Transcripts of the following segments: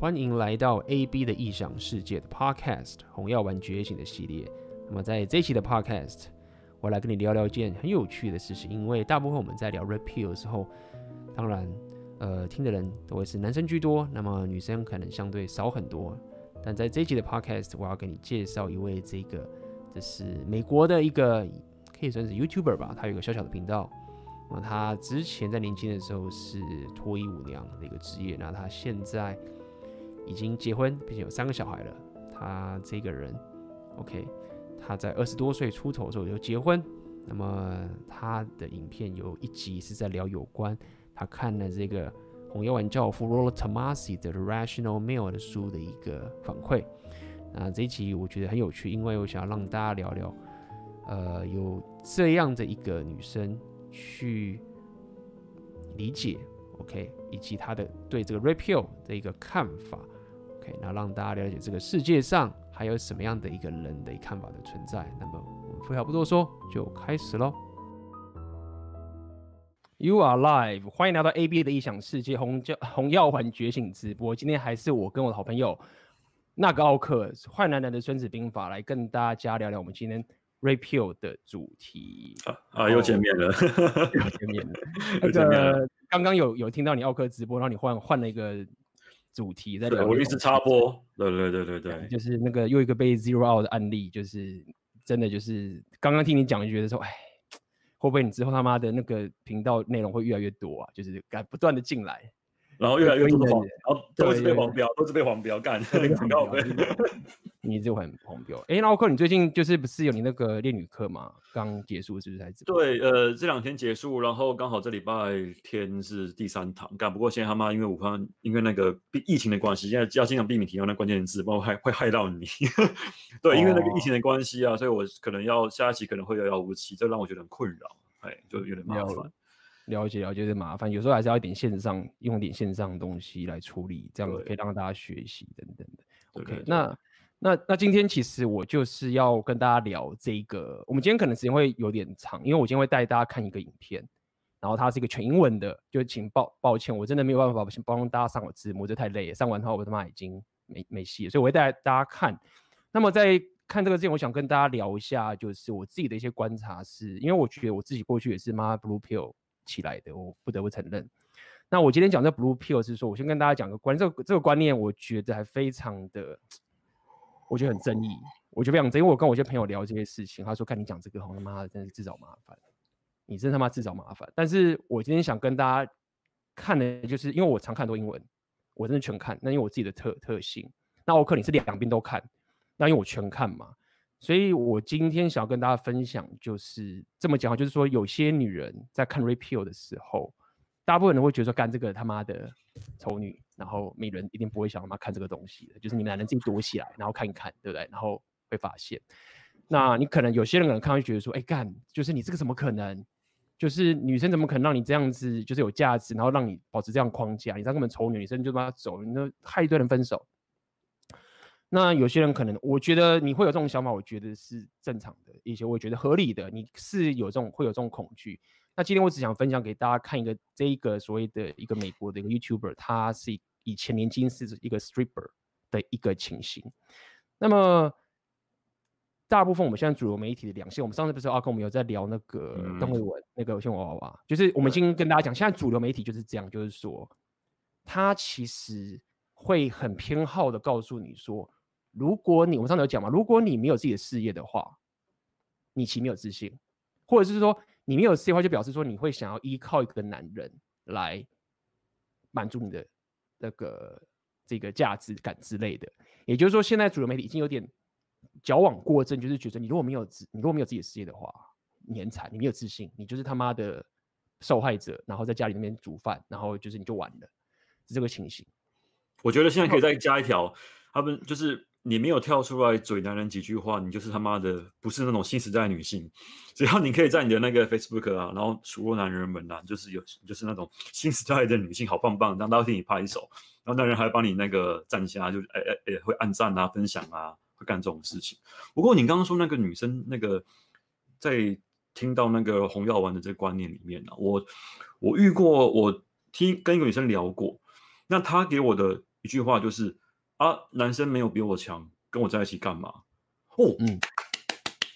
欢迎来到 AB 的异想世界的 Podcast《红药丸觉醒》的系列。那么在这期的 Podcast，我来跟你聊聊一件很有趣的事情。因为大部分我们在聊 Repeal 的时候，当然，呃，听的人都会是男生居多，那么女生可能相对少很多。但在这期的 Podcast，我要给你介绍一位这个，这是美国的一个可以算是 YouTuber 吧，他有一个小小的频道。那么他之前在年轻的时候是脱衣舞娘的一个职业，那他现在。已经结婚，并且有三个小孩了。他这个人，OK，他在二十多岁出头的时候就结婚。那么他的影片有一集是在聊有关他看了这个红药丸教父 Rollo Tomassi 的《Rational Male》的书的一个反馈。那这一集我觉得很有趣，因为我想要让大家聊聊，呃，有这样的一个女生去理解，OK，以及她的对这个 Red Pill 的一个看法。那让大家了解这个世界上还有什么样的一个人的看法的存在。那么我们废话不多说，就开始喽。You are live，欢迎来到 AB 的异想世界红教红药丸觉醒直播。今天还是我跟我的好朋友那个奥克坏男人的孙子兵法来跟大家聊聊我们今天 Red Pill 的主题啊啊！又见面了，又见面了。那个刚刚有有听到你奥克直播，然后你换换了一个。主题在聊，我一直插播，对对对对对，就是那个又一个被 zero out 的案例，就是真的就是刚刚听你讲，就觉得说，哎，会不会你之后他妈的那个频道内容会越来越多啊？就是敢不断的进来。然后越来越多的黄，然后都是被黄标，都是被黄标干。广告 你就很黄标。哎，那奥克，你最近就是不是有你那个恋女课嘛？刚结束是不是才？对，呃，这两天结束，然后刚好这礼拜天是第三堂干。不过现在他妈因为武汉因为那个疫情的关系，现在要经常避免提到那关键字，不然害会害到你。对，因为那个疫情的关系啊，所以我可能要下一期可能会遥遥无期，这让我觉得很困扰，哎，就有点麻烦。了解了解，有点麻烦，有时候还是要一点线上，用一点线上的东西来处理，这样子可以让大家学习等等的。OK，对对对，那那那今天其实我就是要跟大家聊这个，我们今天可能时间会有点长，因为我今天会带大家看一个影片，然后它是一个全英文的，就请抱抱歉，我真的没有办法帮大家上我字幕，这太累了，上完的话我他妈已经没没戏了，所以我会带大家看。那么在看这个之前，我想跟大家聊一下，就是我自己的一些观察是，是因为我觉得我自己过去也是妈 Blue Pill。起来的，我不得不承认。那我今天讲这 Blue Pill 是说，我先跟大家讲个观这个这个观念，我觉得还非常的，我觉得很争议。我觉得非常争议，因为我跟我一些朋友聊这些事情，他说看你讲这个，好他妈的真是自找麻烦，你真他妈自找麻烦。但是我今天想跟大家看的，就是因为我常看多英文，我真的全看。那因为我自己的特特性，那奥克你是两边都看，那因为我全看嘛。所以我今天想要跟大家分享，就是这么讲，就是说有些女人在看 REPEL 的时候，大部分人会觉得说，干这个他妈的丑女，然后美人一定不会想他妈看这个东西的，就是你们男人自己躲起来，然后看一看，对不对？然后会发现，那你可能有些人可能看上去觉得说，哎干，就是你这个怎么可能？就是女生怎么可能让你这样子，就是有价值，然后让你保持这样框架？你这样根本丑女，女生就把她走，你就害一堆人分手。那有些人可能，我觉得你会有这种想法，我觉得是正常的一些，我觉得合理的。你是有这种会有这种恐惧。那今天我只想分享给大家看一个这一个所谓的一个美国的一个 YouTuber，他是以前年轻是一个 stripper 的一个情形。那么大部分我们现在主流媒体的两性，我们上次不是阿公，我们有在聊那个邓慧文那个性娃娃，就是我们已经跟大家讲，现在主流媒体就是这样，就是说他其实会很偏好的告诉你说。如果你我们上次有讲嘛，如果你没有自己的事业的话，你其实没有自信，或者是说你没有事业的话，就表示说你会想要依靠一个男人来满足你的那个这个价值感之类的。也就是说，现在主流媒体已经有点矫枉过正，就是觉得你如果没有自你如果没有自己的事业的话，你很惨，你没有自信，你就是他妈的受害者，然后在家里那边煮饭，然后就是你就完了，是这个情形。我觉得现在可以再加一条，他们就是。你没有跳出来嘴男人几句话，你就是他妈的不是那种新时代女性。只要你可以在你的那个 Facebook 啊，然后数落男人们啊，就是有就是那种新时代的女性好棒棒，让大家替你拍手，然后男人还会帮你那个赞下，就哎哎哎会按赞啊、分享啊，会干这种事情。不过你刚刚说那个女生那个在听到那个红药丸的这个观念里面呢、啊，我我遇过，我听跟一个女生聊过，那她给我的一句话就是啊，男生没有比我强，跟我在一起干嘛？哦，嗯，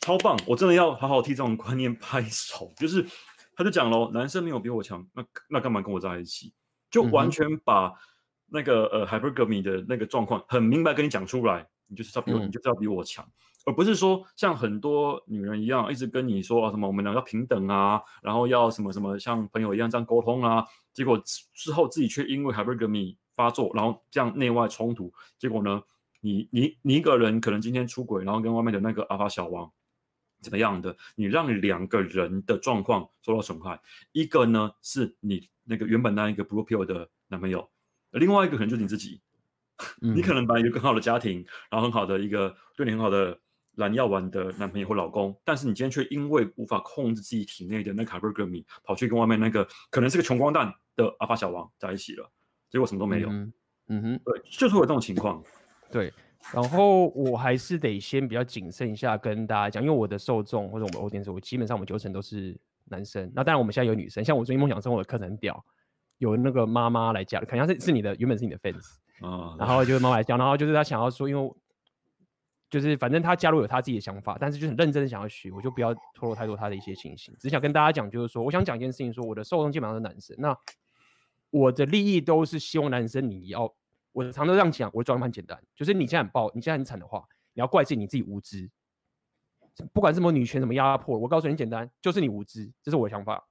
超棒！我真的要好好替这种观念拍手。就是他就讲喽，男生没有比我强，那那干嘛跟我在一起？就完全把那个呃 hypergamy 的那个状况很明白跟你讲出来，你就是要比我，嗯、你就是要比我强。而不是说像很多女人一样，一直跟你说啊什么我们两个要平等啊，然后要什么什么像朋友一样这样沟通啊，结果之后自己却因为 hypergamy 发作，然后这样内外冲突，结果呢，你你你一个人可能今天出轨，然后跟外面的那个阿法小王怎么样的，你让两个人的状况受到损害，一个呢是你那个原本那一个 blue pill 的男朋友，另外一个可能就是你自己，嗯、你可能把一个很好的家庭，然后很好的一个对你很好的。蓝药丸的男朋友或老公，但是你今天却因为无法控制自己体内的那个 hypergamy，跑去跟外面那个可能是个穷光蛋的阿法小王在一起了，结果什么都没有。嗯，嗯哼，对，就是会有这种情况。对，然后我还是得先比较谨慎一下跟大家讲，因为我的受众或者我们 audience，我基本上我们九成都是男生。那当然我们现在有女生，像我最近梦想生活的课程很屌，有那个妈妈来讲，可能是是你的原本是你的 fans 啊，然后就是妈妈来讲，然后就是他想要说，因为。就是反正他加入有他自己的想法，但是就很认真的想要学，我就不要透露太多他的一些情形，只想跟大家讲，就是说，我想讲一件事情，说我的受众基本上是男生，那我的利益都是希望男生你要，我常常这样讲，我的状况很简单，就是你现在很暴，你现在很惨的话，你要怪自己你自己无知，不管什么女权什么压迫，我告诉你简单，就是你无知，这是我的想法，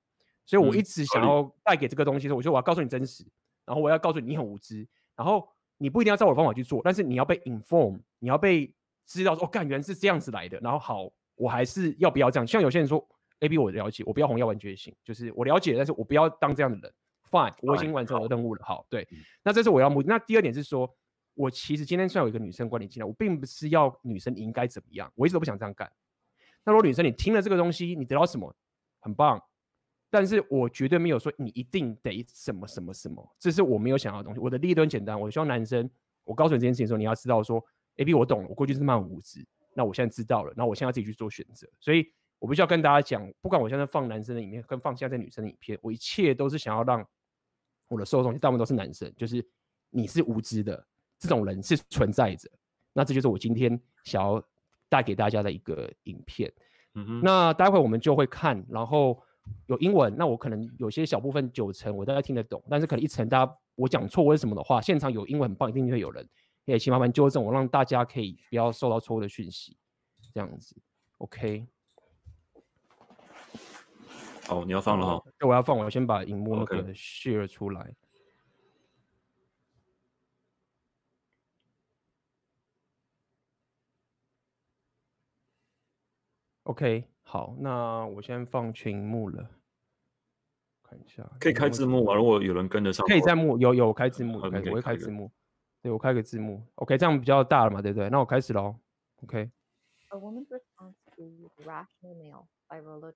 所以我一直想要带给这个东西的时候，我说我要告诉你真实，然后我要告诉你你很无知，然后你不一定要照我的方法去做，但是你要被 inform，你要被。知道说哦，干，原来是这样子来的。然后好，我还是要不要这样？像有些人说，A B 我了解，我不要红药丸觉醒，就是我了解，但是我不要当这样的人。Fine，我已经完成我的任务了。好，对，那这是我要目的。那第二点是说，我其实今天虽然有一个女生观点进来，我并不是要女生应该怎么样，我一直都不想这样干。那如果女生你听了这个东西，你得到什么？很棒，但是我绝对没有说你一定得什么什么什么，这是我没有想要的东西。我的利益都很简单，我希望男生，我告诉你这件事情的时候，你要知道说。A B 我懂了，我过去是蛮无知，那我现在知道了，那我现在要自己去做选择，所以我必须要跟大家讲，不管我现在放男生的影片，跟放现在这女生的影片，我一切都是想要让我的受众，大部分都是男生，就是你是无知的，这种人是存在着，那这就是我今天想要带给大家的一个影片。嗯哼，那待会我们就会看，然后有英文，那我可能有些小部分九成我大概听得懂，但是可能一层大家我讲错或者什么的话，现场有英文很棒，一定会有人。也请麻烦纠正我，让大家可以不要受到错误的讯息，这样子，OK。好，你要放了哈。对，我要放，我要先把荧幕那个 share 出来。OK，好，那我先放群幕了，看一下，可以开字幕吗？如果有人跟得上，可以在幕有有开字幕，我会开字幕。对，我开个字幕，OK，这样比较大了嘛，对不对？那我开始喽，OK。A woman's response to rational male by Rollo.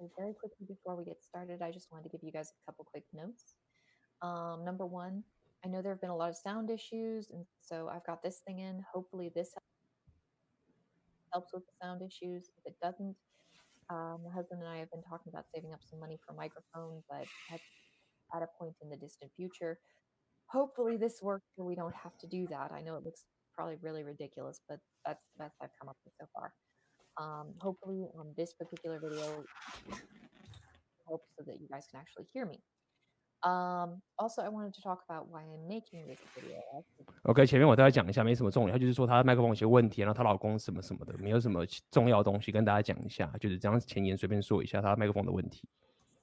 Okay, very quickly before we get started, I just wanted to give you guys a couple quick notes. Um, number one, I know there have been a lot of sound issues, and so I've got this thing in. Hopefully, this helps with the sound issues. If it doesn't, um, my husband and I have been talking about saving up some money for a microphone. but at a point in the distant future. Hopefully, this works so we don't have to do that. I know it looks probably really ridiculous, but that's the best I've come up with so far. Um, hopefully, on this particular video, hope so that you guys can actually hear me. Um, also, I wanted to talk about why I'm making this video. OK，前面我大概讲一下，没什么重点。他就是说他麦克风有些问题，然后她老公什么什么的，没有什么重要的东西跟大家讲一下，就是这样前言随便说一下他麦克风的问题。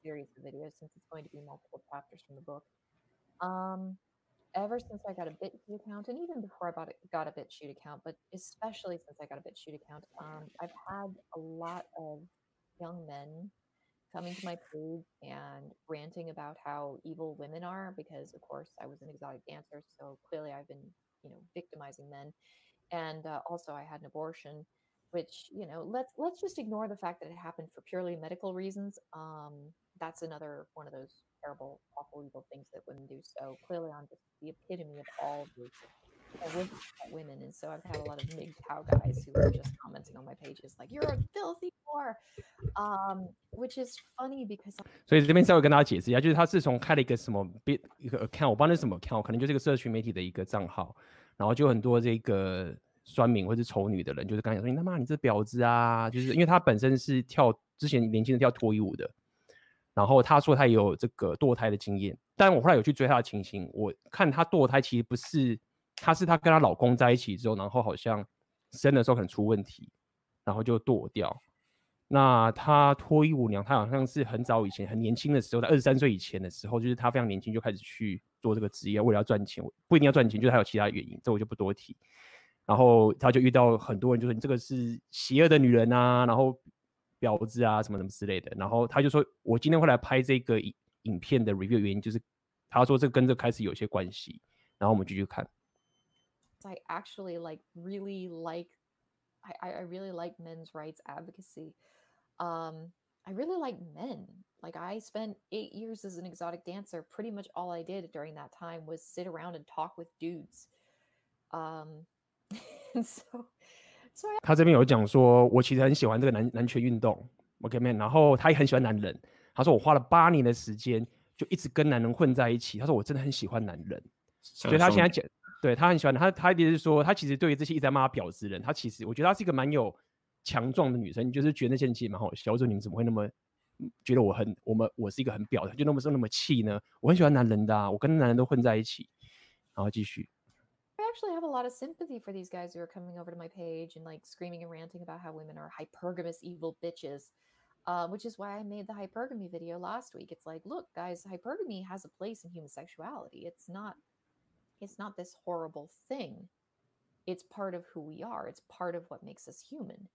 series of videos since it's going to be multiple chapters from the book. Um, ever since I got a BitChute account, and even before I bought it, got a BitChute account, but especially since I got a BitChute account, um, I've had a lot of young men coming to my page and ranting about how evil women are because, of course, I was an exotic dancer, so clearly I've been, you know, victimizing men, and uh, also I had an abortion which you know let's let's just ignore the fact that it happened for purely medical reasons. Um that's another one of those terrible awful evil things that women do so clearly i'm just the epitome of all of these women and so i've had a lot of MGTOW guys who are just commenting on my pages like you're a filthy are. Um, which is funny because. 所以这边稍微跟大家解释一下，就是他自从开了一个什么 bit 一个 account，我不知道那是什么 account，可能就是一个社群媒体的一个账号，然后就很多这个酸民或是丑女的人，就是刚才说你他妈你这婊子啊，就是因为他本身是跳之前年轻的跳脱衣舞的， 然后他说他也有这个堕胎的经验，但我后来有去追他的情形，我看他堕胎其实不是，他是他跟他老公在一起之后，然后好像生的时候可能出问题，然后就堕掉。那他脱衣舞娘，他好像是很早以前很年轻的时候，在二十三岁以前的时候，就是他非常年轻就开始去做这个职业，为了要赚钱，不一定要赚钱，就是还有其他原因，这我就不多提。然后他就遇到很多人，就说你这个是邪恶的女人啊，然后婊子啊，什么什么之类的。然后他就说，我今天会来拍这个影影片的 review 原因，就是他说这跟这开始有些关系。然后我们继续看。I actually like really like I I really like men's rights advocacy. Um, I really like men. Like I spent eight years as an exotic dancer. Pretty much all I did during that time was sit around and talk with dudes. Um, and so, so I... 他这边有讲说，我其实很喜欢这个男男权运动，OK man。然后他也很喜欢男人。他说我花了八年的时间就一直跟男人混在一起。他说我真的很喜欢男人，所以他现在讲，对他很喜欢他。他意思是说，他其实对于这些一直在骂他婊子的人，他其实我觉得他是一个蛮有。强壮的女生，你就是觉得那些人其实蛮好笑。说你们怎么会那么觉得我很我们我是一个很婊的，就那么说那么气呢？我很喜欢男人的啊，我跟男人都混在一起。然后继续。I actually have a lot of sympathy for these guys who are coming over to my page and like screaming and ranting about how women are hypergamous evil bitches, uh, which is why I made the hypergamy video last week. It's like, look, guys, hypergamy has a place in human sexuality. It's not, it's not this horrible thing. It's part of who we are. It's part of what makes us human.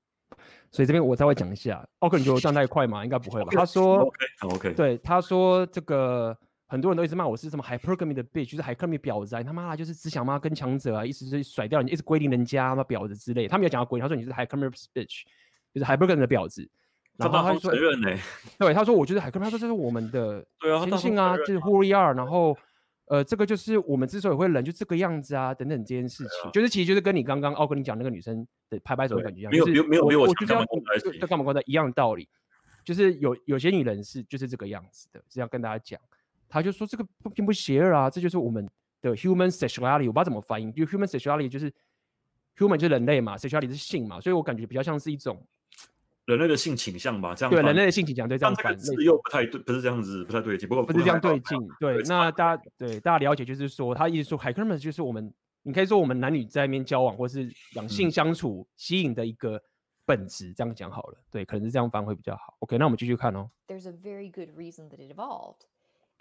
所以这边我稍微讲一下，奥克，你觉得我讲太快吗？应该不会吧？他说，OK，OK，对，他说这个 很多人都一直骂我是什么 hypergamy 的 bitch，就是 hypergamy 婊子啊，他妈的就是只想骂跟强者啊，意思是甩掉人，一直归零人家嘛婊子之类。他没有讲到归零，他说你是 hypergamy bitch，就是 hypergamy 的婊子。然后他说，对，他说我就是 hypergamy，他说这是我们的天性啊，就是 who we are，然后。呃，这个就是我们之所以会冷，就这个样子啊，等等这件事情，啊、就是其实就是跟你刚刚奥跟你讲那个女生的拍拍手的感觉一样，没有、没有没有没有我就这样在干嘛关在一样的道理，就是有有些女人是就是这个样子的，是要跟大家讲，他就说这个不并不邪恶啊，这就是我们的 human sexuality，我不知道怎么翻译，就 human sexuality 就是 human 就是人类嘛，sexuality 是性嘛，所以我感觉比较像是一种。人类的性倾向吧，这样对人类的性倾向对这样翻，字又不太对，不是这样子，不太对劲。不过不是这样对劲，对。那大家对大家了解，就是说他意思说，hypergamy 就是我们，你可以说我们男女在那边交往或是两性相处吸引的一个本质，这样讲好了。对，可能是这样翻会比较好。OK，那我们继续看哦。There's a very good reason that it evolved,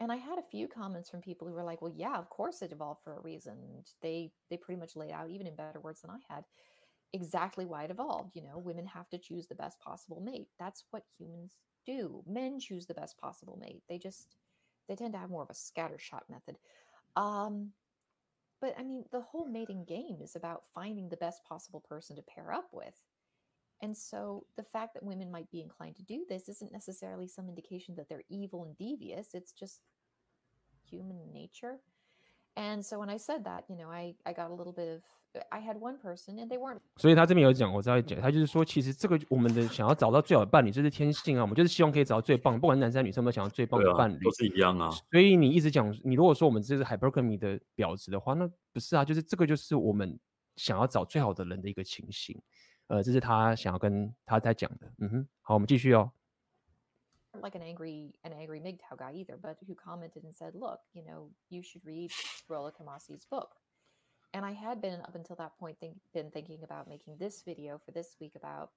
and I had a few comments from people who were like, "Well, yeah, of course it evolved for a reason." They they pretty much laid out even in better words than I had. exactly why it evolved. You know, women have to choose the best possible mate. That's what humans do. Men choose the best possible mate. They just they tend to have more of a scattershot method. Um, but I mean, the whole mating game is about finding the best possible person to pair up with. And so the fact that women might be inclined to do this isn't necessarily some indication that they're evil and devious. It's just human nature. And so when I said that, you know, I, I got a little bit of I had one person and they weren't. 所以他这边有讲，我再讲，他就是说，其实这个我们的想要找到最好的伴侣，就是天性啊，我们就是希望可以找到最棒，不管男生女生都想要最棒的伴侣，啊、都是一样啊。所以你一直讲，你如果说我们这是 hypergamy 的婊子的话，那不是啊，就是这个就是我们想要找最好的人的一个情形。 呃，这是他想要跟他在讲的。嗯哼，好，我们继续哦。Like an angry, an angry MGTOW guy either, but who commented and said, "Look, you know, you should read Rolla Kamasi's book." And I had been up until that point think, been thinking about making this video for this week about,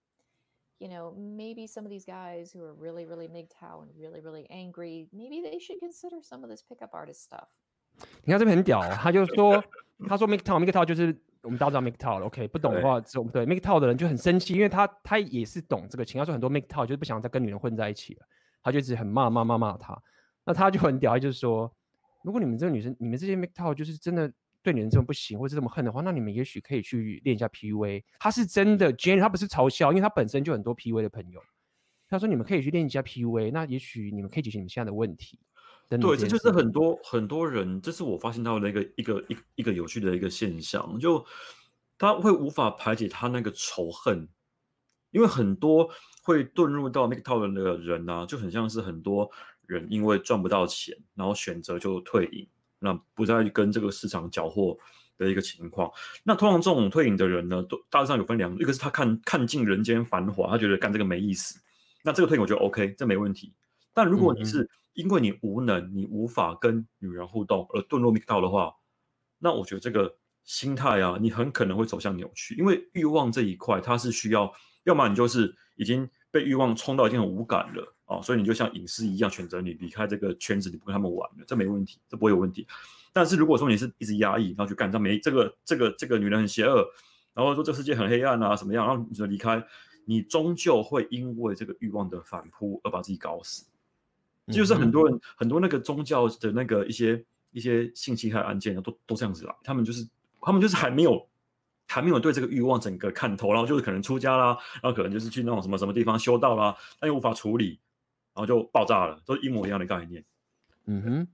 you know, maybe some of these guys who are really, really MGTOW and really, really angry, maybe they should consider some of this pickup artist stuff. 你看这边很屌，他就说，他说 MGTOW，MGTOW 就是 我们大家知道 MGTOW 了，OK，不懂的话，对，对 MGTOW 的人就很生气，因为他他也是懂这个情，他说很多 MGTOW 就是不想再跟女人混在一起了，他就一直很骂骂骂骂他，那他就很屌，他就是说，如果你们这个女生，你们这些 MGTOW 就是真的。对女人这么不行，或者这么恨的话，那你们也许可以去练一下 PUA。他是真的，Jenny，他不是嘲笑，因为他本身就很多 PUA 的朋友。他说你们可以去练一下 PUA，那也许你们可以解决你们现在的问题。对，这就是很多很多人，这是我发现到的一个一个一一个有趣的一个现象，就他会无法排解他那个仇恨，因为很多会遁入到那个套人的人呢、啊，就很像是很多人因为赚不到钱，然后选择就退隐，那不再跟这个市场搅和的一个情况。那通常这种退隐的人呢，都大致上有分两种，一个是他看看尽人间繁华，他觉得干这个没意思，那这个退隐我觉得 OK，这没问题。但如果你是因为你无能，你无法跟女人互动而遁入 MGTOW 的话，那我觉得这个心态啊，你很可能会走向扭曲，因为欲望这一块它是需要，要么你就是已经被欲望冲到已经很无感了啊，所以你就像隐士一样选择你离开这个圈子，你不跟他们玩了，这没问题，这不会有问题。但是如果说你是一直压抑，然后去干这没这个这个这个女人很邪恶，然后说这世界很黑暗啊什么样，然后你就离开，你终究会因为这个欲望的反扑而把自己搞死。这就是很多人、嗯、很多那个宗教的那个一些一些性侵害案件都都这样子啦，他们就是他们就是还没有还没有对这个欲望整个看透，然后就是可能出家啦，然后可能就是去那种什么什么地方修道啦，但又无法处理，然后就爆炸了，都是一模一样的概念。嗯哼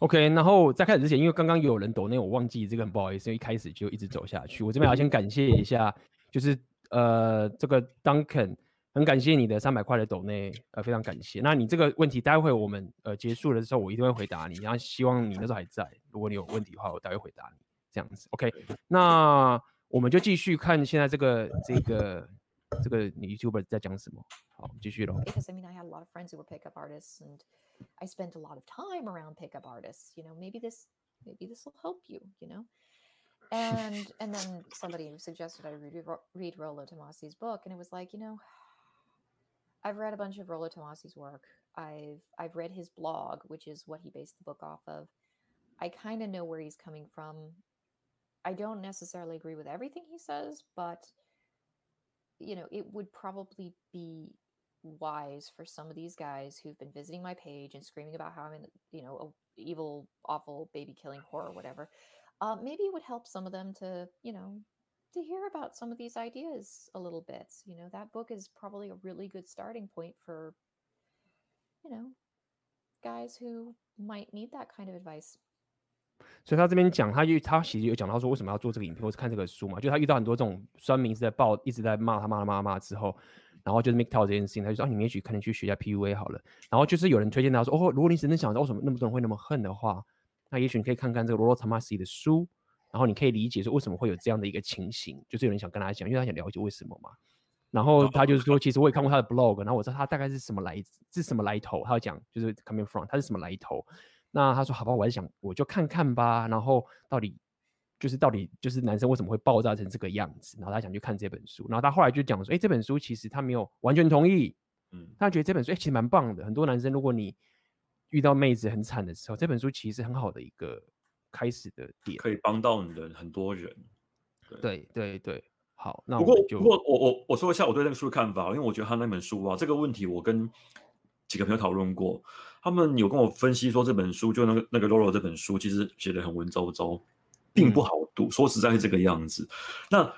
，OK，然后在开始之前，因为刚刚有人抖那，我忘记这个很不好意思，因为一开始就一直走下去，我这边要先感谢一下，就是呃这个 Duncan。很感谢你的三百块的抖内，呃，非常感谢。那你这个问题，待会我们呃结束的时候，我一定会回答你。然后希望你那时候还在，如果你有问题的话，我待会回答你。这样子，OK。那我们就继续看现在这个这个这个你 YouTuber 在讲什么。好，继续喽。Because I mean, I had a lot of friends who were pickup artists, and I spent a lot of time around pickup artists. You know, maybe this maybe this will help you. You know. And and then somebody suggested I read read Rollo Tomasi's book, and it was like, you know. I've read a bunch of Rollo Tomasi's work. I've I've read his blog, which is what he based the book off of. I kind of know where he's coming from. I don't necessarily agree with everything he says, but you know, it would probably be wise for some of these guys who've been visiting my page and screaming about how I'm in, you know, a evil, awful baby killing horror, whatever. Uh, maybe it would help some of them to, you know, to hear about some of these ideas a little bit. You know, that book is probably a really good starting point for, you know, guys who might need that kind of advice. 所以他这边讲，他遇他其实有讲到说为什么要做这个影片或是看这个书嘛，就他遇到很多这种酸民是在爆，一直在骂他骂他骂骂之后，然后就是 MGTOW 这件事情，他就说啊，你们也许可能去学一下 PUA 好了。然后就是有人推荐他说，哦，如果你真的想知道为什么那么多人会那么恨的话，那也许你可以看看这个 Rollo Tomassi 的书。然后你可以理解说为什么会有这样的一个情形，就是有人想跟他讲，因为他想了解为什么嘛。然后他就是说，其实我也看过他的 blog，然后我知道他大概是什么来，是什么来头。他要讲就是 coming from，他是什么来头。那他说好吧，我还是想我就看看吧。然后到底就是到底就是男生为什么会爆炸成这个样子？然后他想去看这本书。然后他后来就讲说，哎，这本书其实他没有完全同意，嗯，他觉得这本书哎其实蛮棒的。很多男生如果你遇到妹子很惨的时候，这本书其实很好的一个。开始的点可以帮到你的很多人，对对对，对，好，那不过不过我我我说一下我对那个书的看法，因为我觉得他那本书啊，这个问题我跟几个朋友讨论过，他们有跟我分析说这本书就那个那个 Rollo 这本书其实写的很文绉绉，并不好读，嗯、说实在是这个样子。那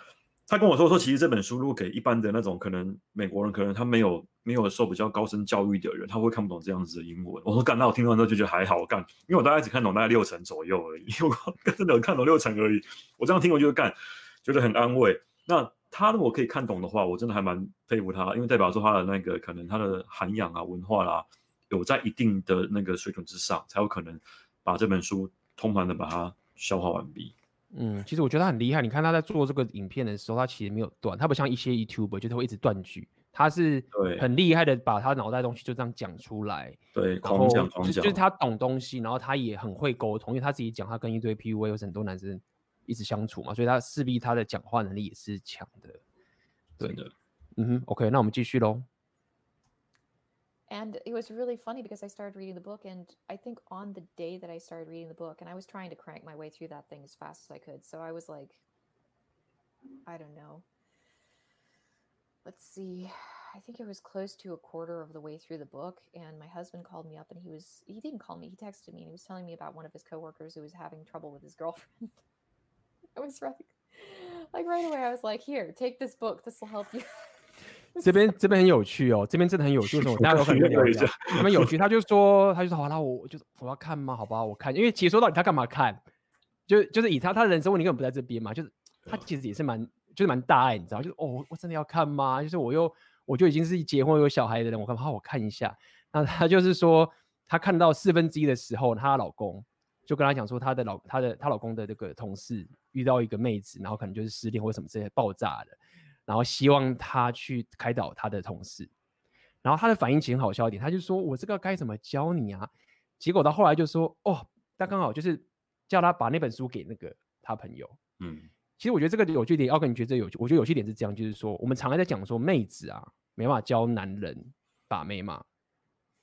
他跟我说说，其实这本书如果给一般的那种可能美国人，可能他没有没有受比较高深教育的人，他会看不懂这样子的英文。我说干，那我听完之后就觉得还好干，因为我大概只看懂大概六成左右而已，我真的看懂六成而已。我这样听我就干，觉得很安慰。那他如果可以看懂的话，我真的还蛮佩服他，因为代表说他的那个可能他的涵养啊、文化啦、啊，有在一定的那个水准之上，才有可能把这本书通盘的把它消化完毕。嗯，其实我觉得他很厉害。你看他在做这个影片的时候，他其实没有断，他不像一些 YouTuber，就是会一直断句。他是很厉害的，把他脑袋东西就这样讲出来。对，狂讲狂讲，就是他懂东西，然后他也很会沟通，因为他自己讲，他跟一堆 PUA 有很多男生一直相处嘛，所以他势必他的讲话能力也是强的。对的，嗯哼，OK，那我们继续喽。And it was really funny because I started reading the book, and I think on the day that I started reading the book, and I was trying to crank my way through that thing as fast as I could. So I was like, I don't know. Let's see. I think it was close to a quarter of the way through the book, and my husband called me up, and he was he didn't call me, he texted me, and he was telling me about one of his coworkers who was having trouble with his girlfriend. I was right, like right away. I was like, "Here, take this book. This will help you." 这边这边很有趣哦，这边真的很有趣。为什么？大家都很聊一下，这边有趣。他就说，他就说好那，我就我要看吗？好吧，我看。因为其实说到底，他干嘛看？就就是以他他的人生问题根本不在这边嘛。就是他其实也是蛮就是蛮大爱，你知道？就是哦，我真的要看吗？就是我又我就已经是结婚有小孩的人，我看好我看一下。那他就是说，他看到四分之一的时候，她老公就跟他讲说，她的老她的她老公的这个同事遇到一个妹子，然后可能就是失恋或什么这些爆炸的，然后希望他去开导他的同事。然后他的反应其实很好笑一点，他就说：“我这个该怎么教你啊？”结果到后来就说：“哦，他刚好就是叫他把那本书给那个他朋友。”嗯，其实我觉得这个有趣点，奥克你觉得这有趣？我觉得有趣点是这样，就是说我们常常在讲说妹子啊没办法教男人把妹嘛，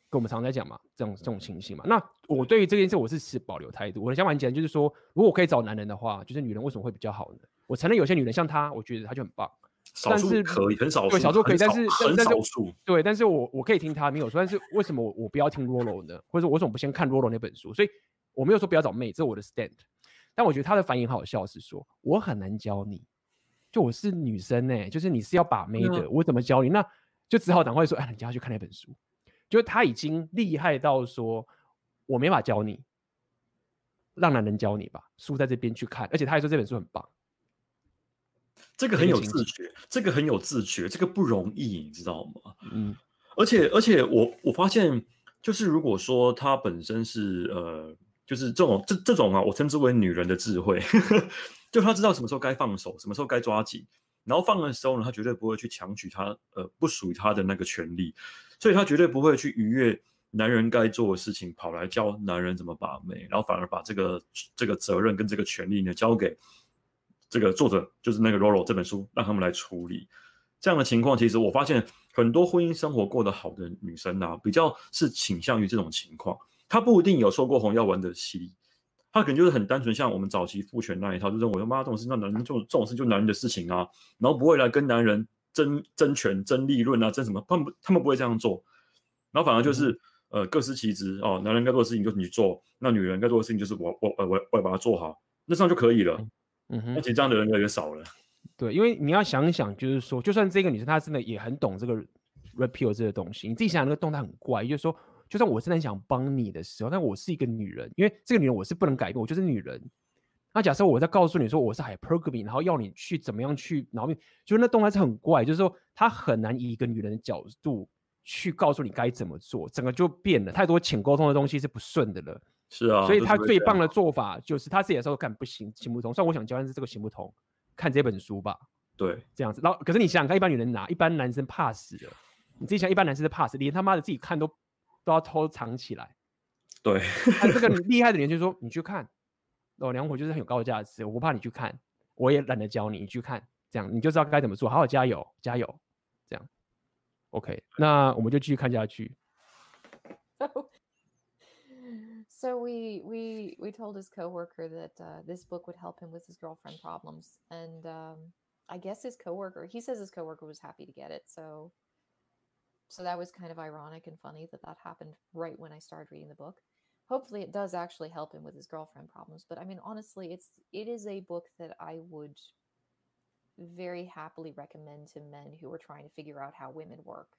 跟我们常常在讲嘛，这种这种情形嘛。那我对于这件事我是持保留态度。我的想法很简单，就是说如果我可以找男人的话，就是女人为什么会比较好呢？我承认有些女人像她，我觉得她就很棒。少数可以，很少数，对，少数可以，但是很少数，对，但是我我可以听他没有说，但是为什么我我不要听 Rollo 呢？或者说我为什么不先看 Rollo 那本书？所以我没有说不要找妹，这是我的 stand。但我觉得他的反应好笑，是说我很难教你，就我是女生呢、欸，就是你是要把妹的，我怎么教你？那就只好赶快说，哎，你叫他去看那本书。就是他已经厉害到说，我没法教你，让男人教你吧，书在这边去看，而且他还说这本书很棒。这个很有自觉，这个很有自觉，这个不容易，你知道吗？嗯，而且而且我我发现，就是如果说他本身是呃，就是这种这这种啊，我称之为女人的智慧，就他知道什么时候该放手，什么时候该抓紧，然后放的时候呢，他绝对不会去强取他呃不属于他的那个权利，所以他绝对不会去逾越男人该做的事情，跑来教男人怎么把妹，然后反而把这个这个责任跟这个权利呢交给。这个作者就是那个 Rollo 这本书，让他们来处理这样的情况。其实我发现很多婚姻生活过得好的女生啊，比较是倾向于这种情况。她不一定有受过红药丸的洗礼，她可能就是很单纯，像我们早期父权那一套，就认为妈这种事，那男人就这种事就男人的事情啊，然后不会来跟男人争争权、争利润啊，争什么？他们他们不会这样做，然后反而就是、嗯、呃各司其职哦，男人该做的事情就是你做，那女人该做的事情就是我我我我我要把它做好，那这样就可以了。嗯嗯哼，而且这样的人越来越少了。对，因为你要想一想，就是说，就算这个女生她真的也很懂这个 red pill 这个东西，你自己想想那个动态很怪，也就是说，就算我真的很想帮你的时候，但我是一个女人，因为这个女人我是不能改变，我就是女人。那假设我在告诉你说我是 hypergamy，然后要你去怎么样去，然后就是那动态是很怪，就是说她很难以一个女人的角度去告诉你该怎么做，整个就变了，太多浅沟通的东西是不顺的了。是啊，所以他最棒的做法就是他自己的时候看不行，行不通。虽然我想教，但是这个行不通，看这本书吧。对，这样子。然后，可是你想想看，一般女人拿，一般男生怕死的。你自己想，一般男生是怕死，连他妈的自己看都都要偷藏起来。对，他这个厉害的人就说：“你去看，老娘我就是很有高价值，我不怕你去看，我也懒得教你，你去看，这样你就知道该怎么做。好好加油，加油，这样。OK，那我们就继续看下去。So we we we told his coworker that uh, this book would help him with his girlfriend problems, and um, I guess his coworker he says his coworker was happy to get it. So so that was kind of ironic and funny that that happened right when I started reading the book. Hopefully, it does actually help him with his girlfriend problems. But I mean, honestly, it's it is a book that I would very happily recommend to men who are trying to figure out how women work.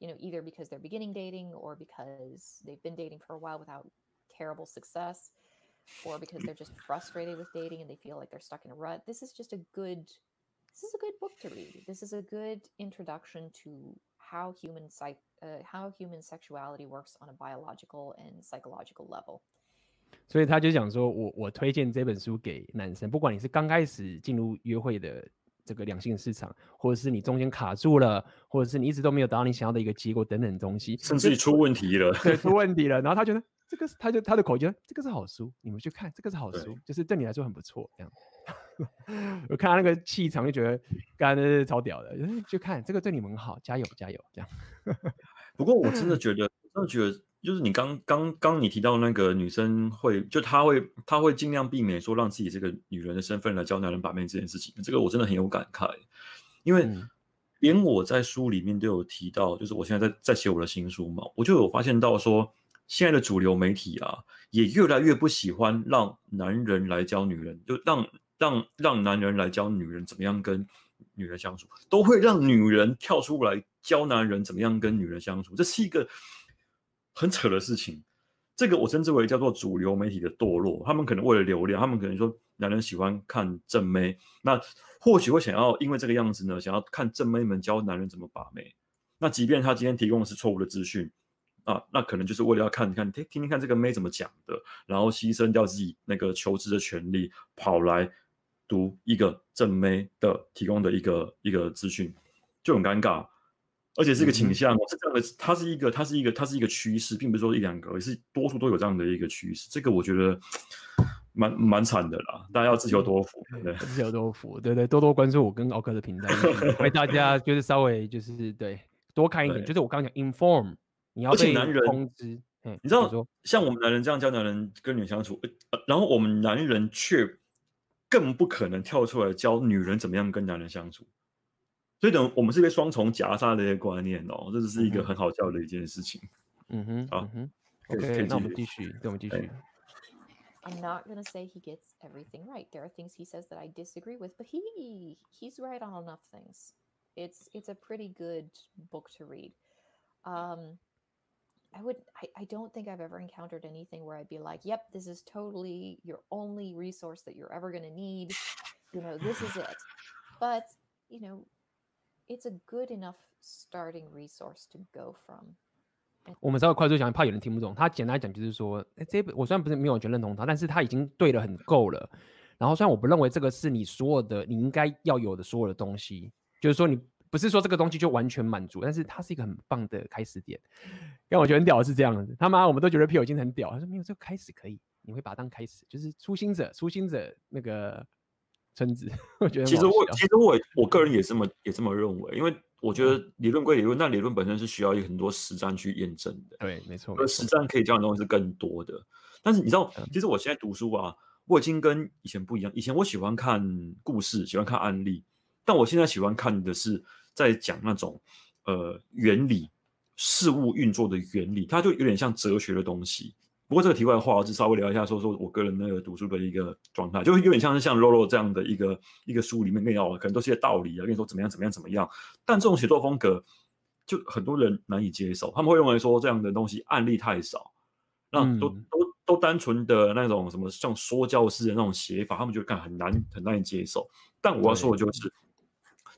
You know, either because they're beginning dating or because they've been dating for a while without terrible success or because they're just frustrated with dating and they feel like they're stuck in a rut. This is just a good this is a good book to read. This is a good introduction to how human psych uh, how human sexuality works on a biological and psychological level. 所以他就讲说，我我推荐这本书给男生，不管你是刚开始进入约会的这个两性市场，或者是你中间卡住了，或者是你一直都没有达到你想要的一个结果等等东西，甚至出问题了，对，出问题了，然后他觉得。 这个是他就他的口觉得这个是好书，你们去看，这个是好书，就是对你来说很不错。这样，我看他那个气场就觉得刚才是超屌的，就看这个对你们好，加油加油这样。不过我真的觉得，真的觉得就是你刚刚刚你提到那个女生会，就她会她会尽量避免说让自己这个女人的身份来教男人把妹这件事情，这个我真的很有感慨，因为连我在书里面都有提到，就是我现在在在写我的新书嘛，我就有发现到说。现在的主流媒体啊，也越来越不喜欢让男人来教女人，就让让让男人来教女人怎么样跟女人相处，都会让女人跳出来教男人怎么样跟女人相处，这是一个很扯的事情。这个我称之为叫做主流媒体的堕落。他们可能为了流量，他们可能说男人喜欢看正妹，那或许会想要因为这个样子呢，想要看正妹们教男人怎么把妹。那即便他今天提供的是错误的资讯啊，那可能就是为了要看看听听听看这个妹怎么讲的，然后牺牲掉自己那个求职的权利，跑来读一个正妹的提供的一个一个资讯，就很尴尬。而且是一个倾向，嗯、是这样的，它是一个，它是一个，它是一个趋势，并不是说一两个，而是多数都有这样的一个趋势。这个我觉得蛮蛮惨的啦，大家要自求多福，对，自求多福，对对，多多关注我跟奥克的频道，为大家就是稍微就是对多看一点，就是我刚刚讲 inform，你要被通知，你知道，像我们男人这样教男人跟女人相处，然后我们男人却更不可能跳出来教女人怎么样跟男人相处。所以等我们是被双重夹杀的一些观念哦，这只是一个很好笑的一件事情。嗯哼，好，嗯哼，OK，那我们继续，那，我们继续。I'm not gonna say he gets everything right. There are things he says that I disagree with, but he he's right on enough things. It's it's a pretty good book to read. Um, I would I, I don't think I've ever encountered anything where I'd be like, yep, this is totally your only resource that you're ever gonna need. You know, this is it. But you know, it's a good enough starting resource to go from。我们稍微快速讲，怕有人听不懂。他简单来讲就是说，哎，这本我虽然不是没有完全认同他，但是他已经对了很够了。然后虽然我不认为这个是你所有的你应该要有的所有的东西，就是说你 不是说这个东西就完全满足，但是它是一个很棒的开始点。让我觉得很屌的是这样子，他妈我们都觉得 P 已经很屌，他说没有这个开始可以，你会把它当开始，就是初心者，初心者那个。村子，我觉得其实我其实我我个人也这么也这么认为，因为我觉得理论归理论，但理论本身是需要有很多实战去验证的。对，没错。而实战可以教的东西是更多的。但是你知道，其实我现在读书啊，我已经跟以前不一样。以前我喜欢看故事，喜欢看案例，但我现在喜欢看的是在讲那种呃原理、事物运作的原理，它就有点像哲学的东西。不过这个题外话，我只稍微聊一下，说说我个人那个读书的一个状态，就有点像是像 Lolo 这样的一个一个书里面跟你讲，可能都是些道理啊，跟你说怎么样怎么样怎么样。但这种写作风格，就很多人难以接受，他们会认为说这样的东西案例太少，那都、嗯、都都单纯的那种什么像说教式的那种写法，他们就看很难很难以接受。但我要说的就是，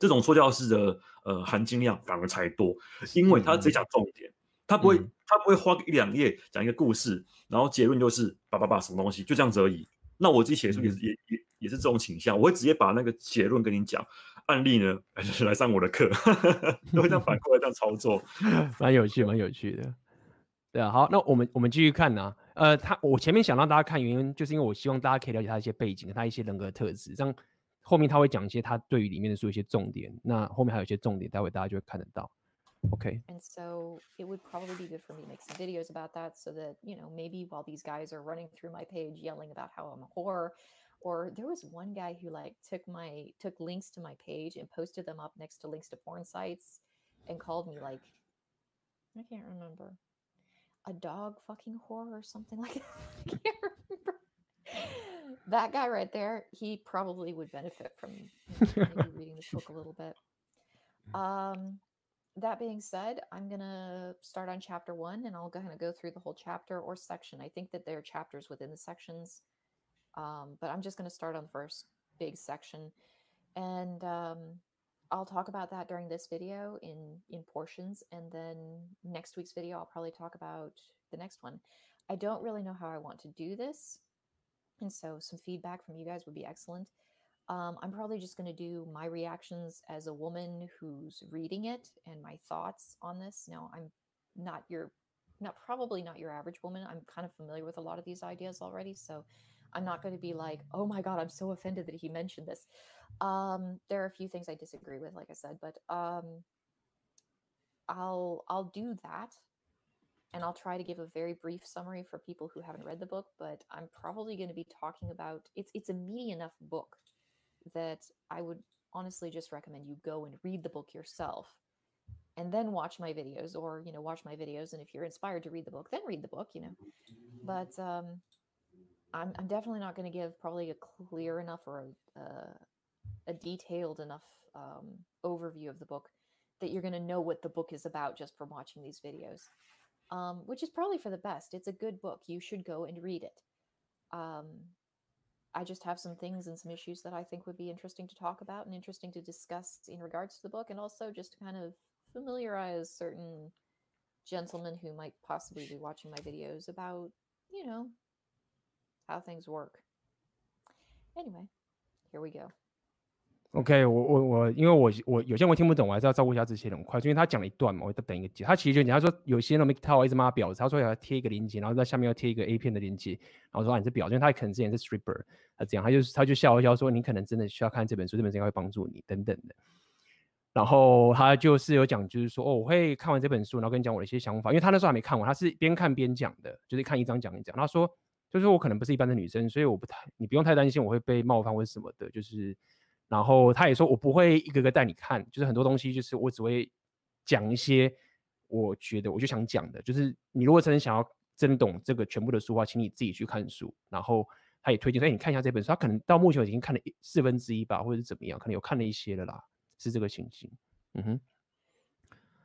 这种说教式的呃含金量反而才多，因为他直接讲重点。他不会，嗯、他不会花一两页讲一个故事，然后结论就是叭叭叭什么东西，就这样子而已。那我自己写书也是、嗯、也也也是这种倾向，我会直接把那个结论跟你讲，案例呢，就 是来上我的课，都会这样反过来这样操作，蛮有趣，蛮有趣的。对啊，好，那我们我们继续看呢、啊。呃，他我前面想让大家看原因，就是因为我希望大家可以了解他一些背景，他一些人格特质，这样后面他会讲一些他对于里面的书一些重点。那后面还有一些重点，待会大家就会看得到。Okay. And so it would probably be good for me to make some videos about that so that, you know, maybe while these guys are running through my page yelling about how I'm a whore, or there was one guy who like took my took links to my page and posted them up next to links to porn sites and called me like I can't remember a dog fucking whore or something like that. I can't remember. That guy right there, he probably would benefit from maybe reading this book a little bit. Um that being said, I'm going to start on chapter one and I'll kind of go through the whole chapter or section. I think that there are chapters within the sections, um, but I'm just going to start on the first big section. And um, I'll talk about that during this video in, in portions. And then next week's video, I'll probably talk about the next one. I don't really know how I want to do this. And so some feedback from you guys would be excellent. Um, I'm probably just going to do my reactions as a woman who's reading it and my thoughts on this. Now, I'm not your, not probably not your average woman. I'm kind of familiar with a lot of these ideas already, so I'm not going to be like, oh my god, I'm so offended that he mentioned this. Um, there are a few things I disagree with, like I said, but um, I'll I'll do that, and I'll try to give a very brief summary for people who haven't read the book. But I'm probably going to be talking about it's it's a meaty enough book that I would honestly just recommend you go and read the book yourself and then watch my videos or you know watch my videos and if you're inspired to read the book then read the book you know but um i'm, I'm definitely not going to give probably a clear enough or a, uh, a detailed enough um, overview of the book that you're going to know what the book is about just from watching these videos um, which is probably for the best it's a good book you should go and read it um, I just have some things and some issues that I think would be interesting to talk about and interesting to discuss in regards to the book, and also just to kind of familiarize certain gentlemen who might possibly be watching my videos about, you know, how things work. Anyway, here we go. OK，我我我，因为我我有些我听不懂，我还是要照顾一下这些人快，因为他讲了一段嘛，我再等一个节。他其实就讲，他说有些人没套，一直骂婊子，他说要贴一个链接，然后在下面要贴一个 A 片的链接，然后说、啊、你是婊子，因为他可能之前是 stripper，他这样，他就他就笑一笑说你可能真的需要看这本书，这本书应该会帮助你等等的。然后他就是有讲，就是说哦，我会看完这本书，然后跟你讲我的一些想法，因为他那时候还没看完，他是边看边讲的，就是看一章讲一讲。他说就是我可能不是一般的女生，所以我不太，你不用太担心我会被冒犯或者什么的，就是。然后他也说，我不会一个个带你看，就是很多东西，就是我只会讲一些我觉得我就想讲的。就是你如果真的想要真懂这个全部的书的话，请你自己去看书。然后他也推荐说，哎，你看一下这本书，他可能到目前已经看了四分之一吧，或者是怎么样，可能有看了一些了啦，是这个情形。嗯哼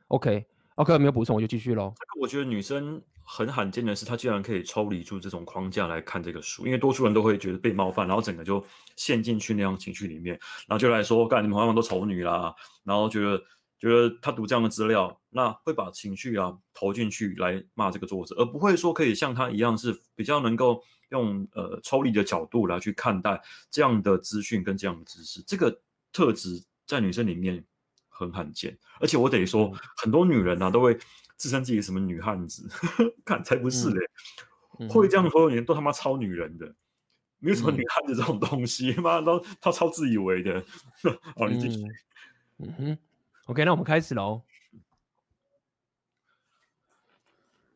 ，OK，OK，、没有补充，我就继续喽。我觉得女生。很罕见的是，他竟然可以抽离出这种框架来看这个书，因为多数人都会觉得被冒犯，然后整个就陷进去那样情绪里面，然后就来说，干你们好像都丑女啦，然后觉得觉得他读这样的资料，那会把情绪啊投进去来骂这个作者，而不会说可以像他一样是比较能够用呃抽离的角度来去看待这样的资讯跟这样的知识，这个特质在女生里面很罕见，而且我得说，很多女人啊都会。自称自己什么女汉子，看才不是嘞！嗯、会这样说的人都他妈超女人的，没有什么女汉子这种东西，妈、嗯、都他超自以为的。好，你继续。嗯哼，OK，那我们开始喽。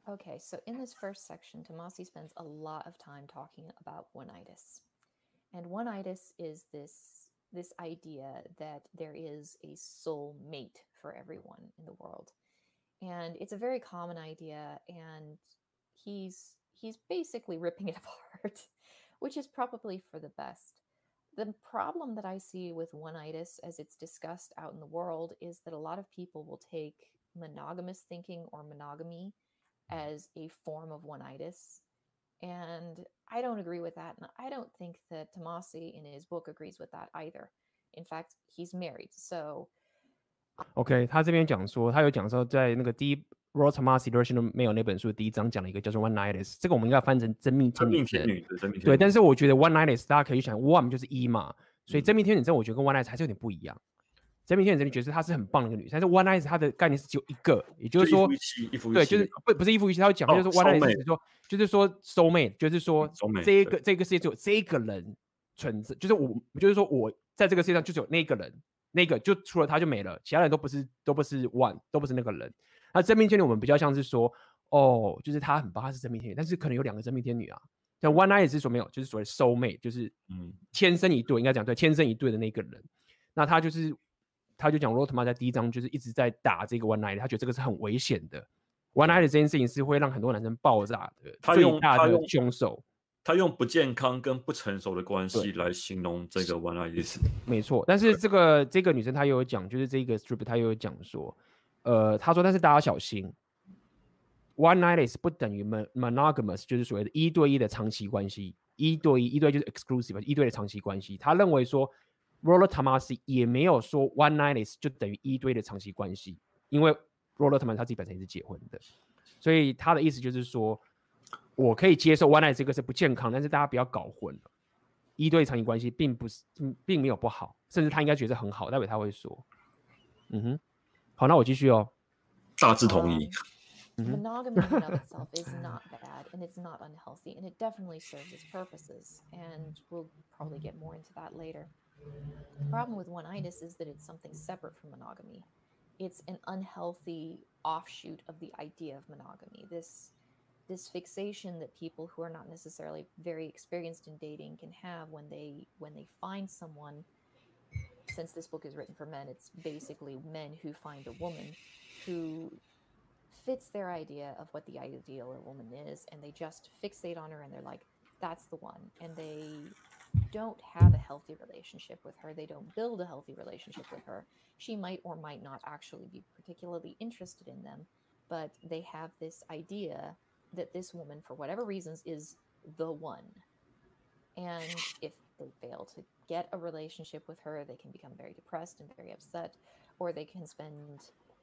Okay, so in this first section, Tomasi spends a lot of time talking about one-itis. And one-itis is this, this idea that there is a soul mate for everyone in the world. and it's a very common idea and he's he's basically ripping it apart which is probably for the best the problem that i see with one-itis as it's discussed out in the world is that a lot of people will take monogamous thinking or monogamy as a form of one-itis and i don't agree with that and i don't think that tomasi in his book agrees with that either in fact he's married so OK，他这边讲说，他有讲说，在那个第一 Rollo Tomassi Irrational Male 那本书的第一章讲了一个叫做 One-itis，这个我们应该翻成真命天女症。对，但是我觉得 One-itis 大家可以想，One 就是一嘛，所以真命天女症我觉得跟 One-itis 还是有点不一样。 真命天女症你觉得她是很棒的一个女生，但是 One-itis 它的概念是只有一个，也就是说，对，就是不不是一夫一妻，她会讲就是 One-itis 是说，就是说 soul mate，就是说这个这个世界只有这个人存在，就是我，就是说我在这个世界上就只有那个人。那个就除了他就没了，其他人都不是都不是 one，都不是那个人。那真命天女我们比较像是说，哦，就是她很棒，她是真命天女，但是可能有两个真命天女啊。像 one-itis 也是说没有，就是所谓 soul mate，就是嗯，天生一对，应该讲对，天生一对的那个人。那他就是，他就讲 Rollo Tomassi 在第一章就是一直在打这个 one night，他觉得这个是很危险的。one night 这件事情是会让很多男生爆炸的，他用最大的凶手。他用不健康跟不成熟的关系来形容这个 one nightis 没错。但是这个这个女生她又有讲，就是这个 strip 她又有讲说，呃，她说但是大家小心，one night is 不等于 monogamous，就是所谓的一对一的长期关系，一对一一对就是 exclusive，一对的长期关系。他认为说，Rollo Tomassi 也没有说 one night is 就等于一对的长期关系，因为 Roller Tomassi 他自己本身也是结婚的，所以他的意思就是说。我可以接受 one night 这个是不健康，但是大家不要搞混了。一对长期关系并不是，并没有不好，甚至他应该觉得很好，待会他会说。嗯哼，好，那我继续哦。大致同意。Monogamy in of itself is not bad, and it's not unhealthy, and it definitely serves its purposes. And we'll probably get more into that later. The problem with one-itis is that it's something separate from monogamy. It's an unhealthy offshoot of the idea of monogamy. This this fixation that people who are not necessarily very experienced in dating can have when they when they find someone since this book is written for men it's basically men who find a woman who fits their idea of what the ideal woman is and they just fixate on her and they're like that's the one and they don't have a healthy relationship with her they don't build a healthy relationship with her she might or might not actually be particularly interested in them but they have this idea that this woman, for whatever reasons, is the one. And if they fail to get a relationship with her, they can become very depressed and very upset, or they can spend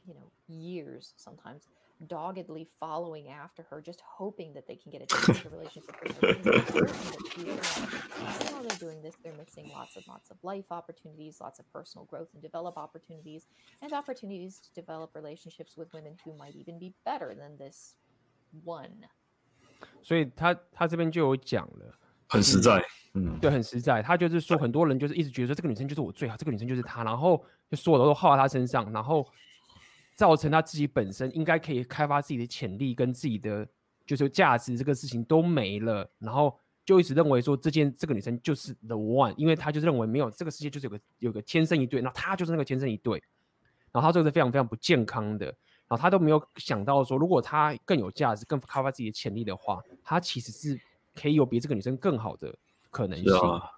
you know, years sometimes doggedly following after her, just hoping that they can get a relationship with her. While they're doing this, they're missing lots and lots of life opportunities, lots of personal growth and develop opportunities, and opportunities to develop relationships with women who might even be better than this one. 所以他他这边就有讲了，很实在，嗯，对，很实在。他就是说，很多人就是一直觉得说，这个女生就是我最好，这个女生就是她，然后就所有的都耗在她身上，然后。 造成他自己本身应该可以开发自己的潜力跟自己的就是价值这个事情都没了，然后就一直认为说这件这个女生就是 the one，因为他就是认为没有这个世界就是有个有个天生一对，那他就是那个天生一对，然后他这个是非常非常不健康的，然后他都没有想到说如果他更有价值、更开发自己的潜力的话，他其实是可以有比这个女生更好的可能性。啊、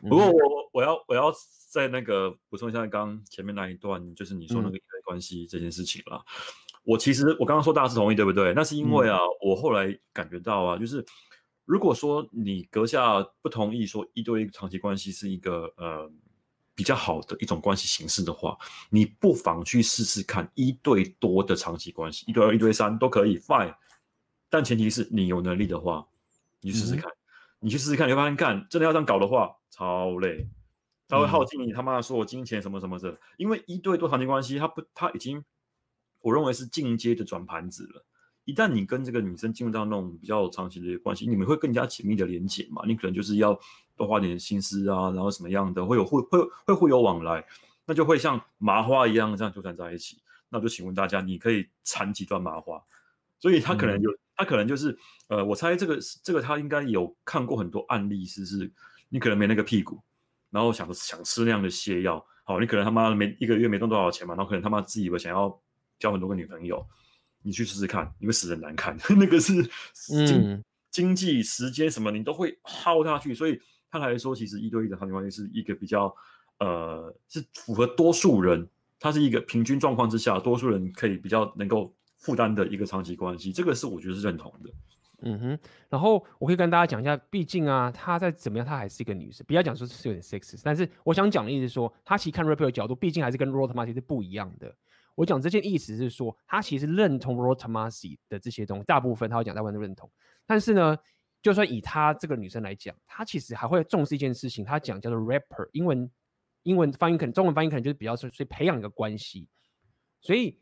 不过我我要我要在那个补充一下刚刚前面那一段，就是你说那个。嗯关系这件事情了，我其实我刚刚说大家是同意对不对？那是因为啊，嗯、我后来感觉到啊，就是如果说你阁下不同意说一对一长期关系是一个呃比较好的一种关系形式的话，你不妨去试试看一对多的长期关系，一对二、一对三都可以，fine。但前提是你有能力的话，你试试看，嗯、你去试试看，你会发现干真的要这样搞的话，超累。他会耗尽你他妈的所有金钱什么什么的，因为一对多长期关系，他不，他已经，我认为是进阶的转盘子了。一旦你跟这个女生进入到那种比较长期的关系，你们会更加紧密的连接嘛？你可能就是要多花点心思啊，然后什么样的会有会会会互有往来，那就会像麻花一样这样纠缠在一起。那我就请问大家，你可以缠几段麻花？所以他可能有，嗯、他可能就是，呃，我猜这个这个他应该有看过很多案例，是是，你可能没那个屁股。然后想想吃那样的泻药，好，你可能他妈没一个月没赚多少钱嘛，然后可能他妈自以为想要交很多个女朋友，你去试试看，你会死人难看，那个是经、嗯、经济时间什么你都会耗下去，所以他来说，其实一对一的长期关系是一个比较呃是符合多数人，它是一个平均状况之下，多数人可以比较能够负担的一个长期关系，这个是我觉得是认同的。嗯哼，然后我可以跟大家讲一下，毕竟啊，她再怎么样，她还是一个女生，不要讲说是有点 sexist，但是我想讲的意思是说，她其实看 rapper 的角度，毕竟还是跟 Rotomasi 是不一样的。我讲这件意思是说，她其实认同 Rotomasi 的这些东西，大部分她会讲大部分都认同。但是呢，就算以她这个女生来讲，她其实还会重视一件事情，她讲叫做 rapper，英文英文翻译可能中文翻译可能就是比较是所以培养一个关系，所以。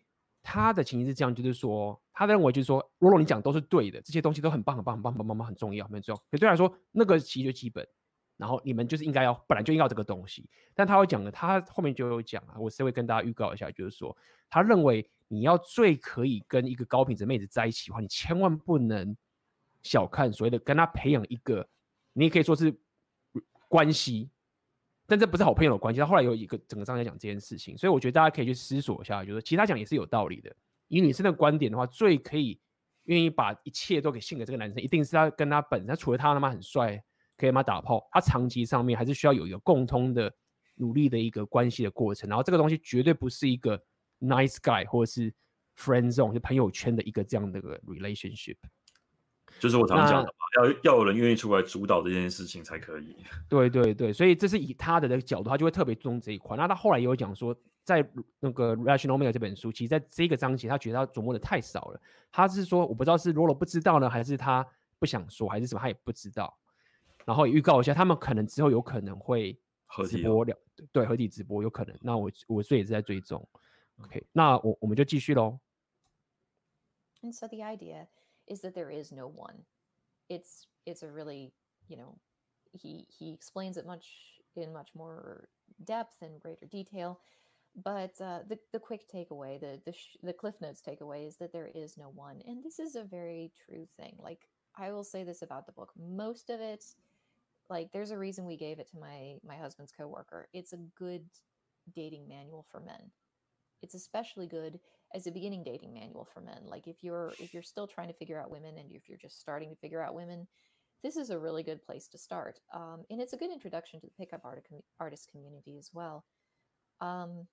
他的情形是这样，就是说，他认为就是说，罗罗你讲都是对的，这些东西都很棒，很棒，很棒，很棒，很重要，很重要。可对他来说，那个其实就基本，然后你们就是应该要，本来就应该要这个东西。但他会讲的，他后面就有讲啊，我是会跟大家预告一下，就是说，他认为你要最可以跟一个高品质妹子在一起的话，你千万不能小看所谓的跟他培养一个，你也可以说是关系。但这不是好朋友的关系。他后来有一个整个章节讲这件事情，所以我觉得大家可以去思索一下，就是其实他讲也是有道理的。以女生的观点的话，最可以愿意把一切都给献给这个男生，一定是他跟他本身，除了他他妈很帅，可以他妈打炮，他长期上面还是需要有一个共通的努力的一个关系的过程。然后这个东西绝对不是一个 nice guy 或者是 friend zone 就朋友圈的一个这样的一个 relationship。就是我常讲的嘛，要要有人愿意出来主导这件事情才可以。对对对，所以这是以他的那个角度，他就会特别注重这一块。那他后来也有讲说，在那个《Rational Male》这本书，其实在这个章节，他觉得他琢磨的太少了。他是说，我不知道是罗罗不知道呢，还是他不想说，还是什么，他也不知道。然后也预告一下，他们可能之后有可能会直播了，对，合体直播有可能。那我我这也是在追踪。OK，那我我们就继续喽。And so the idea. Is that there is no one. It's it's a really you know he he explains it much in much more depth and greater detail. But uh, the the quick takeaway, the the sh- the cliff notes takeaway is that there is no one, and this is a very true thing. Like I will say this about the book, most of it, like there's a reason we gave it to my my husband's coworker. It's a good dating manual for men. It's especially good as a beginning dating manual for men. Like if you're if you're still trying to figure out women and if you're just starting to figure out women, this is a really good place to start. Um, and it's a good introduction to the pickup art, artist community as well. Um,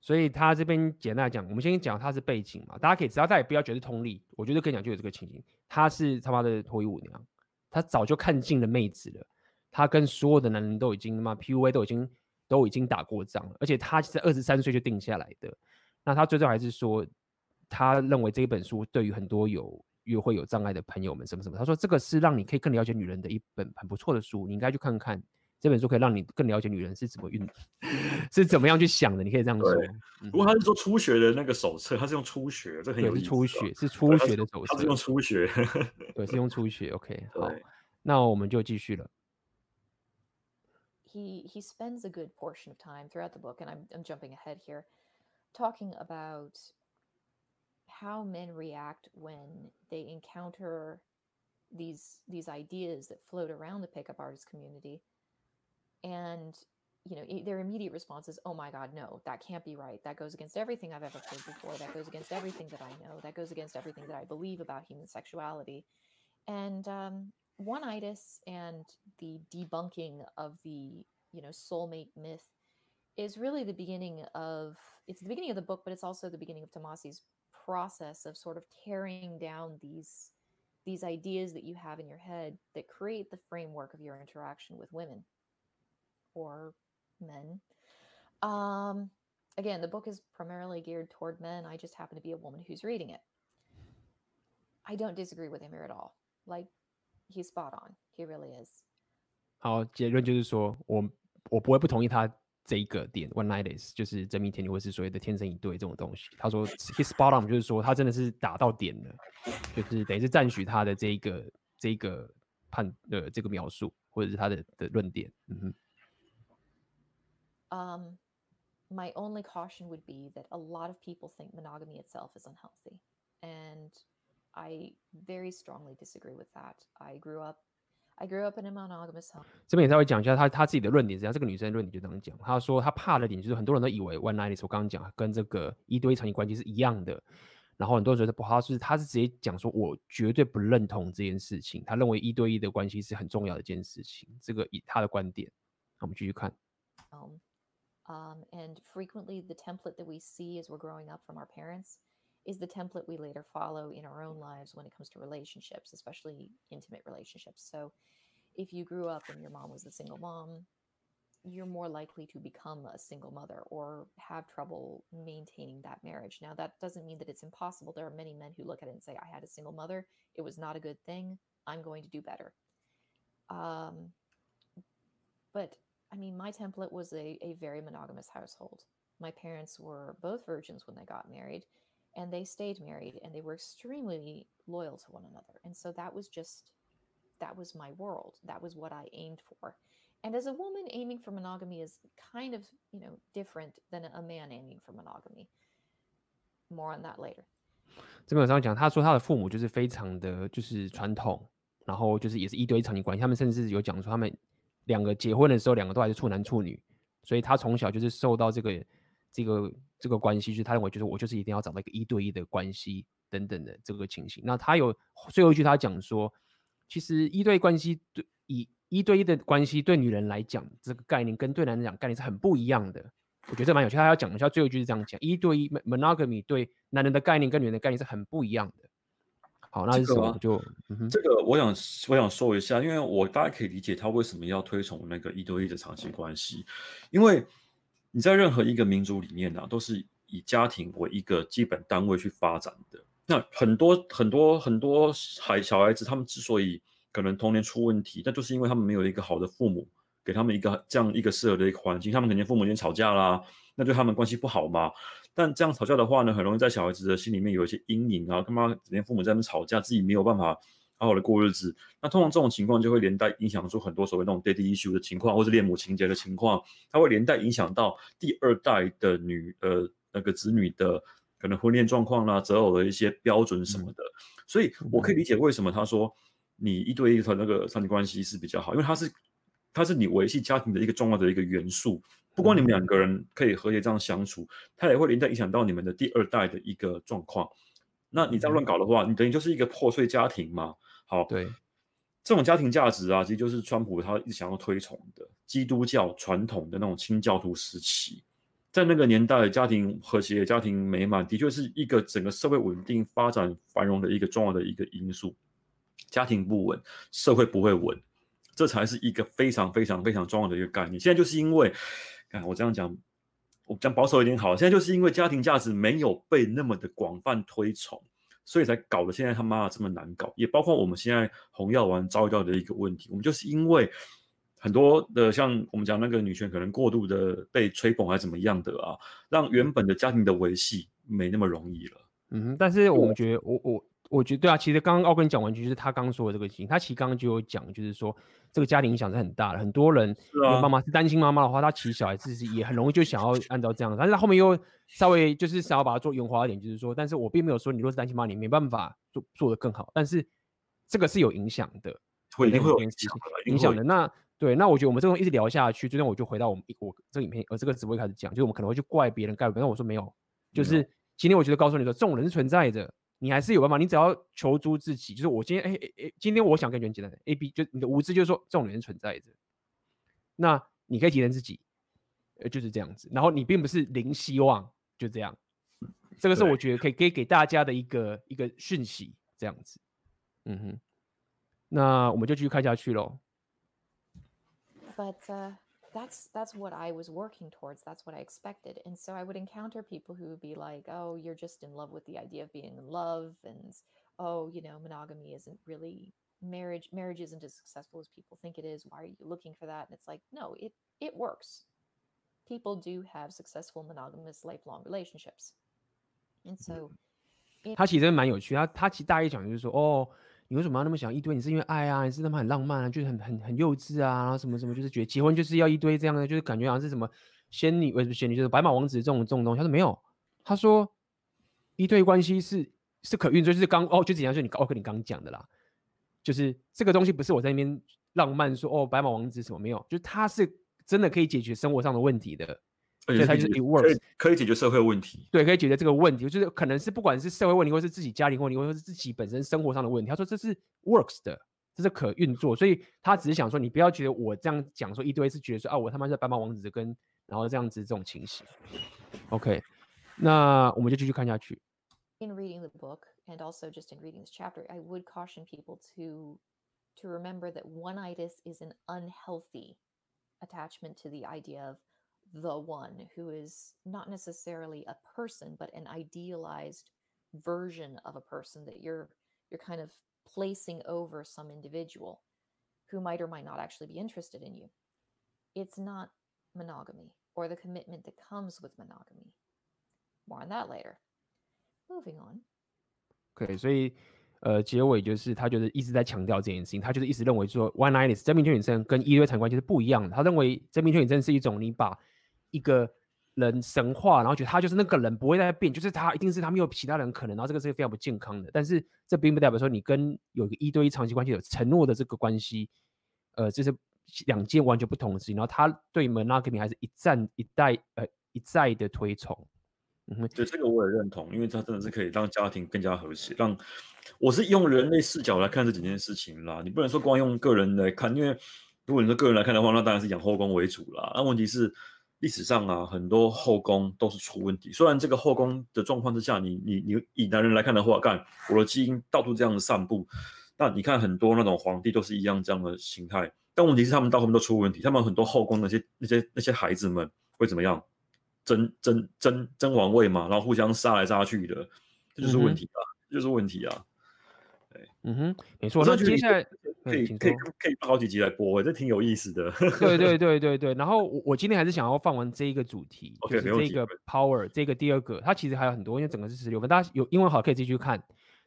所以他这边简单来讲，我们先讲他是背景嘛，大家可以知道，大家也不要觉得通例，我觉得可以讲就有这个情形。他是他妈的脱衣舞娘，他早就看尽了妹子了，他跟所有的男人都已经他妈 PUA 都已经都已经打过仗了，而且他是在二十三岁就定下来的。 那他最终还是说，他认为这一本书对于很多有约会有障碍的朋友们什么什么，他说这个是让你可以更了解女人的一本很不错的书，你应该去看看。这本书可以让你更了解女人是怎么运，是怎么样去想的。你可以这样说。不过他是说初学的那个手册，他是用初学，这很有意思。是初学，是初学的手册。他是用初学，对，是用初学。OK，好，那我们就继续了。He he spends a good portion of time throughout the book, and I'm I'm jumping ahead here, talking about how men react when they encounter these these ideas that float around the pickup artist community. and you know their immediate response is oh my god no that can't be right. That goes against everything i've ever heard before. That goes against everything that i know. That goes against everything that i believe about human sexuality. And um, one-itis and the debunking of the you know soulmate myth is really the beginning of it's the beginning of the book but it's also the beginning of tomasi's process of sort of tearing down these these ideas that you have in your head that create the framework of your interaction with women or men. Um, again, the book is primarily geared toward men. I just happen to be a woman who's reading it. I don't disagree with him here at all. Like, he's spot on. He really is. 好，结论就是说，我我不会不同意他 这一个点，one night is 就是真命天女，或是所谓的天生一对这种东西。他说 his spot on，就是说他真的是打到点了，就是等于是赞许他的这一个这一个判的这个描述，或者是他的的论点。嗯哼。Um, my only caution would be that a lot of people think monogamy itself is unhealthy. And I very strongly disagree with that. I grew up I grew up in a monogamous home. 这边也稍微讲一下他他自己的论点，这样这个女生的论点就这样讲。她说她怕的点就是很多人都以为 one night，is 我刚刚讲跟这个一对一长期关系是一样的，然后很多人觉得不好，是她是直接讲说我绝对不认同这件事情，她认为一对一的关系是很重要的一件事情。这个以她的观点，我们继续看。Um, Um, and frequently, the template that we see as we're growing up from our parents is the template we later follow in our own lives when it comes to relationships, especially intimate relationships. So, if you grew up and your mom was a single mom, you're more likely to become a single mother or have trouble maintaining that marriage. Now, that doesn't mean that it's impossible. There are many men who look at it and say, I had a single mother. It was not a good thing. I'm going to do better. Um, but I mean, my template was a, a very monogamous household. My parents were both virgins when they got married, and they stayed married, and they were extremely loyal to one another. And so that was just, that was my world. That was what I aimed for. And as a woman, aiming for monogamy is kind of, you know, different than a man aiming for monogamy. More on that later. 这本书讲，他说他的父母就是非常的就是传统，然后就是也是一对一长期关系。他们甚至有讲说他们。两个结婚的时候，两个都还是处男处女，所以他从小就是受到这个 这个这个关系，就是他认为就是我就是一定要找到一个一对一的关系等等的这个情形。那他有最后一句，他讲说，其实一对一关系对以一对一的关系对女人来讲，这个概念跟对男人讲概念是很不一样的。我觉得这蛮有趣，他要讲一下最后一句是这样讲：一对一 monogamy 对男人的概念跟女人的概念是很不一样的。好，那是什么？就、嗯、这个，我想我想说一下，因为我大家可以理解他为什么要推崇那个一对一的长期关系，因为你在任何一个民族里面呢、都是以家庭为一个基本单位去发展的。那很多很多很多孩小孩子，他们之所以可能童年出问题，那就是因为他们没有一个好的父母，给他们一个这样一个适合的一个环境，他们肯定父母间吵架啦，那对他们关系不好嘛。但这样吵架的话呢，很容易在小孩子的心里面有一些阴影啊，干嘛整天父母在那边吵架，自己没有办法好好的过日子。那通常这种情况就会连带影响出很多所谓那种 daddy issue 的情况，或是恋母情节的情况，它会连带影响到第二代的女呃那个子女的可能婚恋状况啦、择偶的一些标准什么的。所以我可以理解为什么他说你一对一的那个长期关系是比较好，因为它是它是你维系家庭的一个重要的一个元素。不光你们两个人可以和谐这样相处，它也会连带影响到你们的第二代的一个状况。那你这样乱搞的话，你等于就是一个破碎家庭嘛。好，对，这种家庭价值啊，其实就是川普他一直想要推崇的基督教传统的那种清教徒时期，在那个年代，家庭和谐、家庭美满，的确是一个整个社会稳定、发展繁荣的一个重要的一个因素。家庭不稳，社会不会稳，这才是一个非常非常非常重要的一个概念。现在就是因为。看我这样讲，我讲保守一点好，现在就是因为家庭价值没有被那么的广泛推崇，所以才搞得现在他妈的这么难搞。也包括我们现在红药丸遭遇到的一个问题，我们就是因为很多的像我们讲那个女权可能过度的被吹捧还是怎么样的啊，让原本的家庭的维系没那么容易了。嗯，但是我们觉得我我。我觉得对啊，其实刚刚奥根讲完就是他刚刚说的这个事情，他其实刚刚就有讲，就是说这个家庭影响是很大的。很多人，妈妈是单亲妈妈的话，他其实小孩子是也很容易就想要按照这样，但是他后面又稍微就是想要把它做圆滑一点，就是说，但是我并没有说你若是单亲妈妈，你没办法做做得更好，但是这个是有影响的，会会有影响的。那对，那我觉得我们这种一直聊下去，最终我就回到我们我这个影片，呃，这个直播开始讲，就是我们可能会去怪别人，怪别人，但我说没有，就是今天我觉得告诉你说，这种人是存在的。你还是有办法，你只要求助自己。就是我今天，哎哎哎，今天我想跟你很简单的，A B，就你的无知就是说这种人存在着。那你可以提升自己，呃，就是这样子。然后你并不是零希望，就这样。这个是我觉得可以给给大家的一个一个讯息，这样子。嗯哼，那我们就继续看下去喽。But, uh... that's that's what I was working towards. That's what I expected. And so I would encounter people who would be like, "Oh, you're just in love with the idea of being in love," and "Oh, you know, monogamy isn't really marriage. Marriage isn't as successful as people think it is. Why are you looking for that?" And it's like, no, it it works. People do have successful monogamous lifelong relationships. And so, 他其实蛮有趣，他他其实大意讲就是说，哦。 你为什么要那么想一堆？你是因为爱啊，你是他妈很浪漫啊，就是很很很幼稚啊，然后什么什么，就是觉得结婚就是要一堆这样的，就是感觉好像是什么仙女，为什么仙女就是白马王子这种这种东西。他说没有，他说一对关系是是可运作，就是刚哦，就怎样，就你哦跟你刚讲的啦，就是这个东西不是我在那边浪漫说哦白马王子什么没有，就是他是真的可以解决生活上的问题的。而且它就是 it works，可以解决社会问题。对，可以解决这个问题，就是可能是不管是社会问题，或是自己家庭问题，或者是自己本身生活上的问题。他说这是 works 的，这是可运作，所以他只是想说，你不要觉得我这样讲说一堆是觉得说啊，我他妈是白马王子跟然后这样子这种情形。OK，那我们就继续看下去。In reading the book and also just in reading this chapter, I would caution people to to remember that one-itis is an unhealthy attachment to the idea of the one who is not necessarily a person but an idealized version of a person that you're you're kind of placing over some individual who might or might not actually be interested in you it's not monogamy or the commitment that comes with monogamy more on that later moving on okay 所以呃结尾就是他就是一直在强调这件事情他就是一直认为说 one-itis 真命天女症跟一对一产生关系是不一样的他认为真命天女症是一种你把 一个人神话，然后觉得他就是那个人，不会再变，就是他一定是他没有其他人可能，然后这个是非常不健康的。但是这并不代表说你跟有一个一对一长期关系有承诺的这个关系，呃，这是两件完全不同的事情。然后他对 monogamy 还是一再一代呃一再的推崇。嗯，对这个我也认同，因为他真的是可以让家庭更加和谐。让我是用人类视角来看这几件事情啦，你不能说光用个人来看，因为如果你说个人来看的话，那当然是养后宫为主啦。那问题是。历史上啊，很多后宫都是出问题。虽然这个后宫的状况之下，你你你以男人来看的话，干我的基因到处这样散布，那你看很多那种皇帝都是一样这样的形态。但问题是他们到后面都出问题，他们很多后宫那些那些那些孩子们会怎么样？争争争争王位嘛，然后互相杀来杀去的，这就是问题啊，嗯、这就是问题啊。嗯哼，没错。那接下来可以可以可以放好几集来播，这挺有意思的。对对 对对对。然后我我今天还是想要放完这一个主题，OK，这个 power，这个第二个，它其实还有很多，因为整个是十六分，大家有英文好可以自己去看。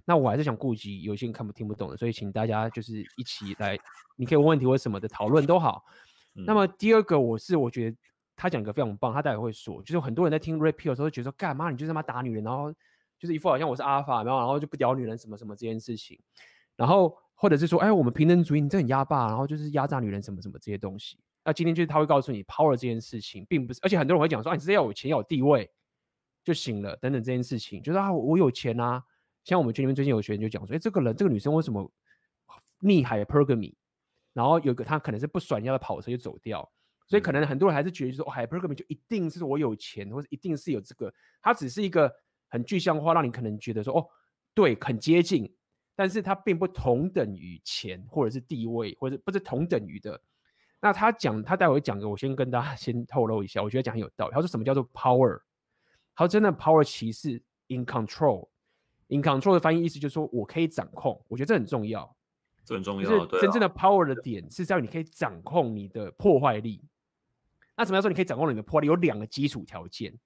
那我还是想顾及有些人看不听不懂的，所以请大家就是一起来，你可以问问题或什么的讨论都好。嗯、那么第二个，我是我觉得他讲一个非常棒，他待会会说，就是很多人在听 Pill 的时候，觉得说干嘛你就是他妈打女人，然后。就是一副好像我是阿尔法，然后然后就不屌女人什么什么这件事情，然后或者是说，哎，我们平等主义，你这很压霸，然后就是压榨女人什么什么这些东西。那今天就是他会告诉你，power 这件事情并不是，而且很多人会讲说，啊，你直接要有钱要有地位就行了，等等这件事情，就是啊，我有钱啊。像我们群里面最近有学员就讲说，哎，这个人这个女生为什么逆海 hypergamy，然后有个她可能是不甩人家的跑车就走掉，所以可能很多人还是觉得说，哦，hypergamy 就一定是我有钱，或者一定是有这个，它只是一个。很具象化，让你可能觉得说哦，对，很接近，但是它并不同等于钱或者是地位，或者不是同等于的。那他讲，他待会讲的，我先跟大家 先透露一下，我觉得讲很有道理。他说什么叫做 power？他说真的 power 其实 in control，in control 的翻译意思就是说我可以掌控。我觉得这很重要，这很重要。就是真正的 power 的点是在于你可以掌控你的破坏力。那怎么样说你可以掌控你的破坏力？有两个基础条件。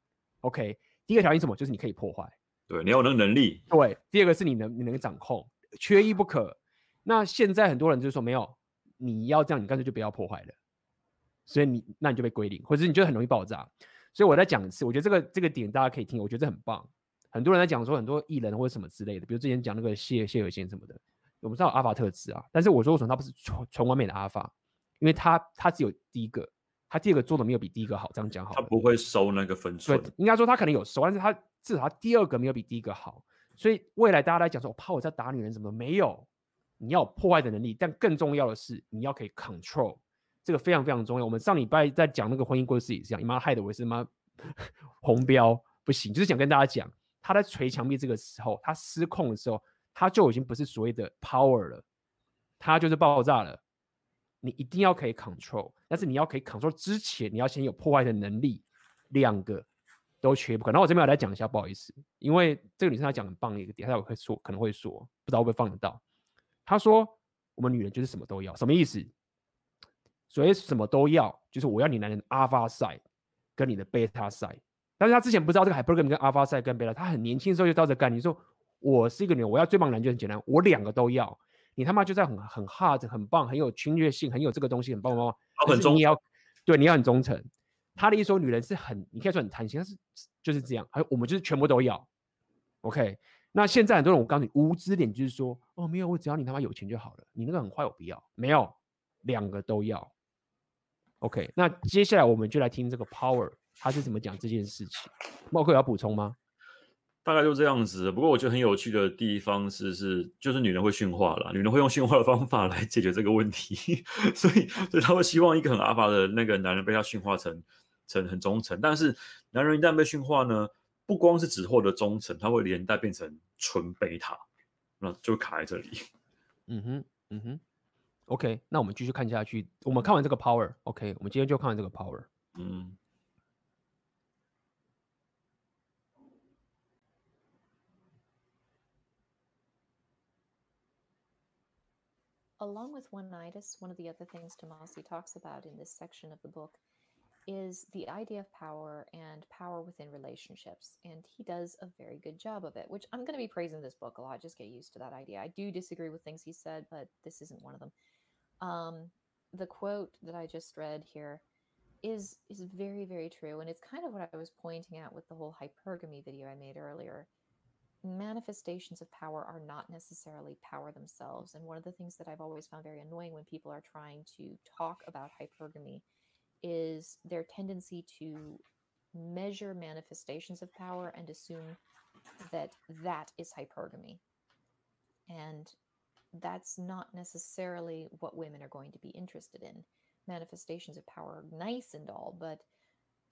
OK，第一个条件是什么？就是你可以破坏。对，你要有那个能力。对，第二个是你能你能掌控，缺一不可。那现在很多人就是说没有。你要这样，你干脆就不要破坏了，所以你那你就被归零，或者是你就很容易爆炸。所以我再讲一次，我觉得这个这个点大家可以听，我觉得这很棒。很多人在讲说很多艺人或者什么之类的，比如之前讲那个谢谢尔贤什么的，我们知道阿法特质啊，但是我说为什么他不是纯纯完美的阿法？因为他他只有第一个，他第二个做的没有比第一个好，这样讲好。他不会收那个分数。对，应该说他可能有收，但是他至少他第二个没有比第一个好。所以未来大家来讲说，我怕我在打女人什么没有。你要有破坏的能力，但更重要的是你要可以 control，这个非常非常重要。我们上礼拜在讲那个婚姻故事也是一样，你妈害得我是妈 红标不行，就是想跟大家讲，他在捶墙壁这个时候，他失控的时候，他就已经不是所谓的 power 了，他就是爆炸了。你一定要可以 control，但是你要可以 control 之前，你要先有破坏的能力，两个都缺不可。然后我这边要来讲一下，不好意思，因为这个女生她讲很棒的一个点，她有会说可能会说，不知道会不会放得到。她说：“我们女人就是什么都要，什么意思？所以什么都要，就是我要你男人 alpha side 跟你的 beta side。但是她之前不知道这个 hypergamy 跟 alpha side 跟 beta，他很年轻的时候就照着干。你说我是一个女人，我要最棒男人就很简单，我两个都要。你他妈就在很很 hard 很棒，很有侵略性，很有这个东西，很棒棒棒。很忠，你要对你要很忠诚。他的意思说，女人是很，你可以说很贪心，但是就是这样。还有我们就是全部都要。OK。”那现在很多人，我告诉你，无知点就是说，哦，没有，我只要你他妈有钱就好了。你那个很坏，我不要。没有，两个都要。OK，那接下来我们就来听这个 Power，他是怎么讲这件事情。茂哥有要补充吗？大概就这样子。不过我觉得很有趣的地方是，是就是女人会驯化了，女人会用驯化的方法来解决这个问题，所以所以她会希望一个很阿法的那个男人被她驯化成成很忠诚。但是男人一旦被驯化呢？不光是只获得忠诚，他会连带变成纯贝塔，那就卡在这里。嗯哼，嗯哼。OK，那我们继续看下去。我们看完这个 power，OK，、okay, 我们今天就看完这个 power。嗯。Along with one-itis, one of the other things Tomasi talks about in this section of the book is the idea of power and power within relationships. And he does a very good job of it, which I'm going to be praising this book a lot. Just get used to that idea. I do disagree with things he said, but this isn't one of them. Um, the quote that I just read here is is very very true and it's kind of what i was pointing out with the whole hypergamy video i made earlier manifestations of power are not necessarily power themselves and one of the things that i've always found very annoying when people are trying to talk about hypergamy is their tendency to measure manifestations of power and assume that that is hypergamy. And that's not necessarily what women are going to be interested in. Manifestations of power are nice and all, but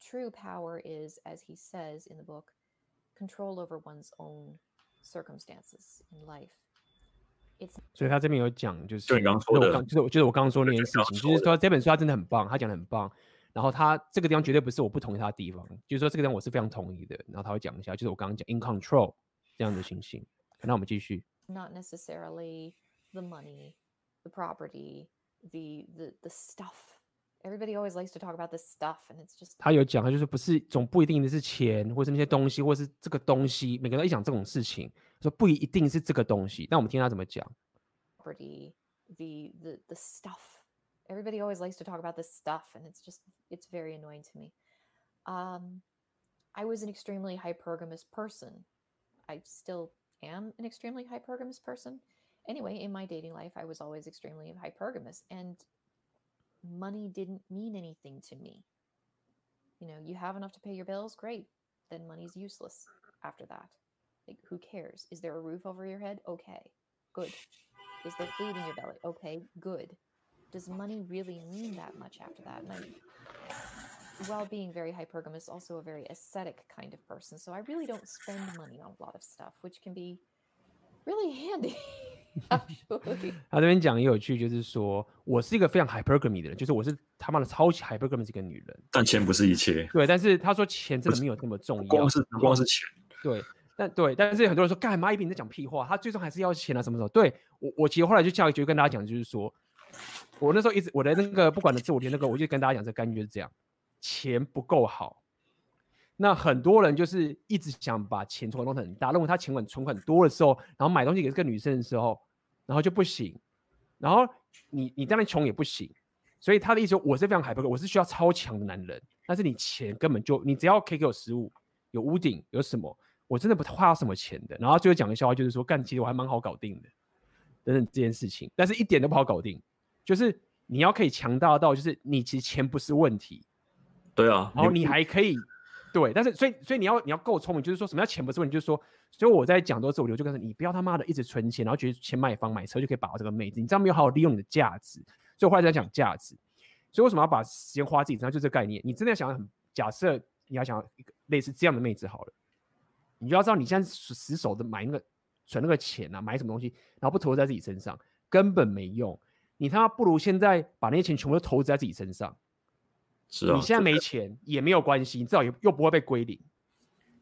true power is, as he says in the book, control over one's own circumstances in life. 所以他这边有讲，就是就你刚刚说的，就是就是我刚刚说那件事情，就是说这本书他真的很棒，他讲的很棒。然后他这个地方绝对不是我不同意他的地方，就是说这个地方我是非常同意的。然后他会讲一下，就是我刚刚讲 in control 这样的情形。那我们继续。Not necessarily the money, the property, the the the stuff. Everybody always likes to talk about the stuff, and it's just. 他有讲，他就是不是总不一定的是钱，或是那些东西，或是这个东西。每个人一讲这种事情，说不一定是这个东西。那我们听他怎么讲。Property, the the the stuff. everybody always likes to talk about this stuff and it's just it's very annoying to me um, i was an extremely hypergamous person i still am an extremely hypergamous person anyway in my dating life i was always extremely hypergamous and money didn't mean anything to me you know you have enough to pay your bills great then money's useless after that like who cares is there a roof over your head okay good is there food in your belly okay good does money really mean that much after that? And I'm, while being very hypergamous, also a very ascetic kind of person. So I really don't spend money on a lot of stuff, which can be really handy. 他这边讲也有趣，就是说我是一个非常 hypergamy 的人，就是我是他妈的超级 hypergamy 这个女人。但钱不是一切。对，但是他说钱真的没有那么重要，光是光是钱。对，但对，但是很多人说干嘛一斌你在讲屁话，他最终还是要钱啊，什么时候？对我，我其实后来就教育，就跟大家讲，就是说我那时候一直我的那个不管的自我觉那个，我就跟大家讲这个概念就是这样，钱不够好。那很多人就是一直想把钱存款弄得很大，认为他钱款存款多的时候，然后买东西给这个女生的时候，然后就不行。然后你你当然穷也不行，所以他的意思说，我是非常海不够，我是需要超强的男人。但是你钱根本就，你只要可以给我食物、有屋顶、有什么，我真的不花什么钱的。然后最后讲个笑话，就是说干，其实我还蛮好搞定的，等等这件事情，但是一点都不好搞定。就是你要可以强大到，就是你其实钱不是问题，对啊，然后你还可以。对，但是所以所以你要你要够聪明，就是说什么叫钱不是问题，就是说，所以我在讲多次，我就跟他说，你不要他妈的一直存钱，然后觉得钱买房买车就可以把握这个妹子，你这样没有好好利用你的价值。所以我后来在讲价值，所以为什么要把时间花自己身上，就这个概念。你真的要想很假设你要想一个类似这样的妹子好了，你就要知道你现在死守的买那个存那个钱啊，买什么东西，然后不投资在自己身上，根本没用。你他妈不如现在把那些钱全部都投资在自己身上。是啊，你现在没钱也没有关系，你至少又又不会被归零，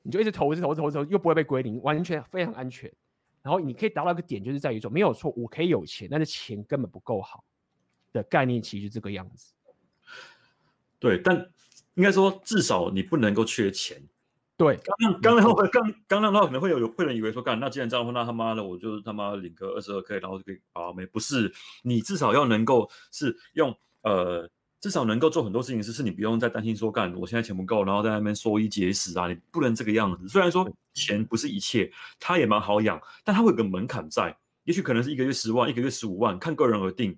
你就一直投资投资投资又不会被归零，完全非常安全。然后你可以达到一个点，就是在于说没有错，我可以有钱，但是钱根本不够好的概念，其实是这个样子。对，但应该说至少你不能够缺钱。对，刚刚刚刚刚刚刚的话可能会有有会人以为说，干那既然这样的话，那他妈的我就他妈领个二十二 k，然后就可以把没。不是，你至少要能够是用呃。至少能够做很多事情，是是你不用再担心说干，我现在钱不够，然后在那边缩衣节食啊，你不能这个样子。虽然说钱不是一切，它也蛮好养，但它会有个门槛在，也许可能是一个月十万，一个月十五万，看个人而定。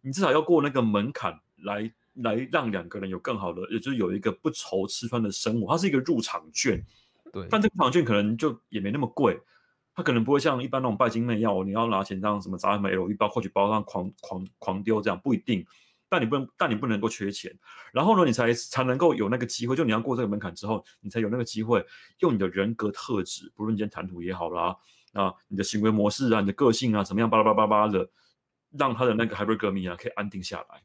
你至少要过那个门槛来来让两个人有更好的，也就是有一个不愁吃穿的生活。它是一个入场券，对，但这个入场券可能就也没那么贵，它可能不会像一般那种拜金妹要你要拿钱这样什么砸什么 LV 包、或者包上狂狂狂丢这样，不一定。但你不能，但你不能够缺钱，然后呢，你才才能够有那个机会。就你要过这个门槛之后，你才有那个机会，用你的人格特质，不论你今天谈吐也好啦，啊，你的行为模式啊，你的个性啊，怎么样，巴拉巴拉巴拉的，让他的那个 hypergamy 啊，可以安定下来。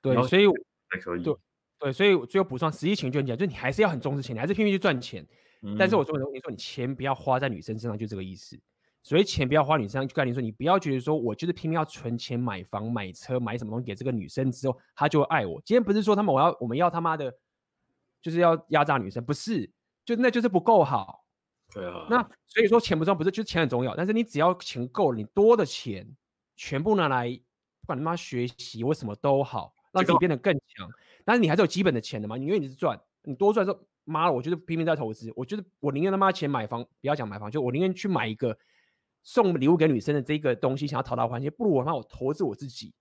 对，所以还可以。对对，所以最后补充，实际情就讲，就是你还是要很重视钱，你还是拼命去赚钱。嗯、但是我说的，你说你钱不要花在女生身上，就这个意思。所以钱不要花女生，就概念说，你不要觉得说我就是拼命要存钱买房买车买什么东西给这个女生之后，她就会爱我。今天不是说他们我要我们要他妈的，就是要压榨女生，不是，就那就是不够好。对啊。那所以说钱不重要，不是，就是钱很重要。但是你只要钱够了，你多的钱全部拿来，不管他妈学习或什么都好，让自己变得更强。但是你还是有基本的钱的嘛？你因为你是赚，你多赚说妈的，我就是拼命在投资。我就是我宁愿他妈钱买房，不要讲买房，就我宁愿去买一个。送礼物给女生的这个东西，想要讨到欢心，不如我让我投资我自己，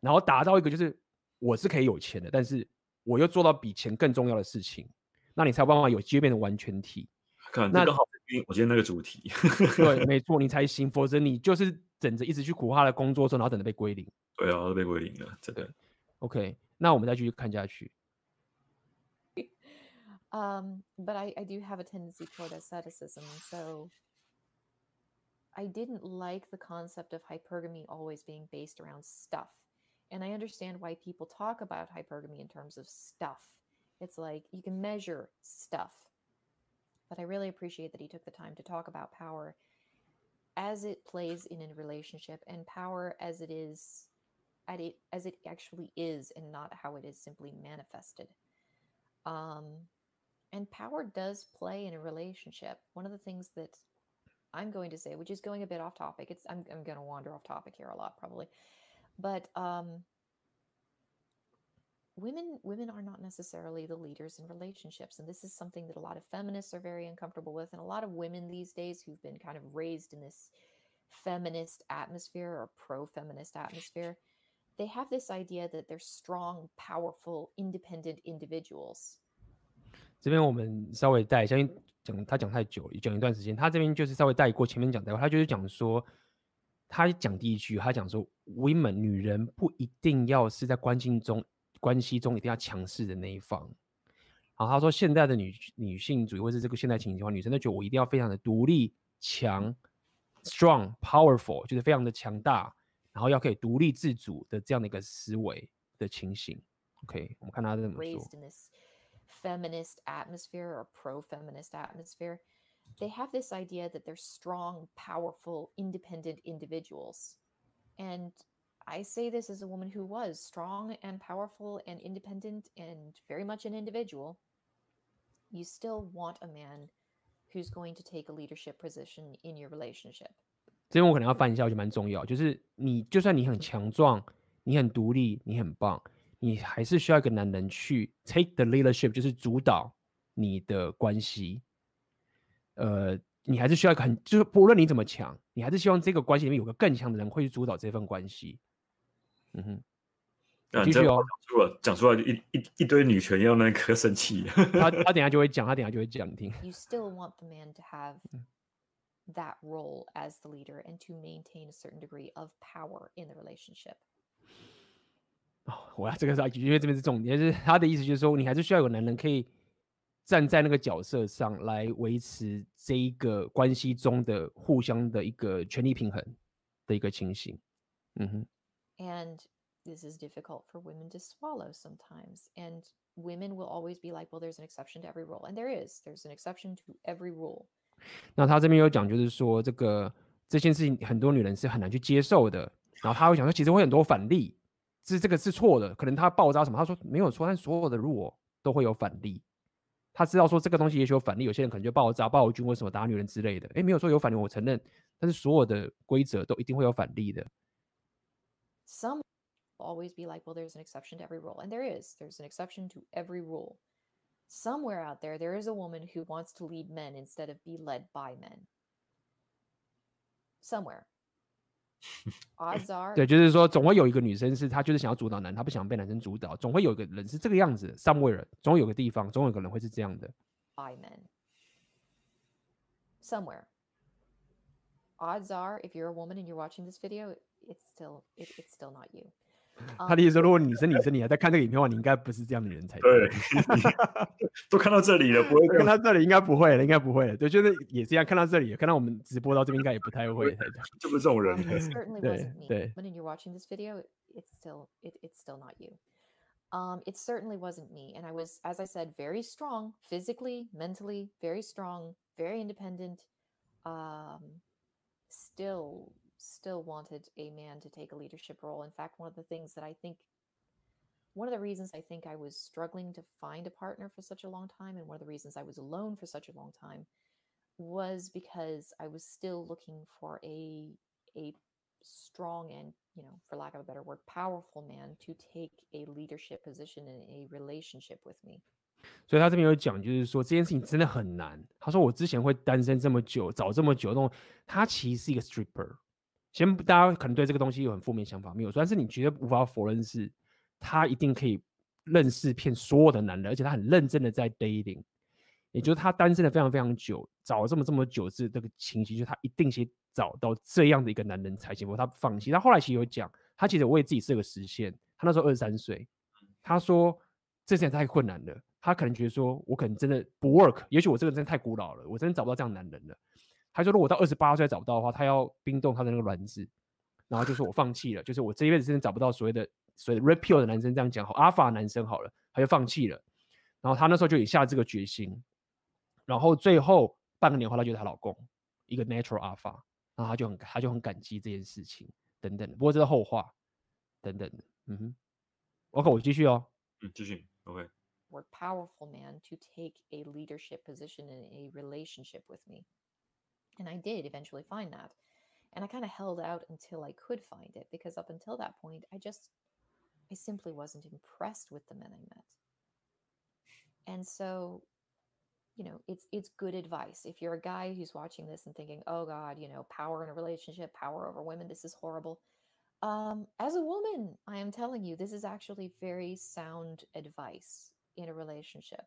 然后达到一个就是我是可以有钱的，但是我又做到比钱更重要的事情，那你才有办法有机会变成完全体。可能那刚好我今天那个主题，对，没错，你才行，否则你就是等着一直去苦哈的工作，然后等着被归零。对啊，都被归零了，真的。OK，那我们再继续看下去。Um, but I I do have a tendency toward asceticism, so. I didn't like the concept of hypergamy always being based around stuff. And I understand why people talk about hypergamy in terms of stuff. It's like you can measure stuff. But I really appreciate that he took the time to talk about power as it plays in a relationship and power as it is at it as it actually is and not how it is simply manifested. Um, and power does play in a relationship. One of the things that I'm going to say, which is going a bit off topic. It's I'm I'm going to wander off topic here a lot probably, but um, women women are not necessarily the leaders in relationships, and this is something that a lot of feminists are very uncomfortable with, and a lot of women these days who've been kind of raised in this feminist atmosphere or pro-feminist atmosphere, they have this idea that they're strong, powerful, independent individuals. 这边我们稍微带相信，讲他讲太久，讲一段时间。他这边就是稍微带过前面讲的话，他就是讲说，他讲第一句，他讲说，women 女人不一定要是在关系中关系中一定要强势的那一方。然后他说，现在的女女性主义或是这个现代情形的话，女生都觉得我一定要非常的独立强，strong powerful，就是非常的强大，然后要可以独立自主的这样的一个思维的情形。OK，我们看他这么说。Raised in this feminist atmosphere or pro-feminist atmosphere, they have this idea that they're strong, powerful, independent individuals. And I say this as a woman who was strong and powerful and independent and very much an individual. You still want a man who's going to take a leadership position in your relationship. 这边我可能要翻一下，我觉得蛮重要。就是你就算你很强壮，你很独立，你很棒， 你还是需要一个男人去 take the leadership，就是主导你的关系。呃，你还是需要一个很，就是不论你怎么强，你还是希望这个关系里面有个更强的人会去主导这份关系。嗯哼，继续哦。讲出来，讲出来就一一一堆女权要那个生气。他他等下就会讲，他等下就会讲，你听。You still want the man to have that role as the leader and to maintain a certain degree of power in the relationship。哦，我要这个是因为这边是重点，就是他的意思就是说，你还是需要有男人可以站在那个角色上来维持这一个关系中的互相的一个权力平衡的一个情形。嗯哼。And this is difficult for women to swallow sometimes. And women will always be like, well, there's an exception to every rule. And there is, there's an exception to every rule. 那他这边有讲，就是说这个这件事情很多女人是很难去接受的。然后他会想说，其实会很多反例，是这个是错的，可能他爆炸什么？他说没有错，但所有的 rule 都会有反例。他知道说这个东西也许有反例，有些人可能就爆炸、暴君或什么打女人之类的。诶，没有说有反例，我承认，但是所有的规则都一定会有反例的。some will always be like, well, there's an exception to every rule. And there is, there's an exception to every rule. Somewhere out there, there is a woman who wants to lead men instead of be led by men. Somewhere. Odds are. 对，就是说，总会有一个女生是她就是想要主导男，她不想被男生主导。总会有一个人是这个样子的，somewhere，总有个地方，总有个人会是这样的。By men. Somewhere. Odds are, if you're a woman and you're watching this video, it's still it, it's still not you。 他的意思说，如果你是女生，你还在看这个影片的话，你应该不是这样的人才对。都看到这里了，不会看到这里，应该不会了，应该不会了。对，就是也是一样，看到这里，看到我们直播到这边，应该也不太会。就不是这种人。对对。When you're watching this video, it's still it it's still not you. Um, it certainly wasn't me, and I was, as I said, very strong physically, mentally, very strong, very independent. Um, still still wanted a man to take a leadership role. In fact, one of the things that I think, one of the reasons I think I was struggling to find a partner for such a long time, and one of the reasons I was alone for such a long time, was because I was still looking for a a strong and you know, for lack of a better word, powerful man to take a leadership position in a relationship with me. 所以他这边有讲，就是说这件事情真的很难。他说我之前会单身这么久，找这么久，那种他其实是一个 stripper。 先大家可能对这个东西有很负面想法，没有，但是你绝对无法否认是，他一定可以认识骗所有的男人，而且他很认真的在 dating，也就是他单身了非常非常久，找了这么这么久是这个情形，就是他一定先找到这样的一个男人才行，不过他不放弃。他后来其实有讲，他其实为自己设个时限，他那时候二十三岁，他说这件太困难了。他可能觉得说，我可能真的不 work，也许我这个真的太古老了，我真的找不到这样的男人了。他说，如果到二十八岁找不到的话，他要冰冻他的那个卵子，然后就说我放弃了，就是我这一辈子真的找不到所谓的所谓的 repeal 的男生，这样讲好，alpha 男生好了，他就放弃了。然后他那时候就已下这个决心，然后最后半个年后，他就是她老公一个 natural alpha，然后他就很他就很感激这件事情等等的。不过这是后话等等的，嗯哼。OK，我继续哦，嗯，继续，OK。more powerful man to take a leadership position in a relationship with me. And I did eventually find that. And I kind of held out until I could find it because up until that point, I just, I simply wasn't impressed with the men I met. And so, you know, it's it's good advice. If you're a guy who's watching this and thinking, "Oh God, you know, power in a relationship, power over women, this is horrible," um, as a woman, I am telling you, this is actually very sound advice in a relationship.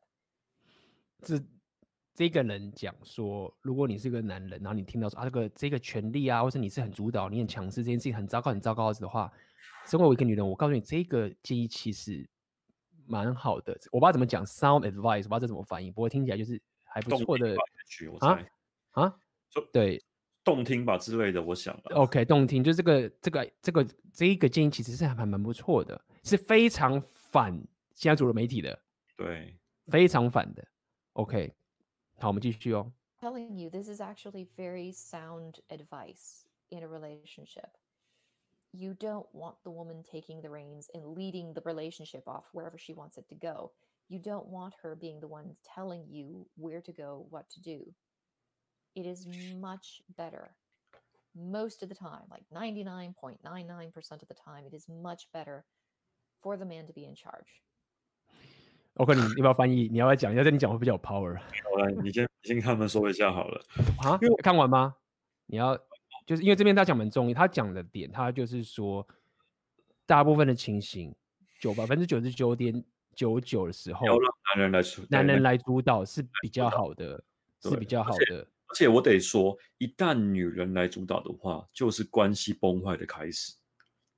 这这个人讲说，如果你是个男人，然后你听到说啊，这个这个权利啊，或是你是很主导，你很强势，这件事情很糟糕，很糟糕的话，身为我一个女人，我告诉你，这个建议其实蛮好的。我不知道怎么讲，sound advice，我不知道这怎么翻译，不过听起来就是还不错的。啊啊，对动听吧之类的，我想。OK，动听，就这个这个这个这一个建议其实是还蛮不错的，是非常反现在主流媒体的，对，非常反的。OK，好，我们继续哦。Telling you this is actually very sound advice in a relationship. You don't want the woman taking the reins and leading the relationship off wherever she wants it to go. You don't want her being the one telling you where to go, what to do. It is much better. Most of the time, like 99.99% of the time, it is much better for the man to be in charge. OK，你要不要翻译？你要不要讲？要跟你讲会比较有 power。好了，你先你先跟他们说一下好了。啊？看完吗？你要就是因为这边他讲蛮重要，他讲的点，他就是说，大部分的情形，九百分之九十九点九九的时候，要让男人来主，男人来主导是比较好的，是比较好的。而且我得说，一旦女人来主导的话，就是关系崩坏的开始。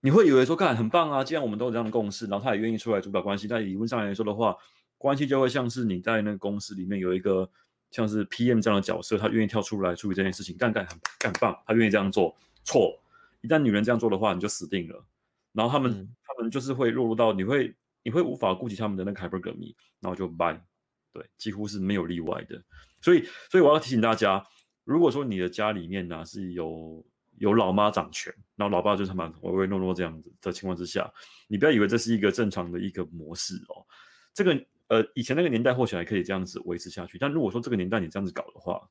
你会以为说，看很棒啊！既然我们都有这样的共识，然后他也愿意出来主导关系，但理论上来说的话，关系就会像是你在那个公司里面有一个像是 PM 这样的角色，他愿意跳出来处理这件事情，干干很干棒，他愿意这样做。错，一旦女人这样做的话，你就死定了。然后他们、嗯、他们就是会落入到你会你会无法顾及他们的那个 hypergamy，然后就 bye，对，几乎是没有例外的。所以所以我要提醒大家，如果说你的家里面呢、啊、是有。有老妈掌权，然后老爸就是蛮唯唯诺诺这样子的情况之下，你不要以为这是一个正常的一个模式哦。这个呃，以前那个年代或许还可以这样子维持下去，但如果说这个年代你这样子搞的话，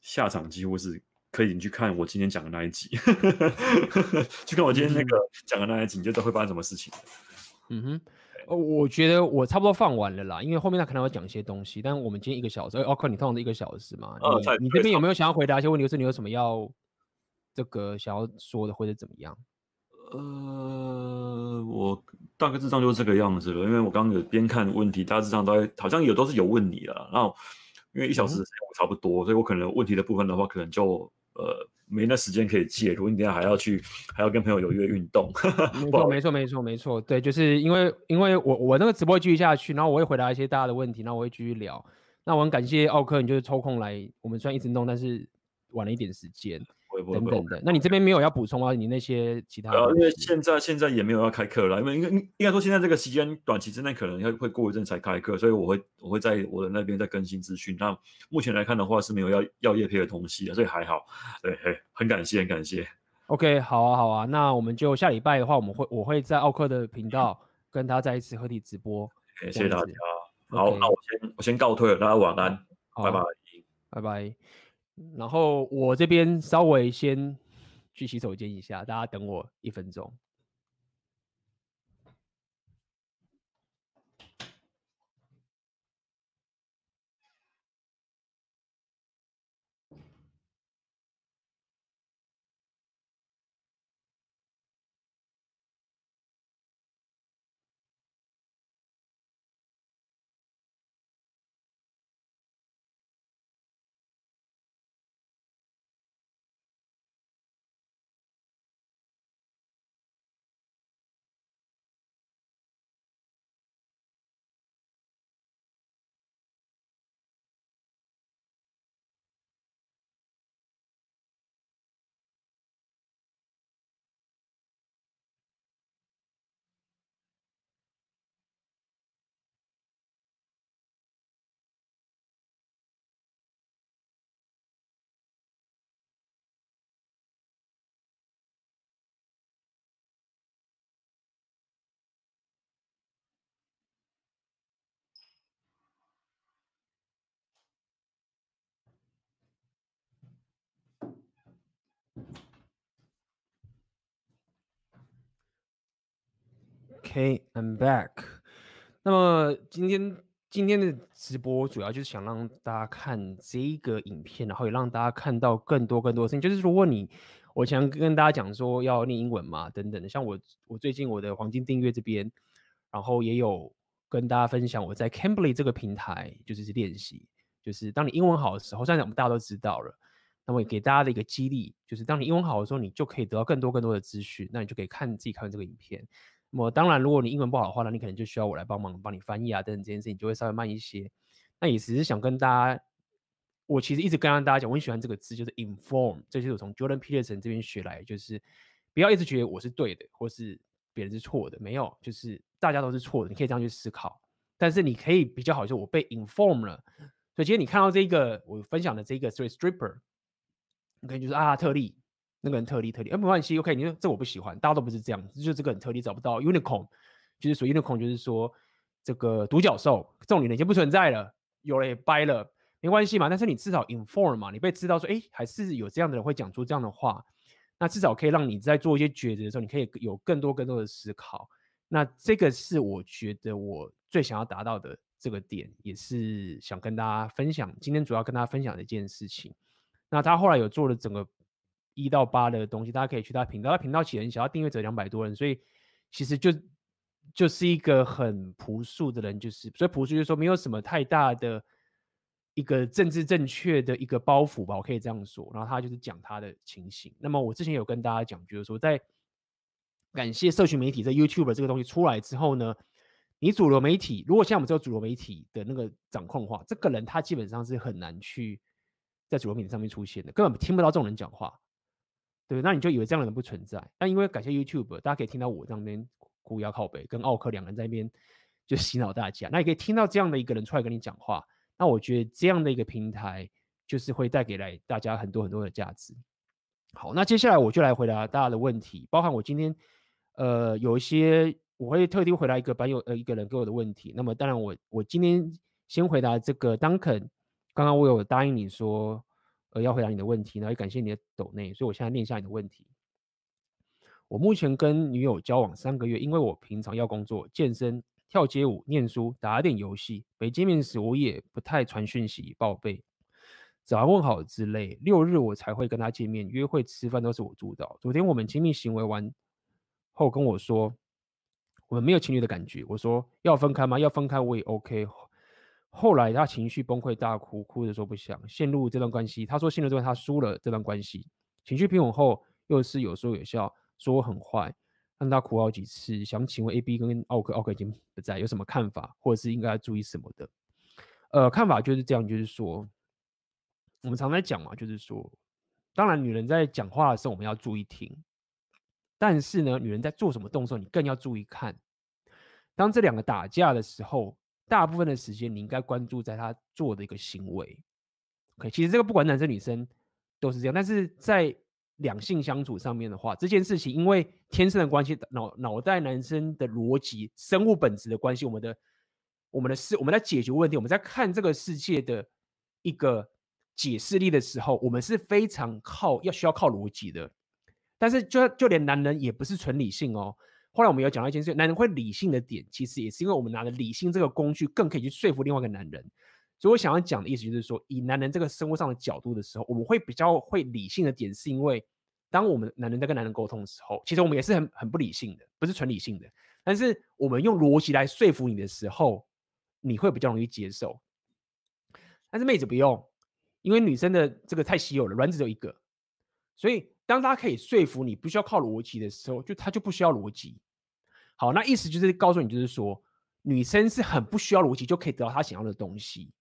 下场几乎是可以你去看我今天讲的那一集，去看我今天那个讲的那一集，你就知道会发生什么事情。嗯哼，呃，我觉得我差不多放完了啦，因为后面他可能会讲一些东西，但我们今天一个小时，哦，可你通常是一个小时嘛？呃、你你这边有没有想要回答一些问题？就是你有什么要？这个想要说的或者怎么样？呃，我大概智障就是这个样子了，因为我刚刚有边看问题，大致上都好像有都是有问你了。然后因为一小时时间差不多，嗯、所以我可能问题的部分的话，可能就呃没那时间可以介入。你等下还要去，还要跟朋友有约运动。没错，没错，没错，没错。对，就是因为因为我我那个直播继续下去，然后我会回答一些大家的问题，然后我会继续聊。那我很感谢奥克，你就是抽空来，我们虽然一直弄，但是晚了一点时间。等等的，那你这边没有要补充啊？你那些其他的？因为现在现在也没有要开课了，因为应该应该说现在这个时间短期之内可能要会过一阵才开课，所以我会我会在我的那边再更新资讯。那目前来看的话是没有要要业配的东西的，所以还好。对，很感谢，很感谢。OK，好啊，好啊，那我们就下礼拜的话，我们会我会在奥克的频道跟他再一次合体直播。谢谢大家。好我先我先告退了，大家晚安，拜拜，拜拜。然后我这边稍微先去洗手间一下，大家等我一分钟。OK, I'm back。那么今天今天的直播主要就是想让大家看这个影片，然后也让大家看到更多更多的事情。就是如果你，我想跟大家讲说要念英文嘛，等等的。像我我最近我的黄金订阅这边，然后也有跟大家分享我在 Cambly 这个平台就是练习，就是当你英文好的时候，虽然我们大家都知道了，那么也给大家的一个激励，就是当你英文好的时候，你就可以得到更多更多的资讯，那你就可以看自己看这个影片。那么当然，如果你英文不好的话，那你可能就需要我来帮忙帮你翻译啊，等等这件事情就会稍微慢一些。那也只是想跟大家我其实一直跟大家讲，我很喜欢这个字，就是 inform，这就是我从 Jordan Peterson 这边学来，就是不要一直觉得我是对的，或是别人是错的，没有，就是大家都是错的，你可以这样去思考。但是你可以比较好，就我被 inform 了。所以今天你看到这个我分享的这个 three stripper，你可以就是啊特例，那个人特例特例，哎没关系，OK，你说这我不喜欢，大家都不是这样，就这个很特例找不到 unicorn，就是说 unicorn 就是说这个独角兽，这种人已经不存在了，有了也掰了，没关系嘛。但是你至少 inform 嘛，你被知道说，哎，还是有这样的人会讲出这样的话，那至少可以让你在做一些抉择的时候，你可以有更多更多的思考。那这个是我觉得我最想要达到的。这个点也是想跟大家分享，今天主要跟大家分享的一件事情。那他后来有做了整个一到八的东西，大家可以去他频道，他频道起人小，他订阅者两百多人，所以其实就就是一个很朴素的人，就是所以朴素就是说没有什么太大的一个政治正确的一个包袱吧，我可以这样说。然后他就是讲他的情形。那么我之前有跟大家讲，就是说在感谢社群媒体在 YouTube 这个东西出来之后呢。你主流媒体，如果像我们这个主流媒体的那个掌控的话，这个人他基本上是很难去在主流媒体上面出现的，根本听不到这种人讲话，对，那你就以为这样的人不存在。但因为感谢 YouTube，大家可以听到我在那边孤腰靠北，跟奥克两个人在那边就 洗脑大家，那也可以听到这样的一个人出来跟你讲话。那我觉得这样的一个平台就是会带给来大家很多很多的价值。好，那接下来我就来回答大家的问题，包含我今天呃有一些。我会特地回答一个版友呃一个人给我的问题。那么当然我我今天先回答这个 Duncan。刚刚我有答应你说呃要回答你的问题，然后也感谢你的抖内，所以我现在念一下你的问题。我目前跟女友交往三个月，因为我平常要工作、健身、跳街舞、念书、打点游戏，没见面时我也不太传讯息报备、早安问好之类。六日我才会跟她见面，约会吃饭都是我主导。昨天我们亲密行为完后跟我说。我们没有情侣的感觉。我说要分开吗？要分开我也 OK。后来他情绪崩溃大哭，哭着说不想陷入这段关系。他说陷入之后他输了这段关系。情绪平稳后又是有说有笑，说我很坏，让他哭好几次。想请问 A B 跟奥克，奥克已经不在，有什么看法，或者是应该要注意什么的？呃，看法就是这样，就是说我们常在讲嘛，就是说，当然女人在讲话的时候我们要注意听。但是呢，女人在做什么动作，你更要注意看。当这两个打架的时候，大部分的时间你应该关注在他做的一个行为。OK，其实这个不管男生女生都是这样。但是在两性相处上面的话，这件事情因为天生的关系，脑脑袋男生的逻辑、生物本质的关系，我们的我们的事，我们在解决问题，我们在看这个世界的一个解释力的时候，我们是非常靠要需要靠逻辑的。但是就就连男人也不是纯理性哦。后来我们有讲到一件事，男人会理性的点，其实也是因为我们拿了理性这个工具，更可以去说服另外一个男人。所以我想要讲的意思就是说，以男人这个生活上的角度的时候，我们会比较会理性的点，是因为当我们男人在跟男人沟通的时候，其实我们也是很很不理性的，不是纯理性的。但是我们用逻辑来说服你的时候，你会比较容易接受。但是妹子不用，因为女生的这个太稀有了，卵子只有一个，所以。当他可以说服你不需要靠逻辑的时候，就他就不需要逻辑。好，那意思就是告诉你，就是说女生是很不需要逻辑就可以得到她想要的东西。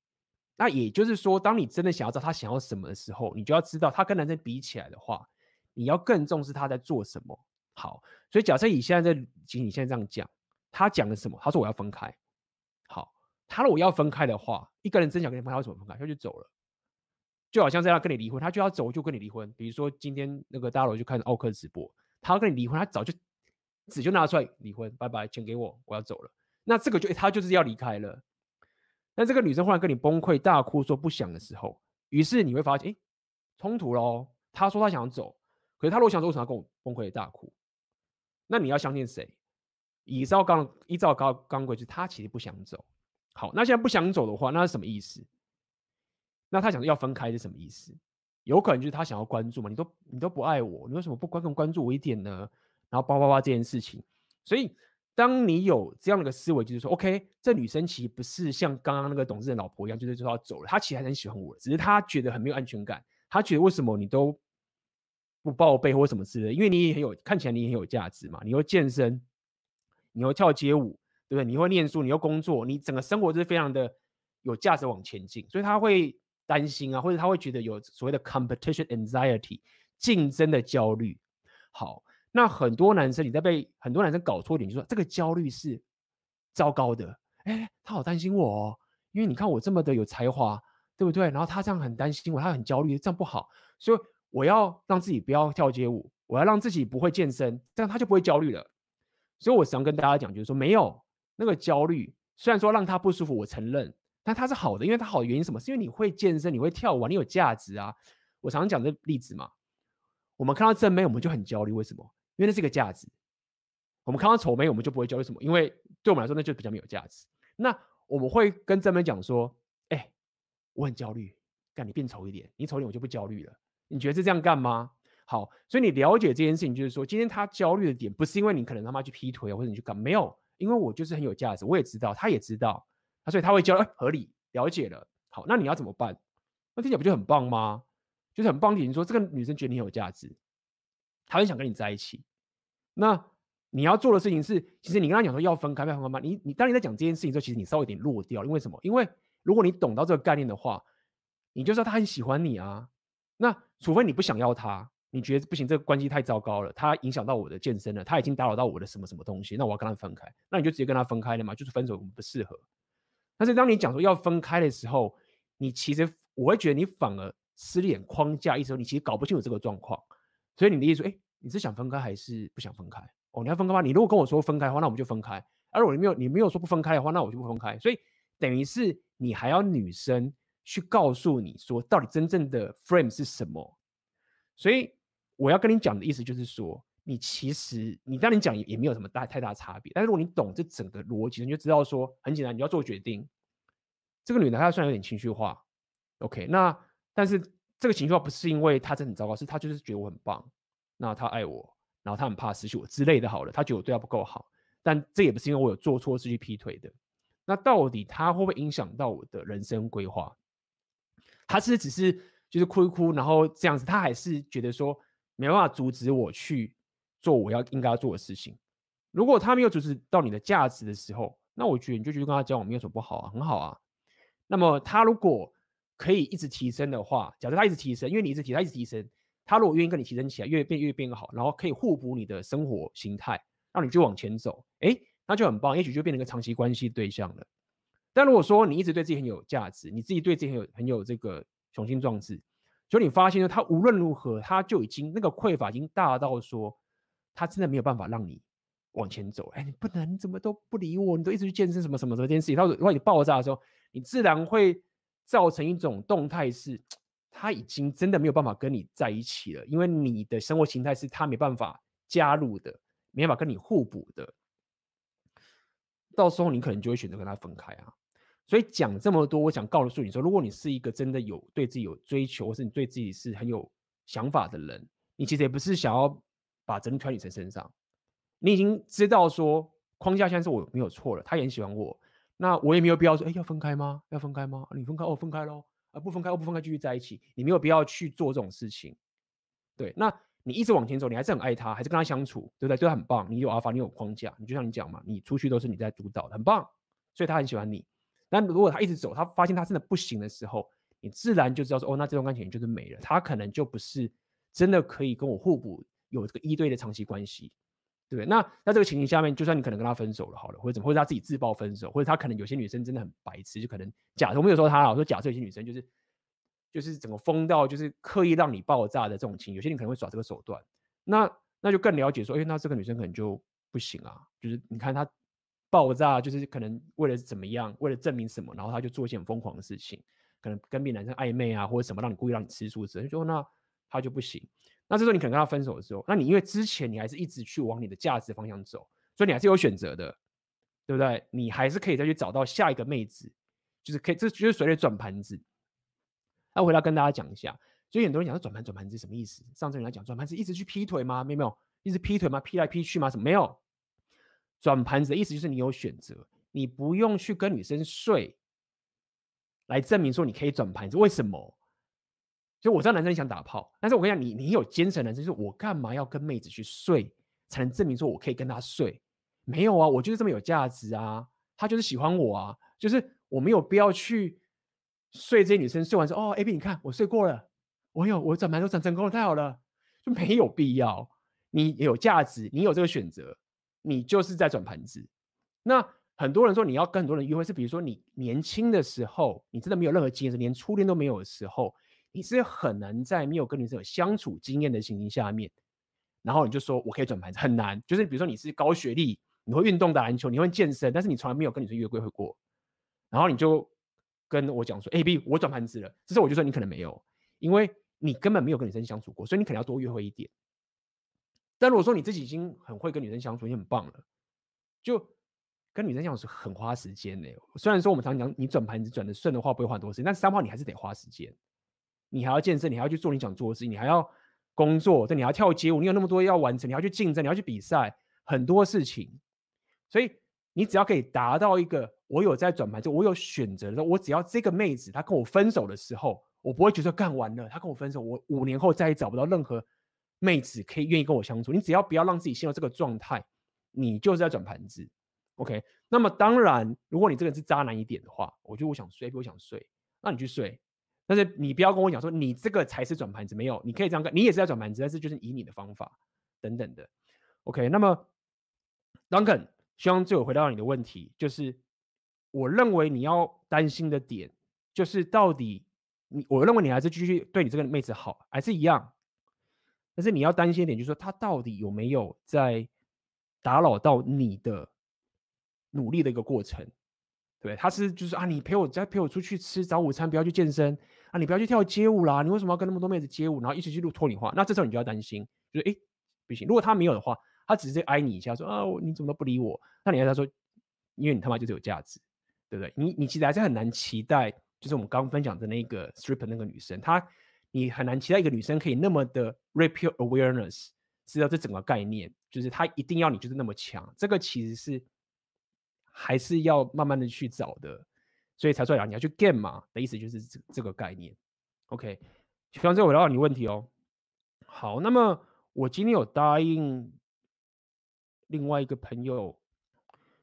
那也就是说，当你真的想要知道她想要什么的时候，你就要知道她跟男生比起来的话，你要更重视她在做什么。好，所以假设以现在这，仅你现在这样讲，他讲了什么？他说我要分开。好，他如果要分开的话，一个人真想跟你分开，他怎么分开？他就走了。就好像在要跟你离婚，他就要走就跟你离婚。比如说今天那个大楼就看奥克直播，他要跟你离婚，他早就纸就拿出来离婚，拜拜，钱给我，我要走了。那这个就他就是要离开了。那这个女生忽然跟你崩溃大哭说不想的时候，于是你会发现，哎，冲突喽。他说他想走，可是他如果想走，为什么要跟我崩溃大哭？那你要相信谁？依照刚依照刚刚规矩，他其实不想走。好，那现在不想走的话，那是什么意思？那他想要分开是什么意思？有可能就是他想要关注嘛？你都你都不爱我，你为什么不关更关注我一点呢？然后叭叭叭这件事情。所以当你有这样的一个思维，就是说，OK，这女生其实不是像刚刚那个董事长老婆一样，就是说要走了。她其实还很喜欢我，只是她觉得很没有安全感。她觉得为什么你都不报备或什么之类的？因为你也很有看起来你也很有价值嘛，你又健身，你又跳街舞，对不对？你会念书，你又工作，你整个生活就是非常的有价值往前进，所以她会。担心啊，或者他会觉得有所谓的 competition anxiety 竞争的焦虑。好，那很多男生你在被很多男生搞错点，就说这个焦虑是糟糕的。哎，他好担心我哦，因为你看我这么的有才华，对不对？然后他这样很担心我，他很焦虑，这样不好，所以我要让自己不要跳街舞，我要让自己不会健身，这样他就不会焦虑了。所以我想跟大家讲，就是说没有那个焦虑，虽然说让他不舒服，我承认，但他是好的，因为他好的原因什么？是因为你会健身，你会跳舞，你有价值啊。我常常讲这例子嘛，我们看到正妹，我们就很焦虑，为什么？因为那是一个价值。我们看到丑妹，我们就不会焦虑什么？因为对我们来说，那就比较没有价值。那我们会跟正妹讲说：“哎、我很焦虑，干你变丑一点，你丑一点我就不焦虑了。你觉得是这样干吗？”好，所以你了解这件事情，就是说，今天他焦虑的点不是因为你可能他妈去劈腿啊，或者你去干，没有，因为我就是很有价值，我也知道，他也知道，所以他会教哎，合理，了解了。好，那你要怎么办？那听起来不就很棒吗？就是很棒，你说这个女生觉得你很有价值，她很想跟你在一起，那。你要做的事情是，其实你跟她讲说要分开，要分开吗？你你当你在讲这件事情的时候，其实你稍微有点落掉，因为什么？因为如果你懂到这个概念的话，你就知道她很喜欢你啊。那除非你不想要她，你觉得不行，这个关系太糟糕了，她影响到我的健身了，她已经打扰到我的什么什么东西，那我要跟她分开，那你就直接跟她分开了嘛，就是分手我们不适合。但是当你讲说要分开的时候，你其实我会觉得你反而失恋框架一时候，你其实搞不清楚这个状况。所以你的意思说，哎，你是想分开还是不想分开？哦，你要分开吗？你如果跟我说分开的话，那我们就分开。而我没有，你没有说不分开的话，那我就不分开。所以等于是你还要女生去告诉你说，到底真正的 frame 是什么。所以我要跟你讲的意思就是说，你其实你当你讲也也没有什么大太大差别。但是如果你懂这整个逻辑，你就知道说很简单，你要做决定。这个女的她虽然有点情绪化，OK，那但是这个情绪化不是因为她真的很糟糕，是她就是觉得我很棒，那她爱我。然后她很怕失去我之类的，好了，她觉得我对她不够好，但这也不是因为我有做错事去劈腿的。那到底他会不会影响到我的人生规划？他是只是就是哭一哭，然后这样子，他还是觉得说没办法阻止我去做我要应该要做的事情。如果他没有阻止到你的价值的时候，那我觉得你就继续跟他交往，没有什么不好啊，很好啊。那么他如果可以一直提升的话，假设他一直提升，因为你一直提，他一直提升。他如果愿意跟你提升起来，越变越变越好，然后可以互补你的生活形态，让你就往前走，哎，那就很棒，也许就变成一个长期关系对象了。但如果说你一直对自己很有价值，你自己对自己很有很有这个雄心壮志，就你发现呢，他无论如何，他就已经那个匮乏已经大到说，他真的没有办法让你往前走。哎，你不能，你怎么都不理我，你都一直去健身什么什么什么这件事情，他如果你爆炸的时候，你自然会造成一种动态是。他已经真的没有办法跟你在一起了，因为你的生活形态是他没办法加入的，没办法跟你互补的。到时候你可能就会选择跟他分开啊。所以讲这么多，我想告诉你说，如果你是一个真的有对自己有追求，或是你对自己是很有想法的人，你其实也不是想要把责任推女生身上。你已经知道说框架现在是我没有错了，他也很喜欢我，那我也没有必要说，哎，要分开吗？要分开吗？你分开哦，分开喽。啊不分开哦，不分开，继续在一起，你没有必要去做这种事情。对，那你一直往前走，你还是很爱他，还是跟他相处，对不对？对他很棒，你有阿法，你有框架，你就像你讲嘛，你出去都是你在主导，很棒，所以他很喜欢你。但如果他一直走，他发现他真的不行的时候，你自然就知道说，哦，那这段感情就是没了，他可能就不是真的可以跟我互补，有这个一对的长期关系。对，那在这个情形下面，就算你可能跟他分手了，好了，或者怎么，或者他自己自爆分手，或者他可能有些女生真的很白痴，就可能假设，我没有说他，我说假设有些女生就是就是整个疯到就是刻意让你爆炸的这种情，有些人可能会耍这个手段，那那就更了解说，哎，那这个女生可能就不行啊，就是你看她爆炸，就是可能为了怎么样，为了证明什么，然后他就做一些很疯狂的事情，可能跟别的男生暧昧啊，或者什么让你故意让你吃醋之类，就说那他就不行。那这时候你可能跟他分手的时候，那你因为之前你还是一直去往你的价值方向走，所以你还是有选择的，对不对？你还是可以再去找到下一个妹子，就是可以，这就是所谓的转盘子。那我回来跟大家讲一下，所以很多人讲说转盘转盘子什么意思？上次人家讲转盘子一直去劈腿吗？没有没有，一直劈腿吗？劈来劈去吗？什么没有？转盘子的意思就是你有选择，你不用去跟女生睡，来证明说你可以转盘子。为什么？就我知道男生想打炮，但是我跟你讲，你你有坚持男生，就是我干嘛要跟妹子去睡，才能证明说我可以跟她睡？没有啊，我就是这么有价值啊，她就是喜欢我啊，就是我没有必要去睡这些女生睡完之后，哦，AB 你看我睡过了，我有我转盘都转成功了，太好了，就没有必要。你有价值，你有这个选择，你就是在转盘子。那很多人说你要跟很多人约会，是比如说你年轻的时候，你真的没有任何经验，连初恋都没有的时候，你是很难在没有跟女生有相处经验的情形下面，然后你就说我可以转盘子，很难。就是比如说你是高学历，你会运动打篮球，你会健身，但是你从来没有跟女生约会过，然后你就跟我讲说，哎，B，我转盘子了。这时候我就说你可能没有，因为你根本没有跟女生相处过，所以你可能要多约会一点。但如果说你自己已经很会跟女生相处，你很棒了，就。跟女生相处很花时间的。虽然说我们常讲你转盘子转的顺的话不会花很多时间，但三炮你还是得花时间。你还要健身，你还要去做你想做的事情，你还要工作，对，你还要跳街舞，你有那么多要完成，你要去竞争，你要去比赛，很多事情。所以你只要可以达到一个，我有在转盘就，我有选择的时候，我只要这个妹子她跟我分手的时候，我不会觉得干完了，她跟我分手，我五年后再也找不到任何妹子可以愿意跟我相处。你只要不要让自己陷入这个状态，你就是在转盘子。OK，那么当然，如果你这个人是渣男一点的话，我觉得我想睡，我想睡，那你去睡。但是你不要跟我讲说你这个才是转盘子，没有，你可以这样干，你也是在转盘子，但是就是以你的方法等等的。OK，那么 Duncan，希望最后回答到你的问题，就是我认为你要担心的点，就是到底你，我认为你还是继续对你这个妹子好，还是一样，但是你要担心一点，就是说他到底有没有在打扰到你的。努力的一个过程，对，他是就是啊，你陪我再陪我出去吃早午餐，不要去健身啊，你不要去跳街舞啦，你为什么要跟那么多妹子街舞，然后一起去录脱你话？那这时候你就要担心，就是哎，不行。如果他没有的话，他只是在挨你一下，说啊，你怎么都不理我？那你要他说，因为你他妈就是有价值，对不对？你你其实还是很难期待，就是我们刚分享的那个 strip 那个女生，她你很难期待一个女生可以那么的 rape awareness，知道这整个概念，就是她一定要你就是那么强，这个其实是。还是要慢慢的去找的，所以才说啊，你要去 game 嘛的意思就是这这个概念。OK，希望这回答到你问题哦。好，那么我今天有答应另外一个朋友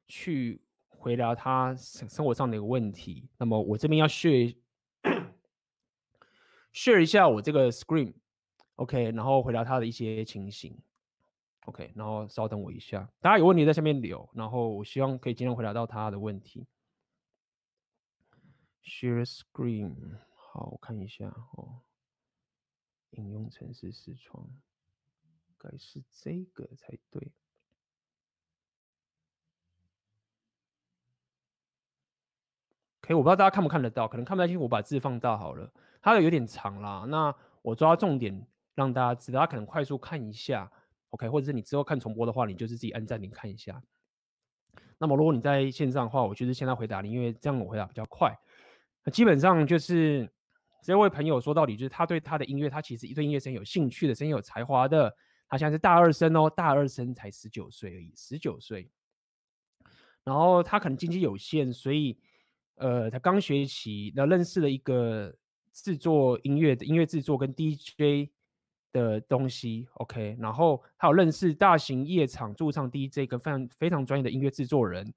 去回答他生活上的一个问题，那么我这边要 share share 一下我这个 screen，OK，然后回答他的一些情形。OK，然后稍等我一下，大家有问题在下面留，然后我希望可以尽量回答到他的问题。Share screen，好，我看一下哦。应用程式视窗，该是这个才对。OK，我不知道大家看不看得到，可能看不太清，我把字放大好了。它的有点长啦，那我抓重点让大家知道，大家可能快速看一下。OK，或者是你之后看重播的话，你就是自己按暂停看一下。那么如果你在线上的话，我就是现在回答你，因为这样我回答比较快。基本上就是这位朋友说到底，就是他对他的音乐，他其实对音乐是很有兴趣的，是很有才华的。他现在是大二生哦，大二生才十九岁而已，十九岁。然后他可能经济有限，所以呃，他刚学习，然后认识了一个制作音乐的音乐制作跟 DJ。的东西，OK，然后还有认识大型夜场驻唱 DJ 跟非常非常专业的音乐制作人，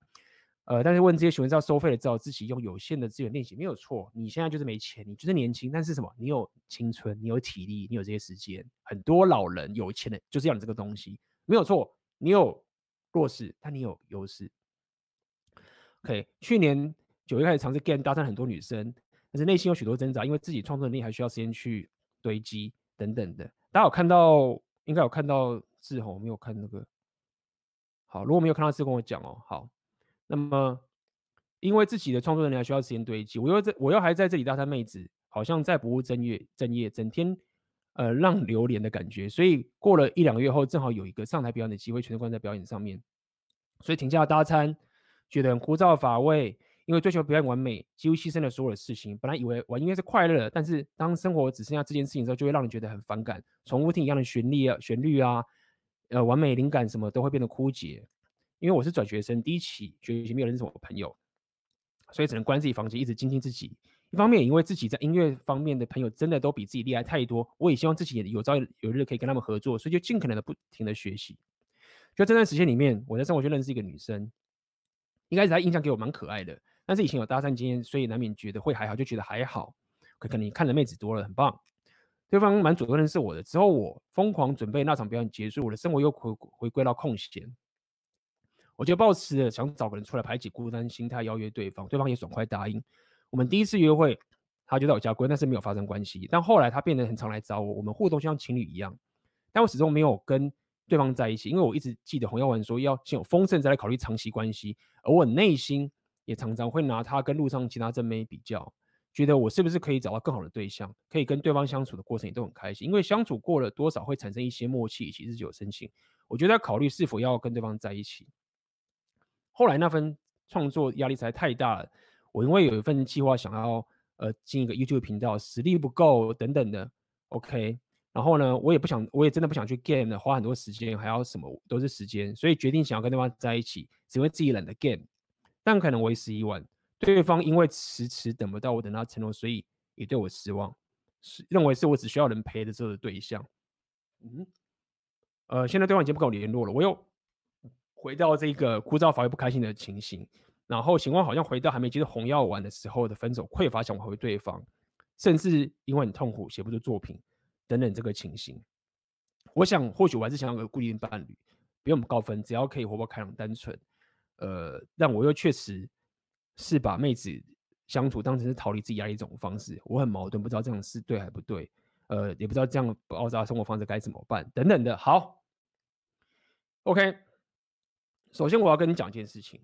呃，但是问这些学员是要收费的，只好自己用有限的资源练习，没有错。你现在就是没钱，你就是年轻，但是什么？你有青春，你有体力，你有这些时间。很多老人有钱的，就是要你这个东西，没有错。你有弱势，但你有优势。OK，去年九月开始尝试 game 搭讪很多女生，但是内心有许多挣扎，因为自己创作能力还需要时间去堆积等等的。大家有看到，应该有看到字吼，没有看那个。好，如果没有看到字，跟我讲哦。好，那么因为自己的创作能力还需要时间堆积，我又在，我又还在这里搭讪妹子，好像在不务正业，正业整天呃浪流连的感觉。所以过了一两个月后，正好有一个上台表演的机会，全神贯注在表演上面，所以停下了搭餐，觉得很枯燥乏味。因为追求表演完美，几乎牺牲了所有的事情。本来以为玩音乐是快乐的，但是当生活只剩下这件事情之后，就会让人觉得很反感。重复听一样的旋律啊，旋律啊，呃，完美灵感什么都会变得枯竭。因为我是转学生，第一期学习没有认识什么朋友，所以只能关自己房间，一直精进自己。一方面也因为自己在音乐方面的朋友真的都比自己厉害太多，我也希望自己有朝有日可以跟他们合作，所以就尽可能的不停的学习。就这段时间里面，我在生活圈认识一个女生，一开始她印象给我蛮可爱的。但是以前有搭讪经验，所以难免觉得会还好，就觉得还好。可可能看的妹子多了，很棒。对方蛮主动认识我的，之后我疯狂准备那场表演结束，我的生活又回回归到空闲。我就抱持想找个人出来排解孤单心态，邀约对方，对方也爽快答应。我们第一次约会，他就在我家过，但是没有发生关系。但后来他变得很常来找我，我们互动像情侣一样。但我始终没有跟对方在一起，因为我一直记得洪耀文说要先有丰盛再来考虑长期关系，而我内心也常常会拿他跟路上其他正妹比较，觉得我是不是可以找到更好的对象，可以跟对方相处的过程也都很开心，因为相处过了多少会产生一些默契，其实日久生情。我觉得要考虑是否要跟对方在一起。后来那份创作压力实在太大了，我因为有一份计划想要呃进一个 YouTube 频道，实力不够等等的，OK。然后呢，我也不想，我也真的不想去 game 的，花很多时间，还要什么都是时间，所以决定想要跟对方在一起，只因为自己懒得 game。但可能为时已晚，对方因为迟迟等不到我等他承诺，所以也对我失望，是认为是我只需要人陪的时候的对象。嗯，呃，现在对方已经不跟我联络了，我又回到这个枯燥乏味不开心的情形，然后情况好像回到还没接触红药丸的时候的分手匮乏，想挽回对方，甚至因为很痛苦写不出作品。等等，这个情形，我想或许我还是想要个固定伴侣，不用高分，只要可以活泼开朗、单纯。呃，但我又确实是把妹子相处当成是逃离自己压力一种方式，我很矛盾，不知道这样是对还不对。呃，也不知道这样爆炸生活方式该怎么办，等等的。好，OK，首先我要跟你讲一件事情，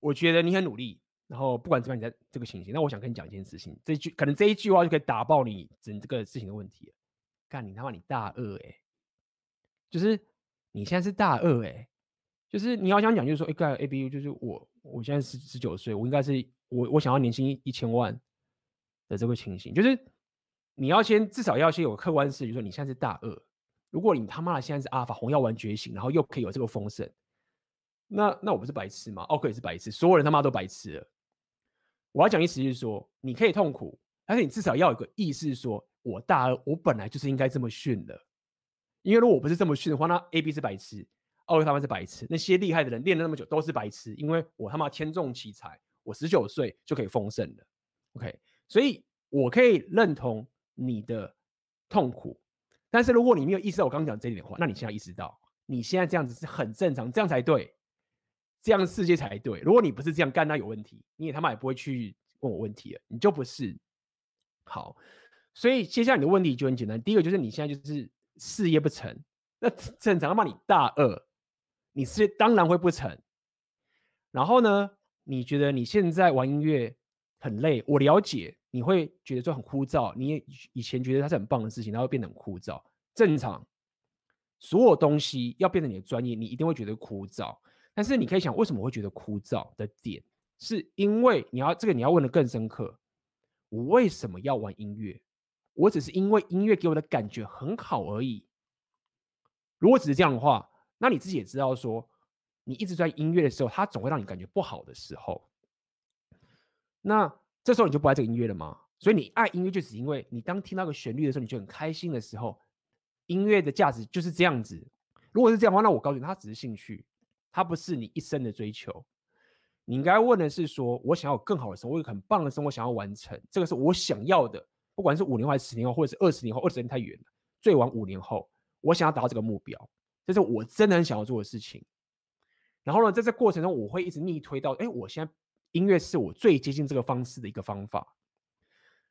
我觉得你很努力。然后不管怎么样，你在这个情形，那我想跟你讲一件事情，这句可能这一句话就可以打爆你整这个事情的问题。干你他妈你大二哎、就是你现在是大二哎、就是你要想讲就是说，哎干 ABU 就是我我现在是十九岁，我应该是我我想要年薪一千万的这个情形，就是你要先至少要先有客观事实，就是说你现在是大二，如果你他妈的现在是阿法红药丸觉醒，然后又可以有这个丰盛，那那我不是白痴吗？奥克也是白痴，所有人他妈都白痴了。我要讲意思就是说，你可以痛苦，但是你至少要有个意识，说我大二，我本来就是应该这么训的。因为如果我不是这么训的话，那 A、B 是白痴，奥克他妈是白痴，那些厉害的人练了那么久都是白痴。因为我他妈天纵奇才，我十九岁就可以丰盛了。OK，所以我可以认同你的痛苦，但是如果你没有意识到我刚刚讲这一点的话，那你现在意识到你现在这样子是很正常，这样才对。这样世界才对。如果你不是这样干，那有问题，你也他妈也不会去问我问题了。你就不是好，所以接下来你的问题就很简单。第一个就是你现在就是事业不成，那正常嘛你大二，你事业当然会不成。然后呢，你觉得你现在玩音乐很累，我了解，你会觉得说很枯燥。你以前觉得它是很棒的事情，然后变得很枯燥，正常。所有东西要变成你的专业，你一定会觉得枯燥。但是你可以想，为什么会觉得枯燥的点，是因为你要这个你要问的更深刻。我为什么要玩音乐？我只是因为音乐给我的感觉很好而已。如果只是这样的话，那你自己也知道说，你一直在音乐的时候，它总会让你感觉不好的时候。那这时候你就不爱这个音乐了吗？所以你爱音乐，就只因为你当听到个旋律的时候，你就很开心的时候，音乐的价值就是这样子。如果是这样的话，那我告诉你，它只是兴趣。它不是你一生的追求，你应该问的是说，我想要有更好的生活，我有很棒的生活想要完成，这个是我想要的，不管是五年后还是十年后，或者是二十年后，二十年太远了，最晚五年后，我想要达到这个目标，这是我真的很想要做的事情。然后呢，在这过程中，我会一直逆推到，哎，我现在音乐是我最接近这个方式的一个方法。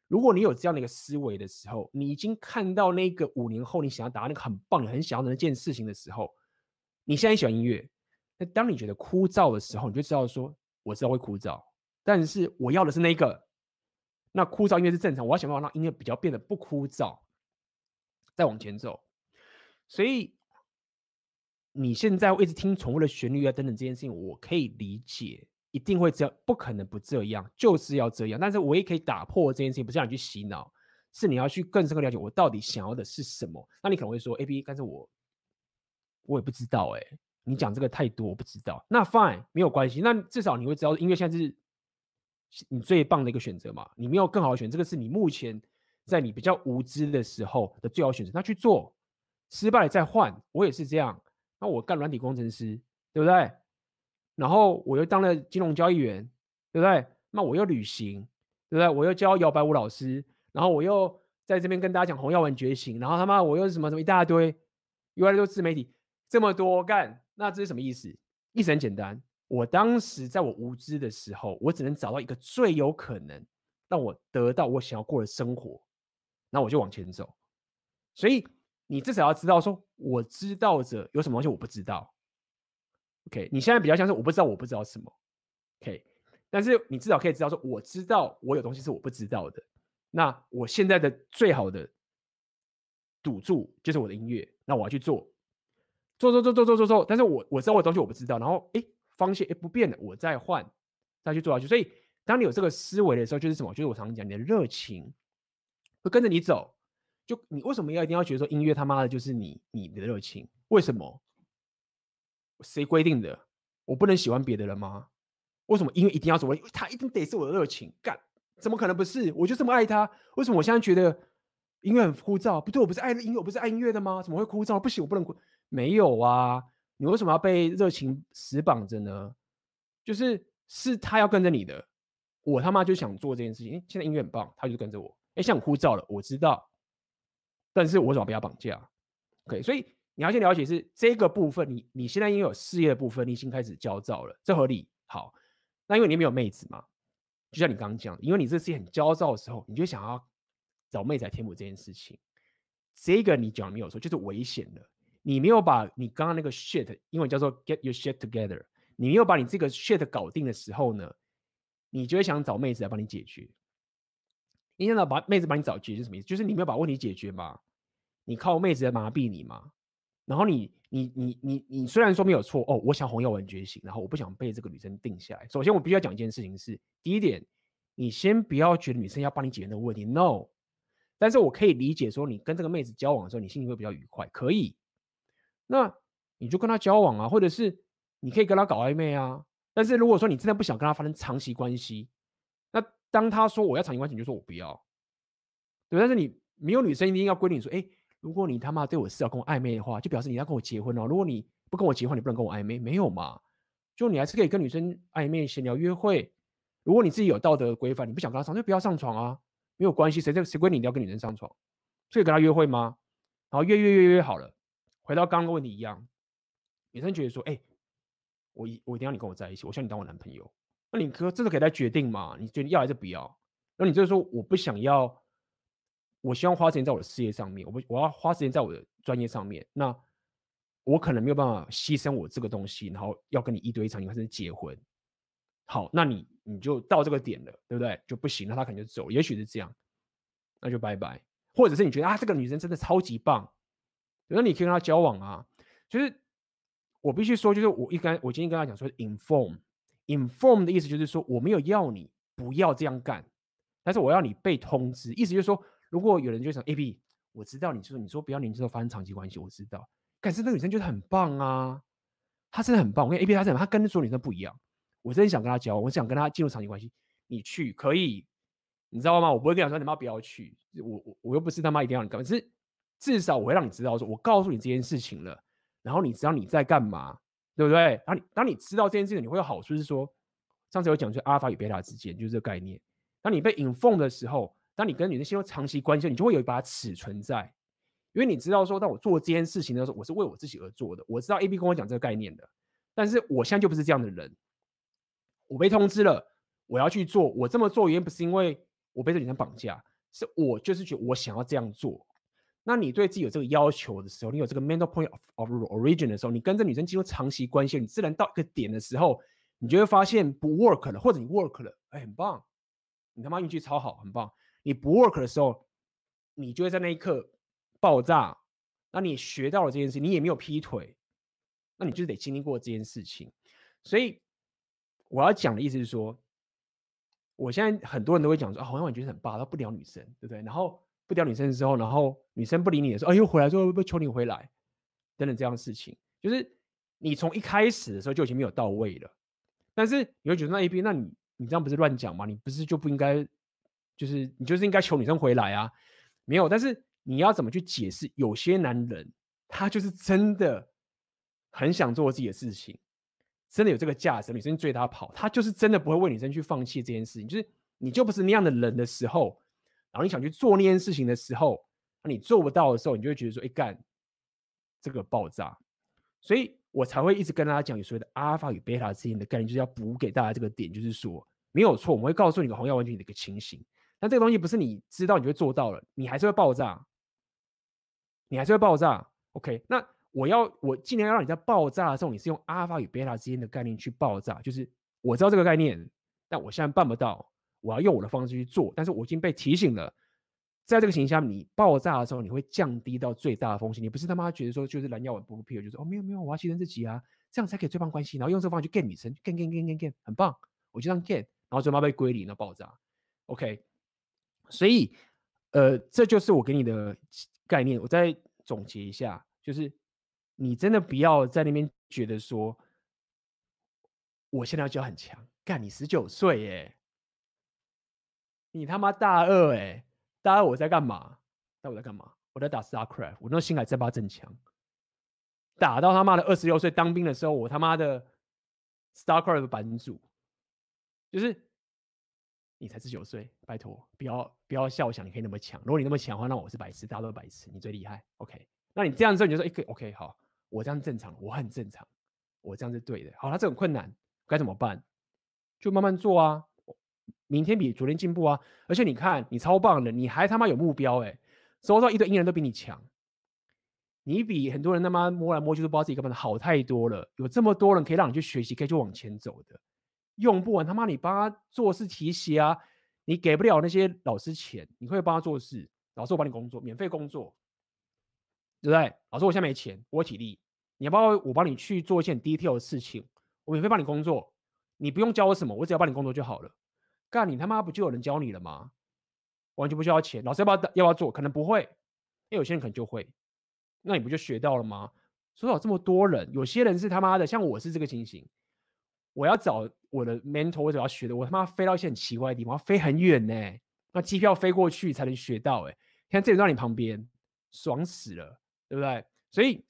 如果你有这样的一个思维的时候，你已经看到那个五年后你想要达到那个很棒、很想要的那件事情的时候，你现在喜欢音乐。那当你觉得枯燥的时候，你就知道说，我知道会枯燥，但是我要的是那个。那枯燥音乐是正常，我要想办法让音乐比较变得不枯燥，再往前走。所以你现在一直听重复的旋律啊等等这件事情，我可以理解，一定会这样，不可能不这样，就是要这样。但是我也可以打破这件事情，不是让你去洗脑，是你要去更深刻了解我到底想要的是什么。那你可能会说，AB，但是我我也不知道哎、你讲这个太多，我不知道。那 fine 没有关系，那至少你会知道音乐现在是你最棒的一个选择嘛。你没有更好的选择，这个是你目前在你比较无知的时候的最好选择。那去做，失败了再换。我也是这样。那我干软体工程师，对不对？然后我又当了金融交易员，对不对？那我又旅行，对不对？我又教摇摆舞老师，然后我又在这边跟大家讲红药丸觉醒，然后他妈我又什么什么一大堆，原来做自媒体这么多干，那这是什么意思？意思很简单，我当时在我无知的时候，我只能找到一个最有可能让我得到我想要过的生活，那我就往前走。所以你至少要知道说，我知道着有什么东西我不知道。OK，你现在比较像是我不知道我不知道什么。OK。但是你至少可以知道说，我知道我有东西是我不知道的。那我现在的最好的赌注就是我的音乐。那我要去做，做做做做做做做。但是我我知道我的东西我不知道，然后哎，方向哎不变了，我再换再去做下去。所以当你有这个思维的时候，就是什么？就是我常常讲，你的热情会跟着你走。就你为什么要一定要觉得说音乐他妈的就是你你的热情？为什么？谁规定的？我不能喜欢别的人吗？为什么音乐一定要是我？他一定得是我的热情。干，怎么可能不是？我就这么爱他。为什么我现在觉得音乐很枯燥？不对，我不是爱音乐，我不是爱音乐的吗？怎么会枯燥？不行，我不能枯。没有啊，你为什么要被热情死绑着呢？就是是他要跟着你的。我他妈就想做这件事情。现在音乐很棒，他就跟着我。哎，像枯燥了，我知道。但是我怎么被他绑架？OK，所以你要先了解是这个部分。你你现在因为有事业的部分，你已经开始焦躁了，这合理。好。那因为你没有妹子嘛，就像你刚刚讲，因为你这次很焦躁的时候，你就想要找妹子填补这件事情。这个你讲的没有错，就是危险的。你没有把你刚刚那个 shit，英文叫做 get your shit together，你没有把你这个 shit 搞定的时候呢，你就会想找妹子来帮你解决。你想找把妹子帮你找解决是什么意思？就是你没有把问题解决嘛，你靠妹子来麻痹你嘛，然后你。你你你你虽然说没有错哦，我想红药丸觉醒，然后我不想被这个女生定下来。首先，我必须要讲一件事情是：第一点，你先不要觉得女生要帮你解决那个问题，no。但是我可以理解说，你跟这个妹子交往的时候，你心情会比较愉快，可以。那你就跟他交往啊，或者是你可以跟他搞暧昧啊。但是如果说你真的不想跟他发生长期关系，那当他说我要长期关系，你就说我不要。对，但是你没有女生一定要规定说，哎。如果你他妈对我是要跟我暧昧的话，就表示你要跟我结婚哦。如果你不跟我结婚，你不能跟我暧昧，没有嘛？就你还是可以跟女生暧昧、闲聊、约会。如果你自己有道德规范，你不想跟她上，就不要上床啊，没有关系。谁谁规定你要跟女生上床？所以跟她约会吗？然后约约约约好了。回到刚刚的问题一样，女生觉得说：“哎、我一我一定要你跟我在一起，我希望你当我男朋友。”那你可这个给他决定嘛？你决定要还是不要？那你就是说我不想要。我希望花时间在我的事业上面，我不我要花时间在我的专业上面。那我可能没有办法牺牲我这个东西，然后要跟你一堆一场，甚至结婚。好，那你你就到这个点了，对不对？就不行，那他可能就走。也许是这样，那就拜拜。或者是你觉得啊，这个女生真的超级棒，那你可以跟他交往啊。就是我必须说，就是我一刚我今天跟他讲说，inform，inform 的意思就是说，我没有要你不要这样干，但是我要你被通知，意思就是说。如果有人就想 A B，我知道你说你说不要年轻时候发生长期关系，我知道，可是那个女生就是很棒啊，她真的很棒。我跟 A B 她怎么，她跟所有女生不一样。我真的想跟她交往，我想跟她进入长期关系，你去可以，你知道吗？我不会跟你说你妈不要去，我我我又不是他妈一定要你干嘛，是至少我会让你知道说，我告诉你这件事情了，然后你知道你在干嘛，对不对？然后你当你知道这件事情，你会有好处是说，上次有讲就阿尔法与贝塔之间就是这个概念，当你被 inform 的时候。当你跟女生进入长期关系，你就会有一把尺存在，因为你知道说，当我做这件事情的时候，我是为我自己而做的。我知道 A、B 跟我讲这个概念的，但是我现在就不是这样的人。我被通知了，我要去做。我这么做原因不是因为我被这女生绑架，是我就是觉得我想要这样做。那你对自己有这个要求的时候，你有这个 mental point of, origin 的时候，你跟这女生进入长期关系，你自然到一个点的时候，你就会发现不 work 了，或者你 work 了，哎，很棒，你他妈运气超好，很棒。你不 work 的时候，你就会在那一刻爆炸。那你学到了这件事，你也没有劈腿，那你就得经历过这件事情。所以我要讲的意思是说，我现在很多人都会讲说啊，好像我觉得很霸道，不聊女生，对不对？然后不屌女生的时候，然后女生不理你的时候，哎呦，回来之后不求你回来，等等这样的事情，就是你从一开始的时候就已经没有到位了。但是你会觉得那一边，那你你这样不是乱讲吗？你不是就不应该？就是你就是应该求女生回来啊，没有，但是你要怎么去解释？有些男人他就是真的很想做自己的事情，真的有这个价值，女生追他跑，他就是真的不会为女生去放弃这件事情。就是你就不是那样的人的时候，然后你想去做那件事情的时候，那你做不到的时候，你就会觉得说，哎干，这个爆炸。所以我才会一直跟大家讲，有所谓的阿尔法与贝塔之间的概念，就是要补给大家这个点，就是说没有错，我们会告诉你个红药丸菌的一个情形。但这个东西不是你知道你就会做到了，你还是会爆炸，你还是会爆炸。OK，那我要我尽量让你在爆炸的时候，你是用阿尔法与贝塔之间的概念去爆炸，就是我知道这个概念，但我现在办不到，我要用我的方式去做，但是我已经被提醒了。在这个情况下，你爆炸的时候，你会降低到最大的风险。你不是他妈觉得说就是蓝药丸不 p 就是哦没有没有，我要牺牲自己啊，这样才可以最棒关系，然后用这个方式去 get 女生，get get get get get，很棒，我就这样 get，然后最后被归零了爆炸。OK，所以呃，这就是我给你的概念。我再总结一下，就是你真的不要在那边觉得说，我现在就很强，干你十九岁耶，你他妈大二哎。大二我在干嘛？大二我在干嘛？我在打 StarCraft，我那星海争霸正强，打到他妈的二十六岁当兵的时候，我他妈的 StarCraft 的版主，就是你才十九岁，拜托不要不要笑我，想你可以那么强。如果你那么强的话，那我是白痴，大家都是白痴，你最厉害。OK，那你这样之后你就说，哎、欸、，OK，好，我这样正常，我很正常，我这样是对的。好，他这种困难该怎么办？就慢慢做啊。明天比昨天进步啊！而且你看，你超棒的，你还他妈有目标哎！收到一堆英人都比你强，你比很多人他妈摸来摸去都不知道自己干嘛的好太多了。有这么多人可以让你去学习，可以去往前走的，用不完他妈你帮他做事提携啊！你给不了那些老师钱，你会帮他做事，老师我帮你工作，免费工作，对不对？老师我现在没钱，我有体力，你要不要我帮你去做一些很 detail 的事情？我免费帮你工作，你不用教我什么，我只要帮你工作就好了。干你他妈不就有人教你了吗？完全不需要钱，老师要不要要不要做？可能不会，因为有些人可能就会。那你不就学到了吗？说有这么多人，有些人是他妈的，像我是这个情形，我要找我的 mentor，我只要学的，我他妈飞到一些很奇怪的地方，飞很远呢、那机票飞过去才能学到、欸，哎，现在这人在你旁边，爽死了，对不对？所以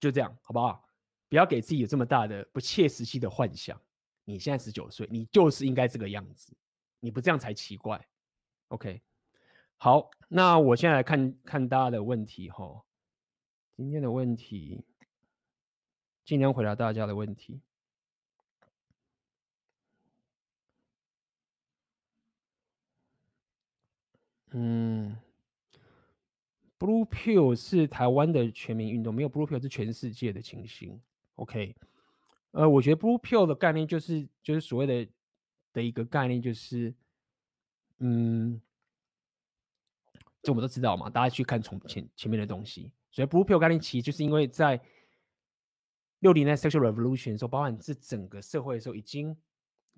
就这样，好不好？不要给自己有这么大的不切实际的幻想。你现在十九岁，你就是应该这个样子，你不这样才奇怪。OK，好，那我现在来看看大家的问题哈。今天的问题，尽量回答大家的问题。嗯，Blue Pill 是台湾的全民运动，没有 Blue Pill 是全世界的情形。OK。呃，我觉得 Blue Pill 的概念就是就是所谓的的一个概念，就是嗯，这我们都知道嘛，大家去看从前前面的东西。所以 Blue Pill 概念其实就是因为在六零年代 Sexual Revolution 的时候，包含这整个社会的时候，已经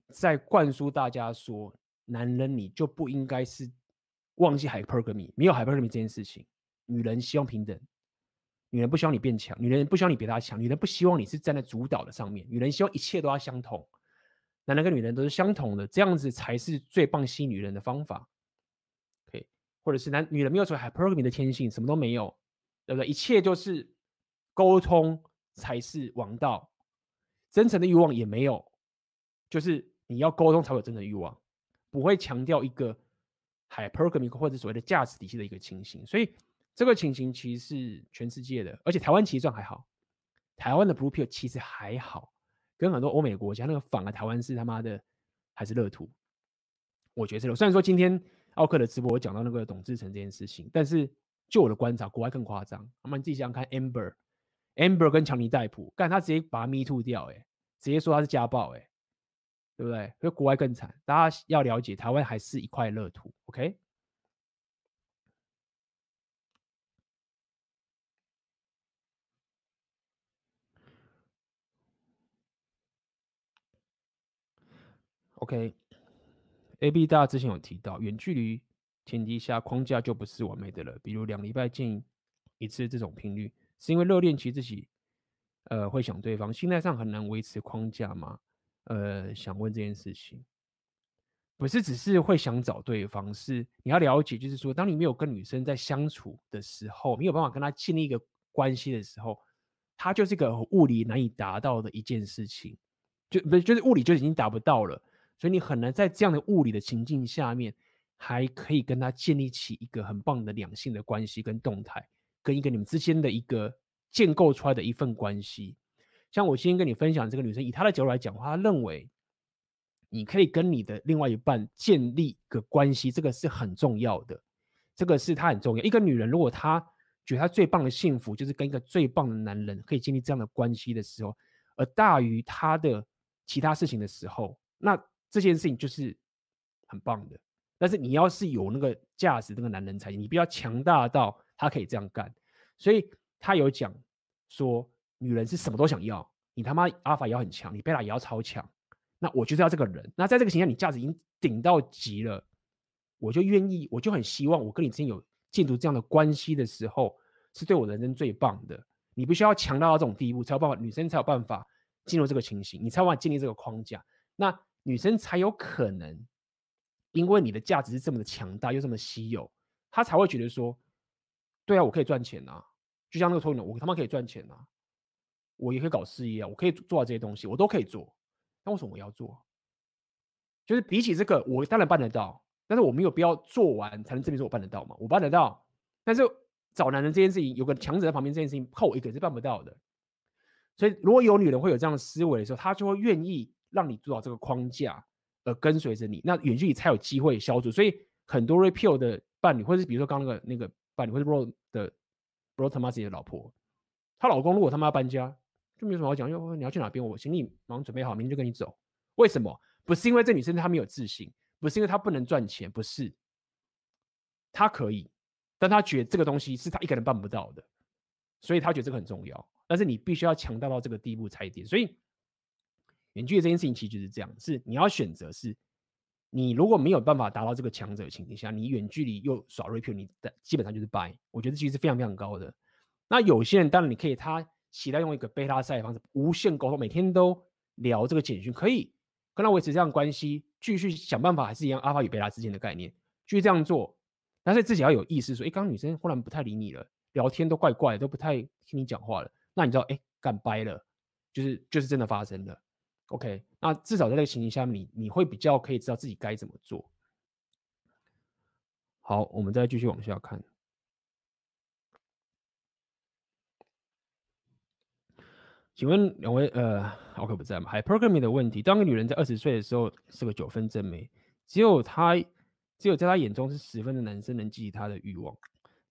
在灌输大家说，男人你就不应该是忘记 Hypergamy，没有 Hypergamy 这件事情，女人希望平等。女人不希望你变强，女人不希望你比她强，女人不希望你是站在主导的上面，女人希望一切都要相同，男人跟女人都是相同的，这样子才是最棒吸女人的方法。可以，或者是男女人没有所谓 hypergamy 的天性，什么都没有，对不对？一切就是沟通才是王道，真诚的欲望也没有，就是你要沟通才有真的欲望，不会强调一个 hypergamy 或者所谓的价值体系的一个情形，所以。这个情形其实是全世界的，而且台湾其实算还好。台湾的 Blue Pill 其实还好，跟很多欧美国家那个反而台湾是他妈的还是乐土。我觉得是。虽然说今天奥克的直播我讲到那个董志成这件事情，但是就我的观察，国外更夸张。那么你自己想想看，Amber，Amber 跟强尼戴普，干他直接把他 Me Too 掉，哎，直接说他是家暴，哎，对不对？所以国外更惨。大家要了解，台湾还是一块乐土。OK。OK，A B 大家之前有提到，远距离前提下框架就不是完美的了。比如两礼拜见一次这种频率，是因为热恋期自己呃会想对方，心态上很难维持框架吗？呃，想问这件事情，不是只是会想找对方，是你要了解，就是说，当你没有跟女生在相处的时候，没有办法跟她建立一个关系的时候，它就是一个物理难以达到的一件事情，就不是就是物理就已经达不到了，所以你很难在这样的物理的情境下面，还可以跟他建立起一个很棒的两性的关系跟动态，跟一个你们之间的一个建构出来的一份关系。像我先跟你分享这个女生，以她的角度来讲的话，她认为你可以跟你的另外一半建立一个关系，这个是很重要的，这个是她很重要。一个女人如果她觉得她最棒的幸福就是跟一个最棒的男人可以建立这样的关系的时候，而大于她的其他事情的时候，那这件事情就是很棒的。但是你要是有那个价值，那个男人才，你比较强大到他可以这样干。所以他有讲说。女人是什么都想要，你他妈阿法也要很强，你贝塔也要超强。那我就是要这个人。那在这个情况下，你价值已经顶到极了，我就愿意，我就很希望我跟你之间有建筑这样的关系的时候，是对我人生最棒的。你必须要强大到这种地步，才有办法，女生才有办法进入这个情形，你才有办法建立这个框架。那女生才有可能，因为你的价值是这么的强大又这么稀有，她才会觉得说，对啊，我可以赚钱啊，就像那个托尼，我他妈可以赚钱啊。我也可以搞事业啊，我可以做到这些东西，我都可以做。那为什么我要做？就是比起这个，我当然办得到，但是我没有必要做完才能证明说我办得到嘛。我办得到，但是找男人这件事情，有个强者在旁边，这件事情靠我一个人是办不到的。所以，如果有女人会有这样的思维的时候，她就会愿意让你做到这个框架，而跟随着你，那远距离才有机会消除。所以，很多 Repeal 的伴侣，或者是比如说刚刚那个那个伴侣，或者 Bro 的 Bro Tomasi 的老婆，她老公如果他妈搬家。就没有什么好讲，因为你要去哪边，我行李马上准备好，明天就跟你走。为什么？不是因为这女生她没有自信，不是因为她不能赚钱，不是，她可以，但她觉得这个东西是她一个人办不到的，所以她觉得这个很重要。但是你必须要强大到这个地步才点。所以远距离这件事情其实就是这样，是你要选择，是你如果没有办法达到这个强者的情况下，你远距离又耍 r e p e 你的基本上就是掰。我觉得其实是非常非常高的。那有些人当然你可以他。期待用一个贝塔赛的方式无限沟通，每天都聊这个简讯，可以跟他维持这样关系，继续想办法，还是一样阿法与贝塔之间的概念，继续这样做。但是自己要有意识，说，哎，刚刚女生忽然不太理你了，聊天都怪怪的，都不太听你讲话了。那你知道，哎，干掰了，就是就是真的发生了。OK，那至少在这个情形下面，你你会比较可以知道自己该怎么做。好，我们再继续往下看。请问两位，呃，OK 不在吗？Hypergamy 的问题，当个女人在二十岁的时候是个九分正妹，只有她，只有在她眼中是十分的男生能激起她的欲望，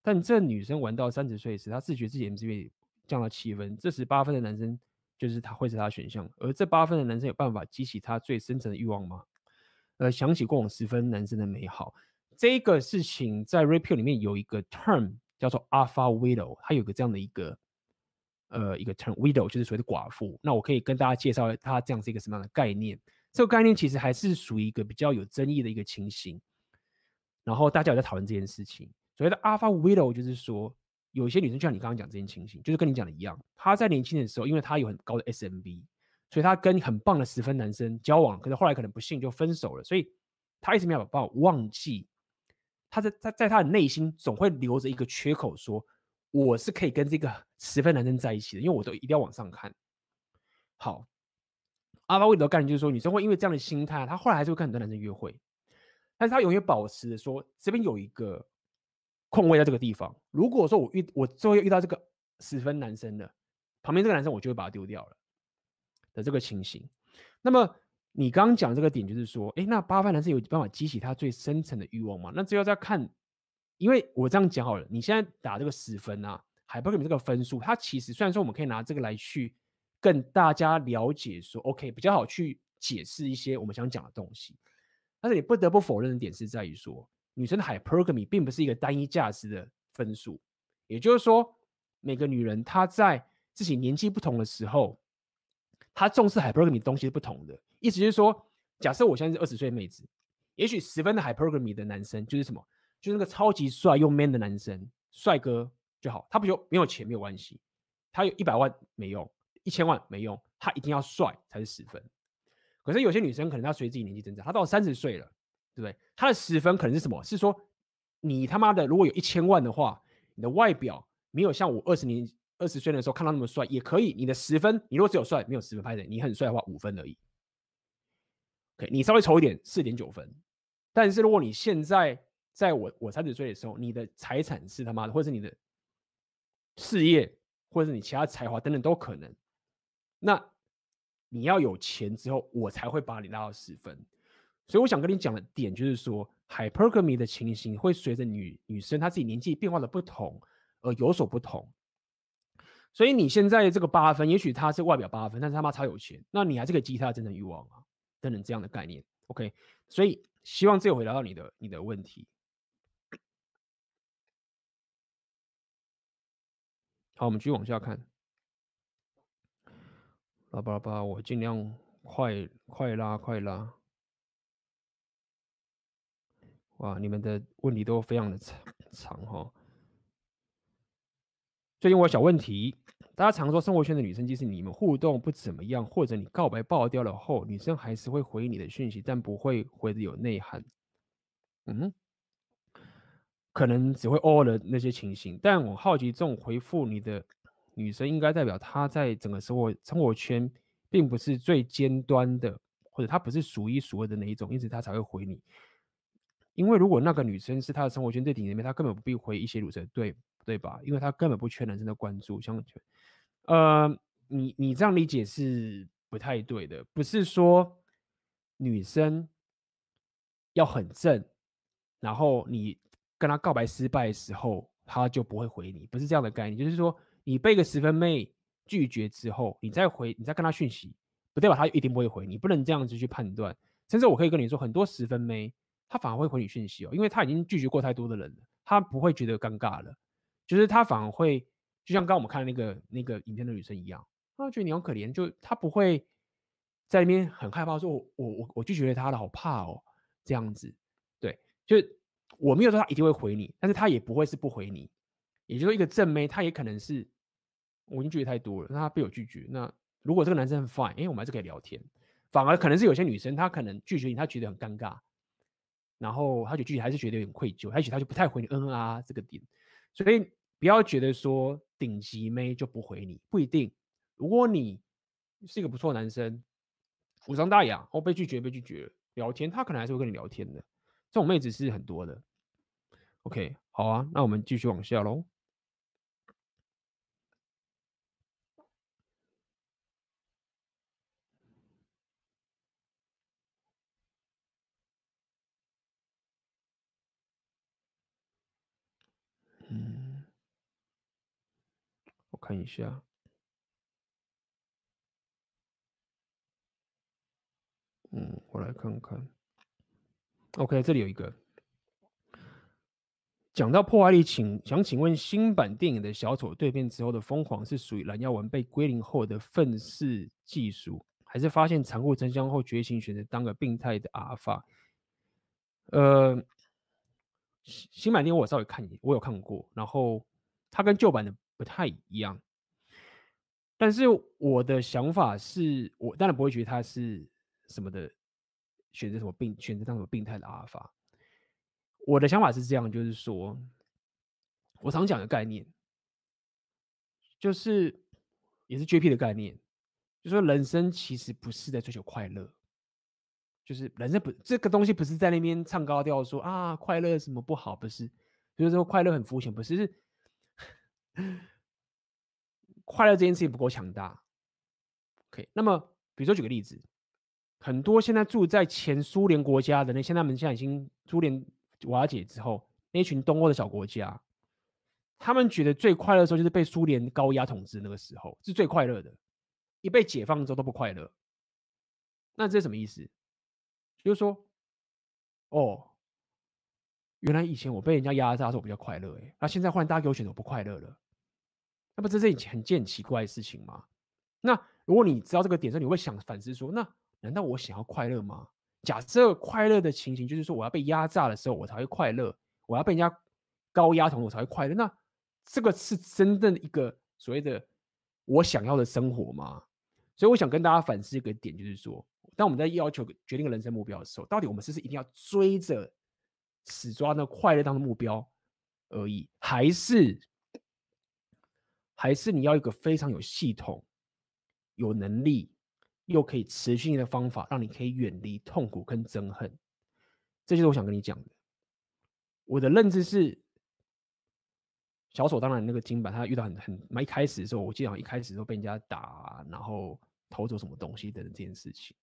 但这女生玩到三十岁时，她自觉自己 MCV 降到七分，这时八分的男生就是他会是他选项，而这八分的男生有办法激起他最深层的欲望吗？呃，想起过往十分男生的美好，这个事情在 r e p e a 里面有一个 term 叫做 Alpha Widow，它有个这样的一个。呃，一个 term widow 就是所谓的寡妇。那我可以跟大家介绍它这样是一个什么样的概念？这个概念其实还是属于一个比较有争议的一个情形。然后大家有在讨论这件事情。所谓的 alpha widow 就是说，有些女生就像你刚刚讲这件情形，就是跟你讲的一样，她在年轻的时候，因为她有很高的 SMV，所以她跟很棒的十分男生交往，可是后来可能不幸就分手了，所以她一直没有办法忘记，她在在在她的内心总会留着一个缺口，说。我是可以跟这个十分男生在一起的，因为我都一定要往上看。好，阿巴威德的概念就是说，女生会因为这样的心态，她后来还是会跟很多男生约会，但是她永远保持着说，这边有一个空位在这个地方。如果说我遇我最后遇到这个十分男生的旁边这个男生，我就会把他丢掉了的这个情形。那么你刚刚讲这个点就是说，哎，那八分男生有办法激起他最深层的欲望吗？那只要再看。因为我这样讲好了，你现在打这个十分啊，还不给你这个分数，它其实虽然说我们可以拿这个来去跟大家了解说，OK，比较好去解释一些我们想讲的东西，但是你不得不否认的点是在于说，女生的 hypergamy 并不是一个单一价值的分数，也就是说，每个女人她在自己年纪不同的时候，她重视 hypergamy 的东西是不同的。意思就是说，假设我现在是二十岁妹子，也许十分的 hypergamy 的男生就是什么？就是那个超级帅又 man 的男生，帅哥就好。他不就没有钱没有关系，他有一百万没用，一千万没用，他一定要帅才是十分。可是有些女生可能她随自己年纪增长，她到三十岁了，对不对？他的十分可能是什么？是说你他妈的如果有一千万的话，你的外表没有像我二十年二十岁的时候看到那么帅也可以。你的十分，你如果只有帅没有十分拍的，你很帅的话五分而已。OK，你稍微丑一点四点九分。但是如果你现在在我我三十岁的时候，你的财产是他妈的，或者是你的事业，或者是你其他才华等等都可能，那你要有钱之后，我才会把你拉到十分。所以我想跟你讲的点就是说，hypergamy 的情形会随着女女生她自己年纪变化的不同而有所不同。所以你现在这个八分，也许他是外表八分，但是他妈超有钱，那你还是可以激他的真正欲望啊，等等这样的概念。OK，所以希望这有回答到你的你的问题。好，我们继续往下看。拉巴拉巴，我尽量快快拉快拉。哇，你们的问题都非常的长长哈。最近我有小问题，大家常说生活圈的女生，即使你们互动不怎么样，或者你告白爆掉了后，女生还是会回你的讯息，但不会回的有内涵。嗯。可能只会偶尔的那些情形，但我好奇，这种回复你的女生，应该代表她在整个生活生活圈并不是最尖端的，或者她不是数一数二的那一种，因此她才会回你。因为如果那个女生是他的生活圈最顶里面，他根本不必回一些女生，对对吧？因为他根本不缺男生的关注。像，呃，你你这样理解是不太对的，不是说女生要很正，然后你。跟他告白失败的时候，他就不会回你，不是这样的概念。就是说，你被一个十分妹拒绝之后，你再回，你再跟他讯息，不代表他一定不会回你，不能这样子去判断。甚至我可以跟你说，很多十分妹，他反而会回你讯息哦，因为他已经拒绝过太多的人了，他不会觉得尴尬了，就是他反而会，就像刚刚我们看那个那个影片的女生一样，他觉得你好可怜，就他不会在那边很害怕说，我我我我拒绝了他了，好怕哦，这样子，对，就。我没有说他一定会回你，但是他也不会是不回你。也就是说，一个正妹，他也可能是我已经拒绝太多了，那他被我拒绝。那如果这个男生很 fine，哎，我们还是可以聊天。反而可能是有些女生，她可能拒绝你，她觉得很尴尬，然后他就具体，还是觉得有点愧疚，而且他就不太回你，嗯啊这个点。所以不要觉得说顶级妹就不回你，不一定。如果你是一个不错男生，无伤大雅，哦，被拒绝被拒绝，聊天他可能还是会跟你聊天的。这种妹子是很多的。OK，好啊，那我们继续往下喽。看一下。嗯，我来看看。OK，这里有一个讲到破坏力，请想请问新版电影的小丑蜕变之后的疯狂是属于蓝药丸被归零后的愤世嫉俗，还是发现残酷真相后觉醒选择当个病态的阿尔法？呃，新版电影我稍微看一，我有看过，然后它跟旧版的不太一样，但是我的想法是我当然不会觉得他是什么的。选择什么病？选择当什么病态的阿尔法？我的想法是这样，就是说，我常讲的概念，就是也是 JP 的概念，就是说人生其实不是在追求快乐，就是人生不这个东西不是在那边唱高调说啊快乐什么不好，不是，就是说快乐很肤浅，不，是快乐这件事情不够强大。OK，那么比如说举个例子。很多现在住在前苏联国家的那，现在他们现在已经苏联瓦解之后，那群东欧的小国家，他们觉得最快乐的时候就是被苏联高压统治那个时候是最快乐的，一被解放之后都不快乐。那这是什么意思？就是说，哦，原来以前我被人家压榨的时候我比较快乐，哎，那现在换大家给我选择，我不快乐了，那不这是一件很件奇怪的事情吗？那如果你知道这个点之后，你会想反思说，那。难道我想要快乐吗？假设快乐的情形就是说，我要被压榨的时候，我才会快乐；我要被人家高压同，我才会快乐。那这个是真正一个所谓的我想要的生活吗？所以我想跟大家反思一个点，就是说，当我们在要求决定人生目标的时候，到底我们是不是一定要追着死抓那快乐当的目标而已，还是还是你要一个非常有系统、有能力又可以持续性的方法，让你可以远离痛苦跟憎恨？这就是我想跟你讲的。我的认知是，小丑当然那个金版，他遇到很很一开始的时候，我记得好像一开始都被人家打，然后偷走什么东西等等这件事情。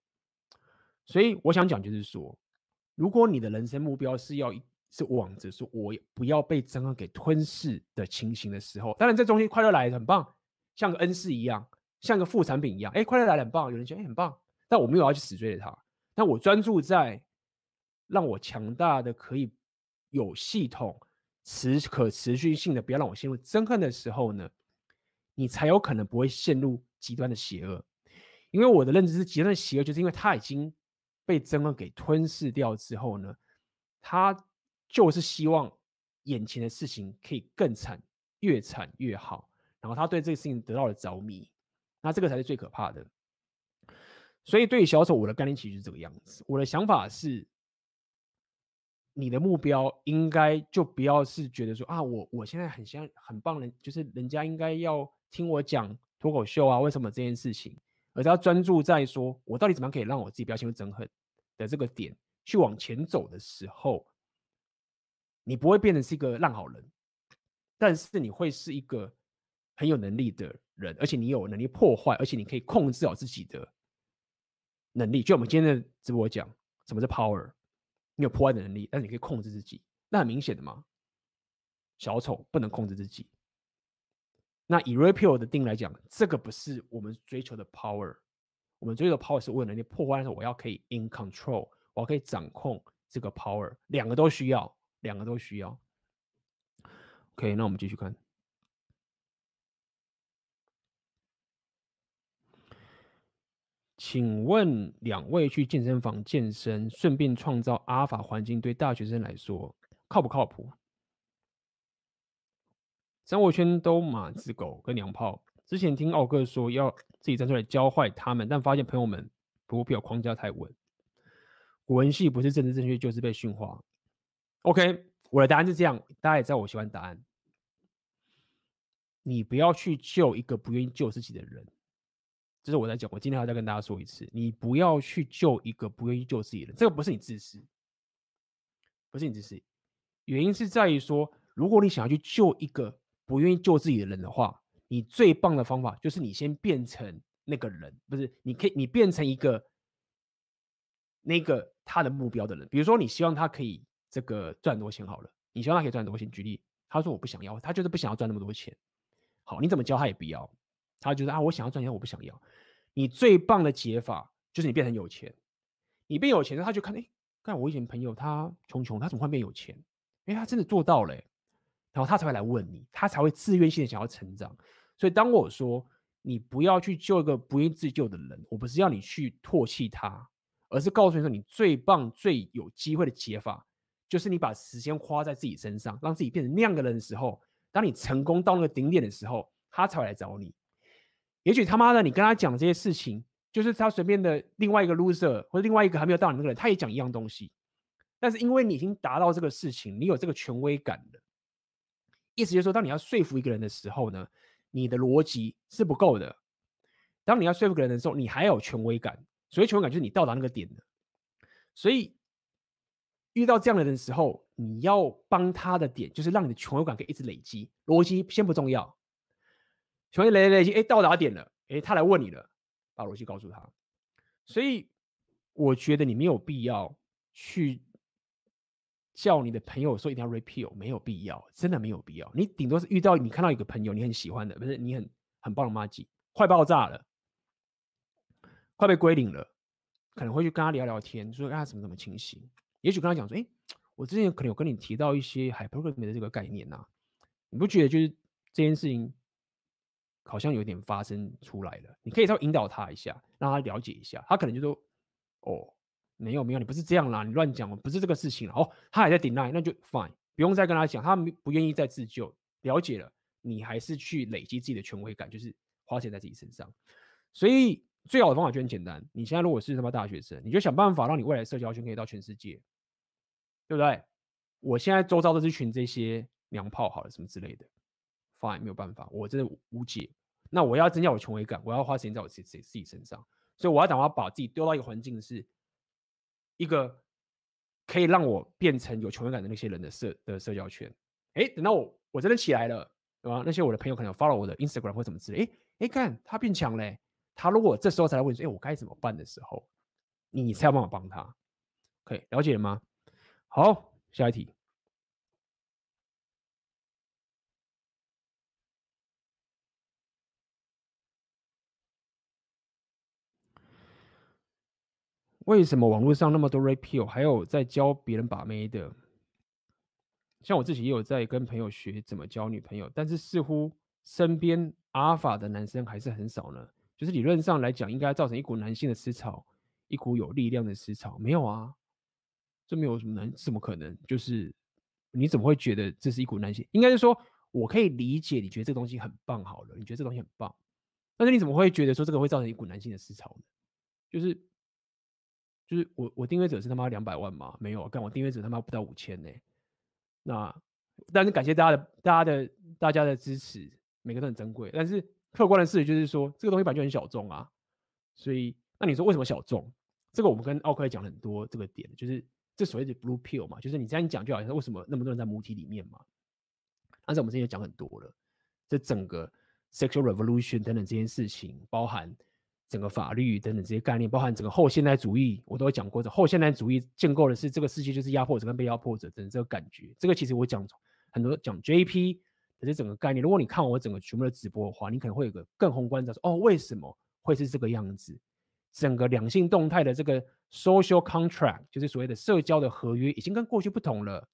所以我想讲就是说，如果你的人生目标是要一是往着说我不要被憎恨给吞噬的情形的时候，当然这东西快乐来很棒，像个恩赐一样，像个副产品一样，哎，快乐来很棒，有人觉得很棒，但我没有要去死追着它，但我专注在让我强大的可以有系统、持可持续性的，不要让我陷入憎恨的时候呢，你才有可能不会陷入极端的邪恶，因为我的认知是极端的邪恶，就是因为他已经。被憎恨给吞噬掉之后呢，他就是希望眼前的事情可以更惨，越惨越好。然后他对这个事情得到了着迷，那这个才是最可怕的。所以对于小丑，我的概念其实是这个样子。我的想法是，你的目标应该就不要是觉得说啊，我我现在很像很棒人，就是人家应该要听我讲脱口秀啊，为什么这件事情？而是要专注在说，我到底怎么样可以让我自己不要陷入憎恨的这个点去往前走的时候，你不会变成是一个烂好人，但是你会是一个很有能力的人，而且你有能力破坏，而且你可以控制好自己的能力。就我们今天的直播讲，什么是 power？你有破坏的能力，但是你可以控制自己，那很明显的嘛。小丑不能控制自己。那以 Rapio 的定义来讲，这个不是我们追求的 power。我们追求的 power 是我有能力破坏的时候，我要可以 in control，我要可以掌控这个 power，两个都需要，两个都需要。OK，那我们继续看。请问两位去健身房健身，顺便创造阿尔法环境，对大学生来说靠不靠谱？生活圈都马子狗跟娘炮。之前听奥哥说要自己站出来教坏他们，但发现朋友们不过表框架太稳。古文系不是政治正确，就是被驯化。OK，我的答案是这样，大家也知道我喜欢答案。你不要去救一个不愿意救自己的人，这是我在讲。我今天还要再跟大家说一次，你不要去救一个不愿意救自己的人，这个不是你自私，不是你自私，原因是在于说，如果你想要去救一个。不愿意救自己的人的话，你最棒的方法就是你先变成那个人，不是？你可以，你变成一个那个他的目标的人。比如说，你希望他可以这个赚多钱好了，你希望他可以赚多钱。举例，他说我不想要，他就是不想要赚那么多钱。好，你怎么教他也不要，他觉得啊，我想要赚钱，我不想要。你最棒的解法就是你变成有钱，你变有钱了，他就看，哎，看我以前朋友他穷穷，他怎么会变有钱？哎，他真的做到了。然后他才会来问你，他才会自愿性的想要成长。所以当我说你不要去救一个不愿意自救的人，我不是要你去唾弃他，而是告诉你说，你最棒、最有机会的解法，就是你把时间花在自己身上，让自己变成那样的人的时候，当你成功到那个顶点的时候，他才会来找你。也许他妈的，你跟他讲这些事情，就是他随便的另外一个 loser 或者另外一个还没有到你那个人，他也讲一样东西。但是因为你已经达到这个事情，你有这个权威感了。意思就是说，当你要说服一个人的时候呢，你的逻辑是不够的。当你要说服一个人的时候，你还有权威感。所以权威感就是你到达那个点的。所以遇到这样的人的时候，你要帮他的点就是让你的权威感可以一直累积。逻辑先不重要，权威累累累积，哎，到达点了，哎，他来问你了，把逻辑告诉他。所以我觉得你没有必要去。叫你的朋友说一定要 repeal，没有必要，真的没有必要。你顶多是遇到你看到一个朋友你很喜欢的，不是你很很棒的麻吉，快爆炸了，快被归零了，可能会去跟他聊聊天，说他什么什么情形。也许跟他讲说，哎，我之前可能有跟你提到一些 hypergamy 的这个概念呐、啊，你不觉得就是这件事情好像有点发生出来了？你可以稍微引导他一下，让他了解一下，他可能就说，哦。没有没有，你不是这样啦，你乱讲，不是这个事情了。哦，他还在 deny，那就 fine，不用再跟他讲，他不愿意再自救。了解了，你还是去累积自己的权威感，就是花钱在自己身上。所以最好的方法就很简单，你现在如果是他妈大学生，你就想办法让你未来社交圈可以到全世界，对不对？我现在周遭都是群这些娘炮，好了什么之类的，，fine，没有办法，我真的无解。那我要增加我权威感，我要花时间在我自己自己身上，所以我要等我要把自己丢到一个环境，是一个可以让我变成有权威感的那些人的社的社交圈。哎，等到我我真的起来了，对吧？那些我的朋友可能 follow 我的 Instagram 或什么之类，哎哎，看他变强嘞。他如果这时候才来问说，哎，我该怎么办的时候，你才有办法帮他。可以了解了吗？好，下一题。为什么网络上那么多 rapeo，还有在教别人把妹的？像我自己也有在跟朋友学怎么交女朋友，但是似乎身边阿法的男生还是很少呢。就是理论上来讲，应该造成一股男性的思潮，一股有力量的思潮。没有啊，这没有什么能，怎么可能？就是你怎么会觉得这是一股男性？应该是说，我可以理解你觉得这个东西很棒，好了，你觉得这东西很棒，但是你怎么会觉得说这个会造成一股男性的思潮呢？就是。就是我我订阅者是他妈两百万吗？没有，干我订阅者他妈不到五千呢。那但是感谢大家的大家的大家的支持，每个都很珍贵。但是客观的事实就是说，这个东西本来就很小众啊。所以那你说为什么小众？这个我们跟奥克也讲很多这个点，就是这所谓的 blue pill 嘛，就是你这样讲就好像为什么那么多人在母体里面嘛。但是我们之前讲很多了，这整个 sexual revolution 等等这件事情包含。整个法律等等这些概念，包含整个后现代主义，我都有讲过。这后现代主义建构的是这个世界就是压迫者跟被压迫者等这个感觉。这个其实我讲很多讲 JP 的这整个概念。如果你看我整个全部的直播的话，你可能会有个更宏观的说：哦，为什么会是这个样子？整个两性动态的这个 social contract，就是所谓的社交的合约，已经跟过去不同了。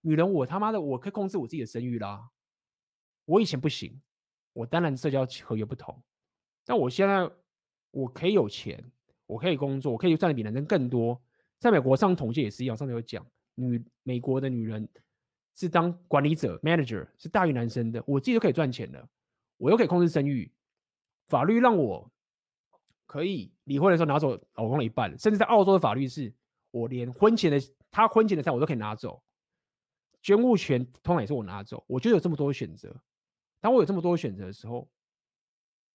女人，我他妈的我可以控制我自己的生育啦，我以前不行。我当然社交合约不同，但我现在。我可以有钱，我可以工作，我可以赚的比男生更多。在美国上统计也是一样，上次有讲，女美国的女人是当管理者 （manager） 是大于男生的。我自己都可以赚钱的，我又可以控制生育。法律让我可以离婚的时候拿走老公的一半，甚至在澳洲的法律是，我连婚前的他婚前的财我都可以拿走，捐物权通常也是我拿走。我就有这么多选择。当我有这么多选择的时候，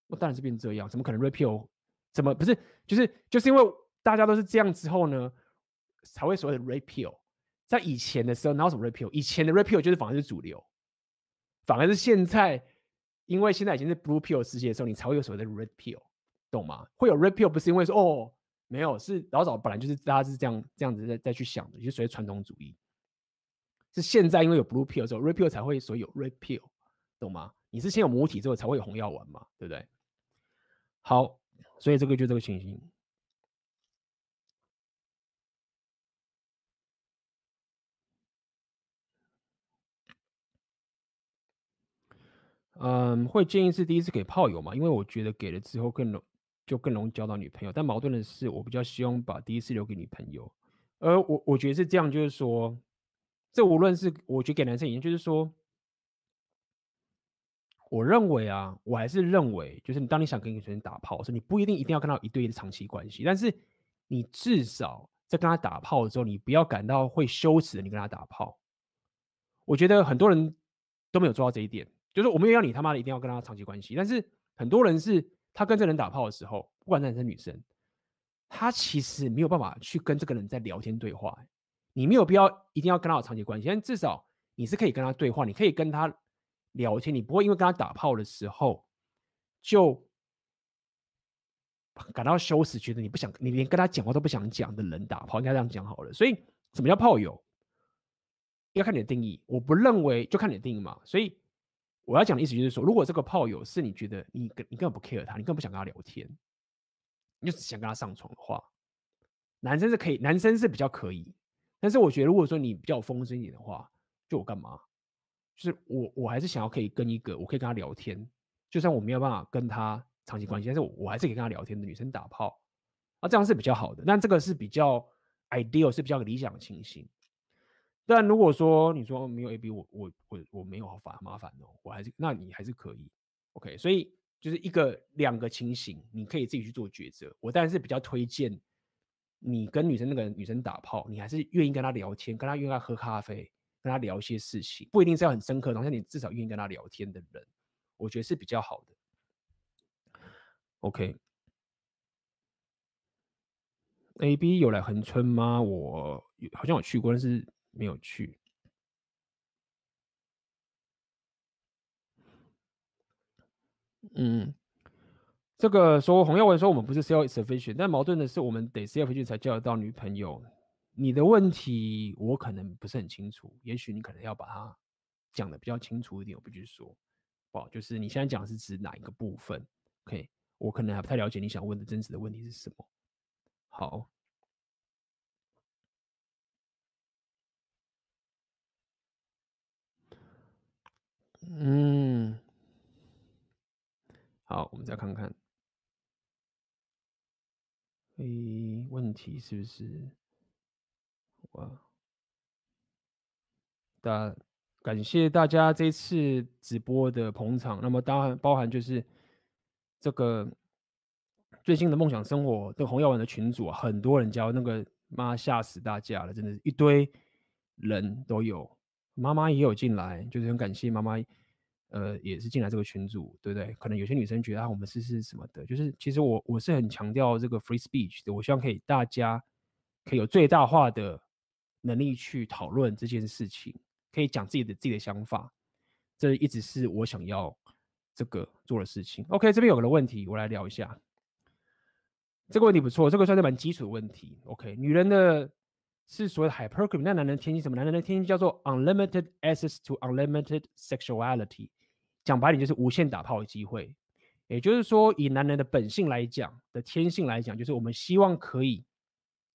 我当然是变这样，怎么可能 repeal？怎么不是？就是就是因为大家都是这样之后呢，才会所谓的 repeal。在以前的时候，哪有什么 repeal？以前的 repeal 就是反而是主流，反而是现在，因为现在已经是 blue pill 世界的时候，你才会有所谓的 repeal，懂吗？会有 repeal 不是因为说哦，没有，是老早本来就是大家是这样这样子在再去想的，就所谓传统主义。是现在因为有 blue pill 之后，repeal 才会所以有 repeal，懂吗？你是先有母体之后才会有红药丸嘛，对不对？好。所以这个就这个情形。嗯，会建议是第一次给炮友嘛？因为我觉得给了之后更容就更容易交到女朋友。但矛盾的是，我比较希望把第一次留给女朋友。而我我觉得是这样，就是说，这无论是我觉得给男生也就是说。我认为啊，我还是认为，就是你当你想跟女生打炮的时候，你不一定一定要跟他一对一的长期关系，但是你至少在跟他打炮的时候，你不要感到会羞耻的，你跟他打炮。我觉得很多人都没有做到这一点，就是我没有要你他妈的一定要跟他长期关系，但是很多人是他跟这人打炮的时候，不管男生女生，他其实没有办法去跟这个人在聊天对话。你没有必要一定要跟他有长期关系，但至少你是可以跟他对话，你可以跟他。聊天，你不会因为跟他打炮的时候就感到羞耻，觉得你不想，你连跟他讲话都不想讲的人打炮，应该这样讲好了。所以，什么叫炮友？要看你的定义。我不认为，就看你的定义嘛。所以，我要讲的意思就是说，如果这个炮友是你觉得你根你根本不 care 他，你根本不想跟他聊天，你就只想跟他上床的话，男生是可以，男生是比较可以。但是，我觉得如果说你比较风声一点的话，就我干嘛？就是我，我还是想要可以跟一个，我可以跟他聊天，就算我没有办法跟他长期关系，但是我我还是可以跟他聊天的女生打炮，啊，这样是比较好的。但这个是比较 ideal，是比较理想的情形。但如果说你说没有 A B，我我我我没有好烦麻烦哦，我还是那你还是可以，OK。所以就是一个两个情形，你可以自己去做抉择。我当然是比较推荐你跟女生那个女生打炮，你还是愿意跟她聊天，跟她愿意喝咖啡。跟她聊一些事情，不一定是要很深刻的，好像你至少愿意跟她聊天的人，我觉得是比较好的。OK，A B 有来恒春吗？我好像有去过，但是没有去。嗯，这个说洪耀文说我们不是 self sufficient，但矛盾的是我们得 self sufficient 才交得到女朋友。你的问题我可能不是很清楚，也许你可能要把它讲的比较清楚一点。我必须说，不，就是你现在讲的是指哪一个部分？OK。我可能还不太了解你想问的真实的问题是什么。好，嗯，好，我们再看看，诶，问题是不是？哇，大感谢大家这次直播的捧场。那么当然包含就是。这个最近的梦想生活，这个洪耀文的群组啊，很多人加，那个妈吓死大家了，真的是一堆人都有，妈妈也有进来，就是很感谢妈妈，呃，也是进来这个群组，对不对？可能有些女生觉得啊，我们试试什么的，就是其实我我是很强调这个 free speech 的，我希望可以大家可以有最大化的能力去讨论这件事情，可以讲自己的自己的想法，这一直是我想要。这个做的事情，OK，这边有个问题，我来聊一下。这个问题不错，这个算是蛮基础的问题。OK，女人的是所谓的 hypergamy，那男人的天性什么？男人的天性叫做 unlimited access to unlimited sexuality，讲白点就是无限打炮的机会。也就是说，以男人的本性来讲的天性来讲，就是我们希望可以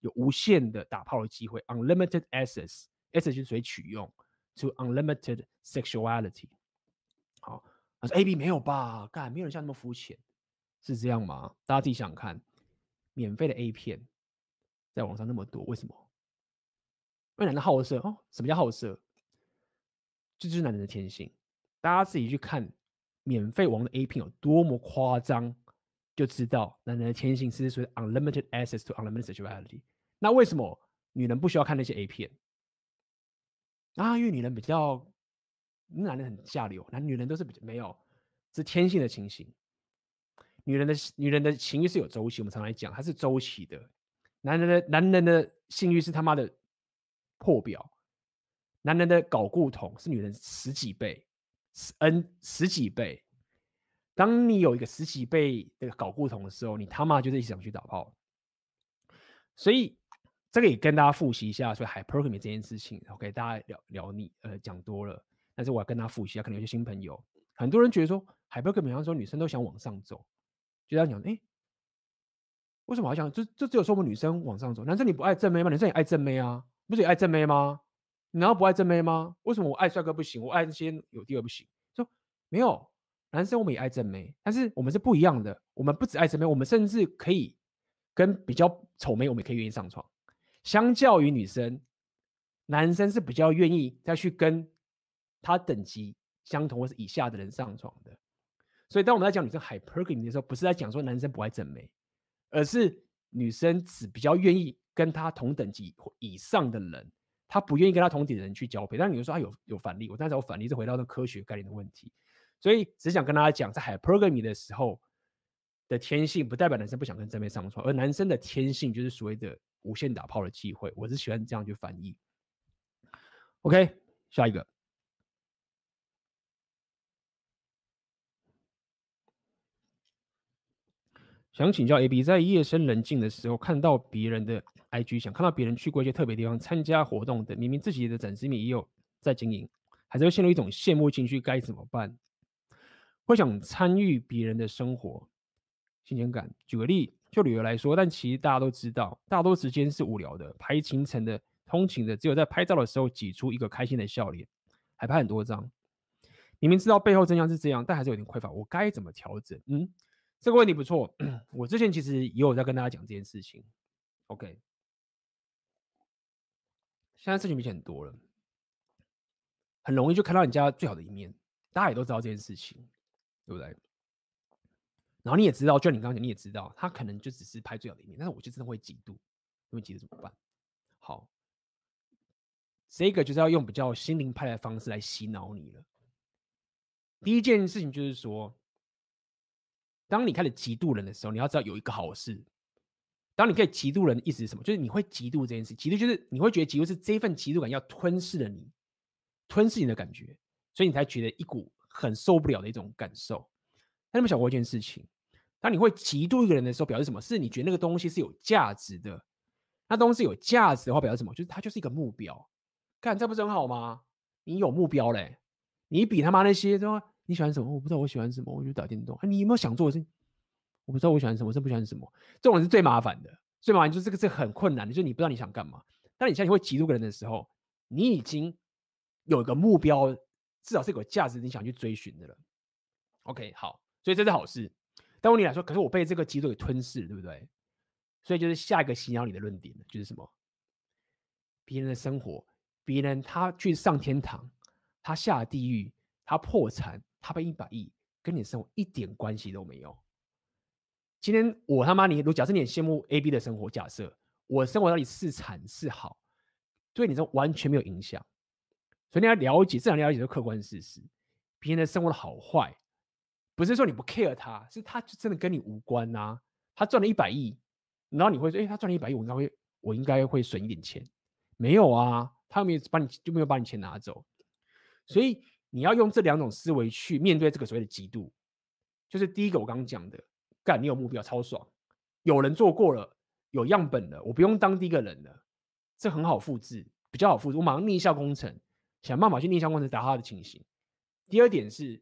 有无限的打炮的机会，unlimited access，access 就是谁取用，to unlimited sexuality。好。他说：“A B 没有吧？干，没有人像那么肤浅，是这样吗？大家自己想看，免费的 A 片在网上那么多，为什么？因为男的好色哦。什么叫好色？这就是男人的天性。大家自己去看免费王的 A 片有多么夸张，就知道男人的天性是属于 unlimited access to unlimited sexuality。那为什么女人不需要看那些 A 片？啊，因为女人比较。”男人很下流，男女人都是比较没有，是天性的情形。女人的女人的情欲是有周期，我们常来讲，它是周期的。男人的男人的性欲是他妈的破表，男人的睾固酮是女人十几倍，十 n 十几倍。当你有一个十几倍的睾固酮的时候，你他妈就是一直想去打炮。所以这个也跟大家复习一下，所以 hypergamy 这件事情，OK，大家聊聊你呃讲多了。但是我要跟他复习啊，可能有些新朋友，很多人觉得说，hypergamy 比方说女生都想往上走，就这样讲，哎，为什么好像就就只有说我们女生往上走，男生你不爱正妹吗？男生也爱正妹啊，不是也爱正妹吗？你难道不爱正妹吗？为什么我爱帅哥不行，我爱那些有地位不行？说没有，男生我们也爱正妹，但是我们是不一样的，我们不只爱正妹，我们甚至可以跟比较丑妹，我们也可以愿意上床。相较于女生，男生是比较愿意再去跟。他等级相同或是以下的人上床的，所以当我们在讲女生 hypergamy 的时候，不是在讲说男生不爱正妹，而是女生只比较愿意跟他同等级或以上的人，他不愿意跟他同等的人去交配。但是你说他有有反例，我但是我反例，是回到那科学概念的问题。所以只想跟大家讲，在海 program 的时候的天性，不代表男生不想跟正面上床，而男生的天性就是所谓的无限打炮的机会。我是喜欢这样去翻译。OK，下一个。想请教 AB，在夜深人静的时候，看到别人的 IG，想看到别人去过一些特别地方参加活动的，明明自己的展示面也有在经营，还是会陷入一种羡慕情绪，该怎么办？会想参与别人的生活，新鲜感。举个例，就旅游来说，但其实大家都知道，大多时间是无聊的，排行程的、通勤的，只有在拍照的时候挤出一个开心的笑脸，还拍很多张。明明知道背后真相是这样，但还是有点匮乏，我该怎么调整？嗯。这个问题不错，我之前其实也有在跟大家讲这件事情。OK，现在事情比以前很多了，很容易就看到人家最好的一面，大家也都知道这件事情，对不对？然后你也知道，就你刚刚讲，你也知道，他可能就只是拍最好的一面，但是我就真的会嫉妒，因为嫉妒怎么办？好，这个就是要用比较心灵派的方式来洗脑你了。第一件事情就是说，当你开始嫉妒人的时候，你要知道有一个好事。当你可以嫉妒人的意思是什么？就是你会嫉妒这件事。嫉妒就是你会觉得嫉妒是这份嫉妒感要吞噬了你，吞噬你的感觉，所以你才觉得一股很受不了的一种感受。那你们想过一件事情？当你会嫉妒一个人的时候，表示什么？是你觉得那个东西是有价值的。那东西有价值的话，表示什么？就是它就是一个目标。看这不是很好吗？你有目标嘞，你比他妈那些说你喜欢什么？我不知道我喜欢什么，我就打电动。啊，你有没有想做的事？我不知道我喜欢什么，我不喜欢什么。这种人是最麻烦的，最麻烦就是这个是很困难的，就是你不知道你想干嘛。当你现在会嫉妒个人的时候，你已经有一个目标，至少是有价值，你想去追寻的了。OK，好，所以这是好事。但问题来说，可是我被这个嫉妒给吞噬了，对不对？所以就是下一个洗脑你的论点就是什么？别人的生活，别人他去上天堂，他下地狱，他破产，他被一百亿，跟你的生活一点关系都没有。今天我他妈你，如假设你很羡慕 A B 的生活，假设我生活到底是惨是好，对你这完全没有影响。所以你要了解，至少了解这客观事实，别人的生活的好坏。不是说你不 care 他，是他就真的跟你无关呐、啊。他赚了一百亿，然后你会说，哎、他赚了一百亿，我应该会，我应该会损一点钱。没有啊，他又没有把你就没有把你钱拿走。所以你要用这两种思维去面对这个所谓的嫉妒。就是第一个我刚刚讲的，干你有目标超爽，有人做过了，有样本了，我不用当第一个人了，这很好复制，比较好复制。我马上逆向工程，想办法去逆向工程达他的情形。第二点是。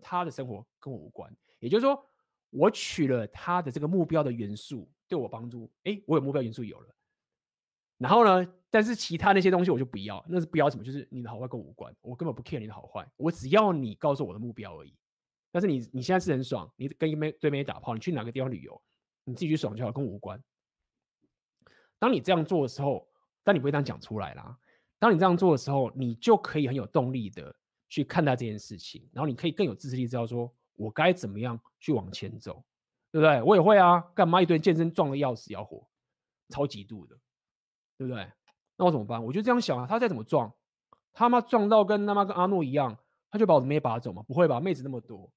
他的生活跟我无关，也就是说，我取了他的这个目标的元素对我帮助，哎，我有目标元素有了，然后呢，但是其他那些东西我就不要，那是不要什么，就是你的好坏跟我无关，我根本不 care 你的好坏，我只要你告诉我的目标而已。但是你你现在是很爽，你跟一妹对面打炮，你去哪个地方旅游，你自己去爽就好，跟我无关。当你这样做的时候，但你不会这样讲出来啦。当你这样做的时候，你就可以很有动力的。去看待这件事情，然后你可以更有自制力，知道说我该怎么样去往前走，对不对？我也会啊，干嘛一堆健身壮的要死要活，超级度的，对不对？那我怎么办？我就这样想啊，他再怎么壮，他妈壮到跟他妈跟阿诺一样，他就把我的妹拔走嘛？不会吧？妹子那么多，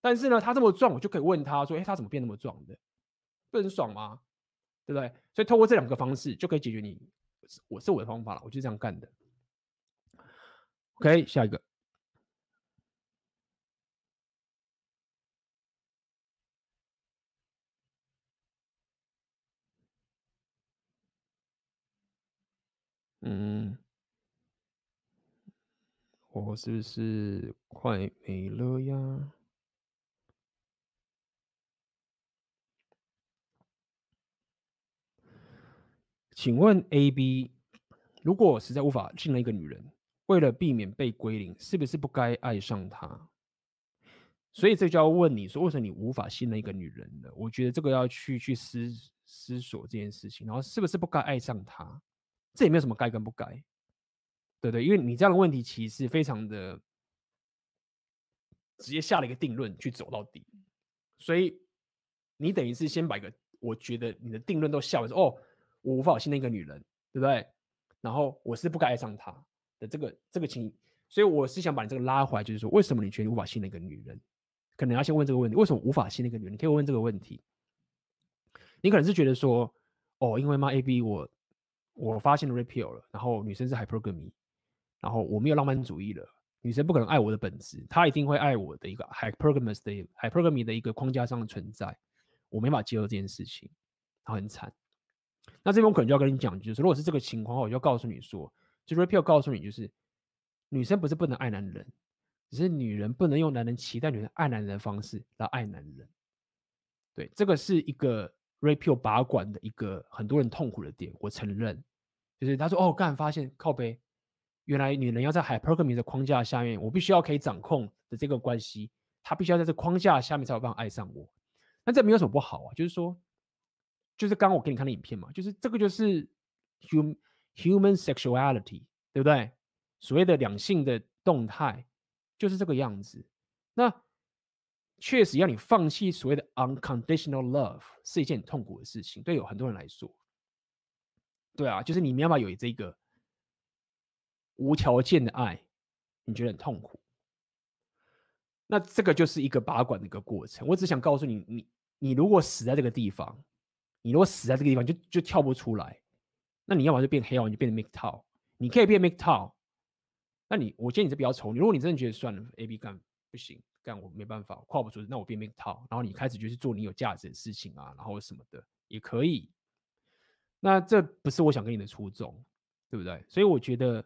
但是呢，他这么壮，我就可以问他说，哎，他怎么变那么壮的？不很爽吗？对不对？所以透过这两个方式就可以解决你，我是我的方法了，我就这样干的。OK，下一个。嗯，我是不是快没了呀？请问 A、B，如果实在无法信任一个女人，为了避免被归零，是不是不该爱上她？所以这就要问你说，为什么你无法信任一个女人呢？我觉得这个要去去思思索这件事情，然后是不是不该爱上她？这也没有什么该跟不该，对对？因为你这样的问题其实非常的直接下了一个定论去走到底，所以你等于是先把一个我觉得你的定论都下完说，哦，我无法信任一个女人，对不对？然后我是不该爱上她的这个这个情，所以我是想把你这个拉回来，就是说，为什么你觉得你无法信任一个女人？可能要先问这个问题，为什么无法信任一个女人？你可以问这个问题。你可能是觉得说，哦，因为嘛 A B 我。我发现了 Rapio 了，然后女生是 Hypergamy，然后我没有浪漫主义了，女生不可能爱我的本质，她一定会爱我的一个 Hypergamous 的 Hypergamy 的一个框架上的存在，我没法接受这件事情，然后很惨。那这边我可能就要跟你讲，就是如果是这个情况，我就要告诉你说，就 rapeo 告诉你，就是女生不是不能爱男人，只是女人不能用男人期待女人爱男人的方式来爱男人。对，这个是一个 rapeo 把管的一个很多人痛苦的点，我承认。就是他说哦，干发现靠北，原来女人要在 hypergamy 的框架下面，我必须要可以掌控的这个关系，她必须要在这框架下面才有办法爱上我。那这没有什么不好啊，就是说，就是刚刚我给你看的影片嘛，就是这个就是 hum human sexuality，对不对？所谓的两性的动态就是这个样子。那确实要你放弃所谓的 unconditional love 是一件很痛苦的事情，对有很多人来说。对啊，就是你没办法有这个无条件的爱，你觉得很痛苦。那这个就是一个拔管的一个过程。我只想告诉你，你你如果死在这个地方，你如果死在这个地方就就跳不出来，那你要么就变黑曜，你就变成 MGTOW，你可以变 MGTOW。那你我建议你是比较丑。你如果你真的觉得算了，A B 干不行，干我没办法，跨不出去，那我变 MGTOW，然后你开始就是做你有价值的事情啊，然后什么的也可以。那这不是我想跟你的初衷，对不对？所以我觉得。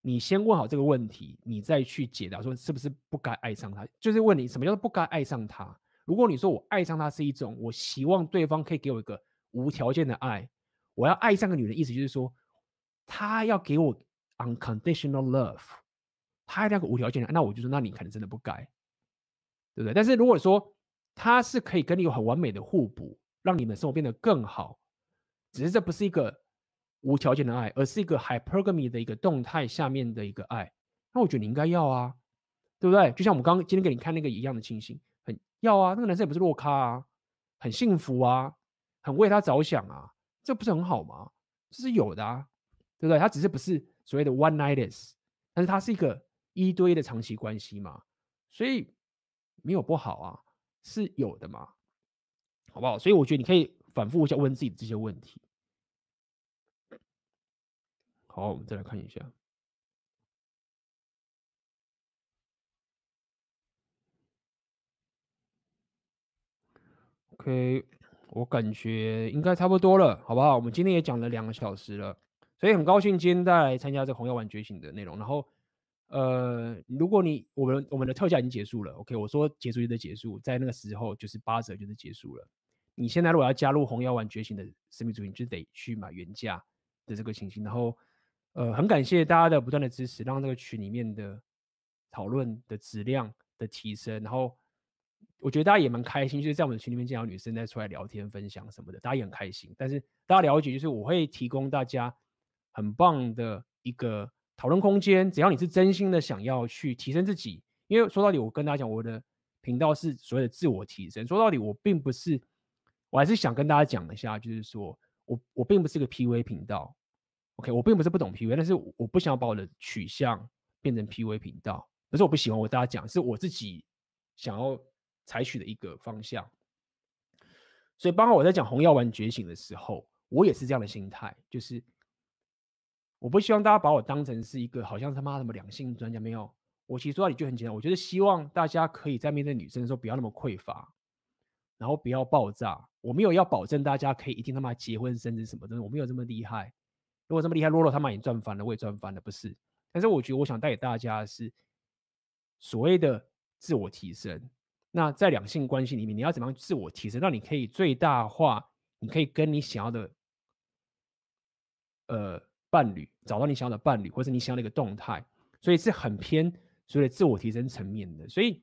你先问好这个问题，你再去解答说是不是不该爱上他，就是问你什么叫做不该爱上他。如果你说我爱上他是一种我希望对方可以给我一个无条件的爱，我要爱上个女人，意思就是说他要给我 unconditional love，他要那个无条件的爱，那我就说那你可能真的不该，对不对？但是如果说他是可以跟你有很完美的互补，让你们生活变得更好，只是这不是一个。无条件的爱，而是一个 hypergamy 的一个动态下面的一个爱，那我觉得你应该要啊，对不对？就像我们刚刚今天给你看那个一样的情形，很要啊，那个男生也不是弱咖啊，很幸福啊，很为他着想啊，这不是很好吗？这是有的啊，对不对？他只是不是所谓的 one nights 但是他是一个一堆的长期关系嘛，所以没有不好啊，是有的嘛，好不好？所以我觉得你可以反复一下问自己这些问题。好，我们再来看一下。OK，我感觉应该差不多了，好不好？我们今天也讲了两个小时了，所以很高兴今天带来参加这个红药丸觉醒的内容。然后，呃，如果你我们我们的特价已经结束了，OK，我说结束就得结束，在那个时候就是八折就是结束了。你现在如果要加入红药丸觉醒的生命主义，你就得去买原价的这个情形，然后。呃，很感谢大家的不断的支持，让这个群里面的讨论的质量的提升。然后我觉得大家也蛮开心，就是在我们的群里面见到女生在出来聊天、分享什么的，大家也很开心。但是大家了解，就是我会提供大家很棒的一个讨论空间，只要你是真心的想要去提升自己。因为说到底，我跟大家讲，我的频道是所谓的自我提升。说到底，我并不是，我还是想跟大家讲一下，就是说我我并不是个 PUA 频道。OK，我并不是不懂 PUA，但是我不想把我的取向变成 PUA 频道。不是我不喜欢，我大家讲，是我自己想要采取的一个方向。所以，包括我在讲红药丸觉醒的时候，我也是这样的心态，就是我不希望大家把我当成是一个好像他妈什么两性专家，没有。我其实说到底就很简单，我觉得希望大家可以在面对女生的时候不要那么匮乏，然后不要爆炸。我没有要保证大家可以一定他妈结婚生子什么的，我没有这么厉害。如果这么厉害，洛洛他妈也赚翻了，我也赚翻了，不是？但是我觉得，我想带给大家的是所谓的自我提升。那在两性关系里面，你要怎么样自我提升，让你可以最大化，你可以跟你想要的呃伴侣找到你想要的伴侣，或者你想要的一个动态，所以是很偏所谓自我提升层面的。所以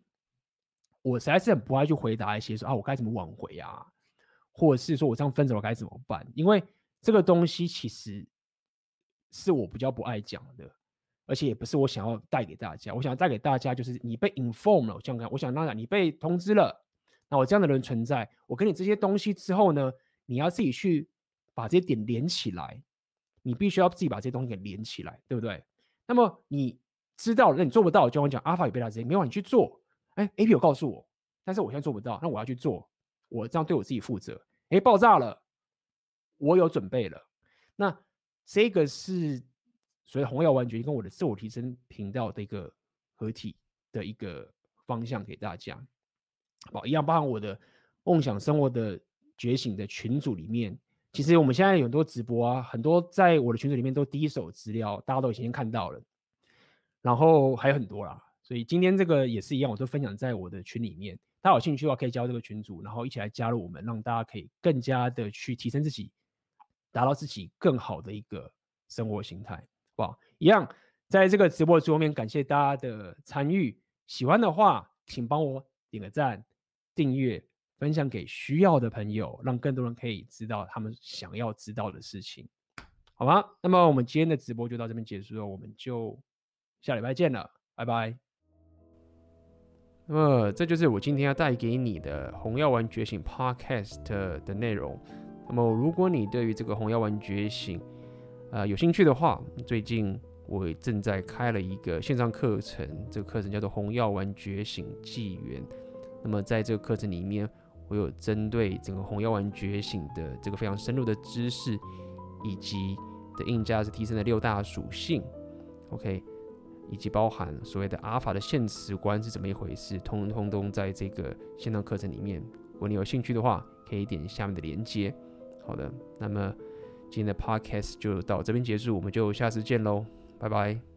我实在是很不爱去回答一些说啊，我该怎么挽回啊，或者是说我这样分手了该怎么办？因为这个东西其实。是我比较不爱讲的，而且也不是我想要带给大家。我想要带给大家就是你被 inform 了，我这样讲，我想当然你被通知了。那我这样的人存在，我给你这些东西之后呢，你要自己去把这些点连起来。你必须要自己把这些东西给连起来，对不对？那么你知道，那你做不到，就我讲阿尔法与贝塔之间，没有你去做。哎，A P 有告诉我，但是我现在做不到，那我要去做，我这样对我自己负责。哎，爆炸了，我有准备了。那。这个是所以红药丸决定跟我的自我提升频道的一个合体的一个方向给大家，好，一样包含我的梦想生活的觉醒的群组里面，其实我们现在有很多直播啊，很多在我的群组里面都第一手资料，大家都已经看到了，然后还有很多啦，所以今天这个也是一样，我都分享在我的群里面，大家有兴趣的话可以加入这个群组，然后一起来加入我们，让大家可以更加的去提升自己。达到自己更好的一个生活形态，好不好？一样，在这个直播桌面，感谢大家的参与。喜欢的话，请帮我点个赞、订阅、分享给需要的朋友，让更多人可以知道他们想要知道的事情，好吗？那么我们今天的直播就到这边结束了，我们就下礼拜见了，拜拜。那么这就是我今天要带给你的《红药丸觉醒》Podcast 的内容。那么，如果你对于这个红药丸觉醒，呃，有兴趣的话，最近我正在开了一个线上课程，这个课程叫做《红药丸觉醒纪元》。那么在这个课程里面，我有针对整个红药丸觉醒的这个非常深入的知识，以及的硬价值提升的六大属性，OK，以及包含所谓的阿尔法的现实观是怎么一回事，通通都在这个线上课程里面。如果你有兴趣的话，可以点下面的链接。好的，那么今天的 Podcast 就到这边结束，我们就下次见喽。拜拜。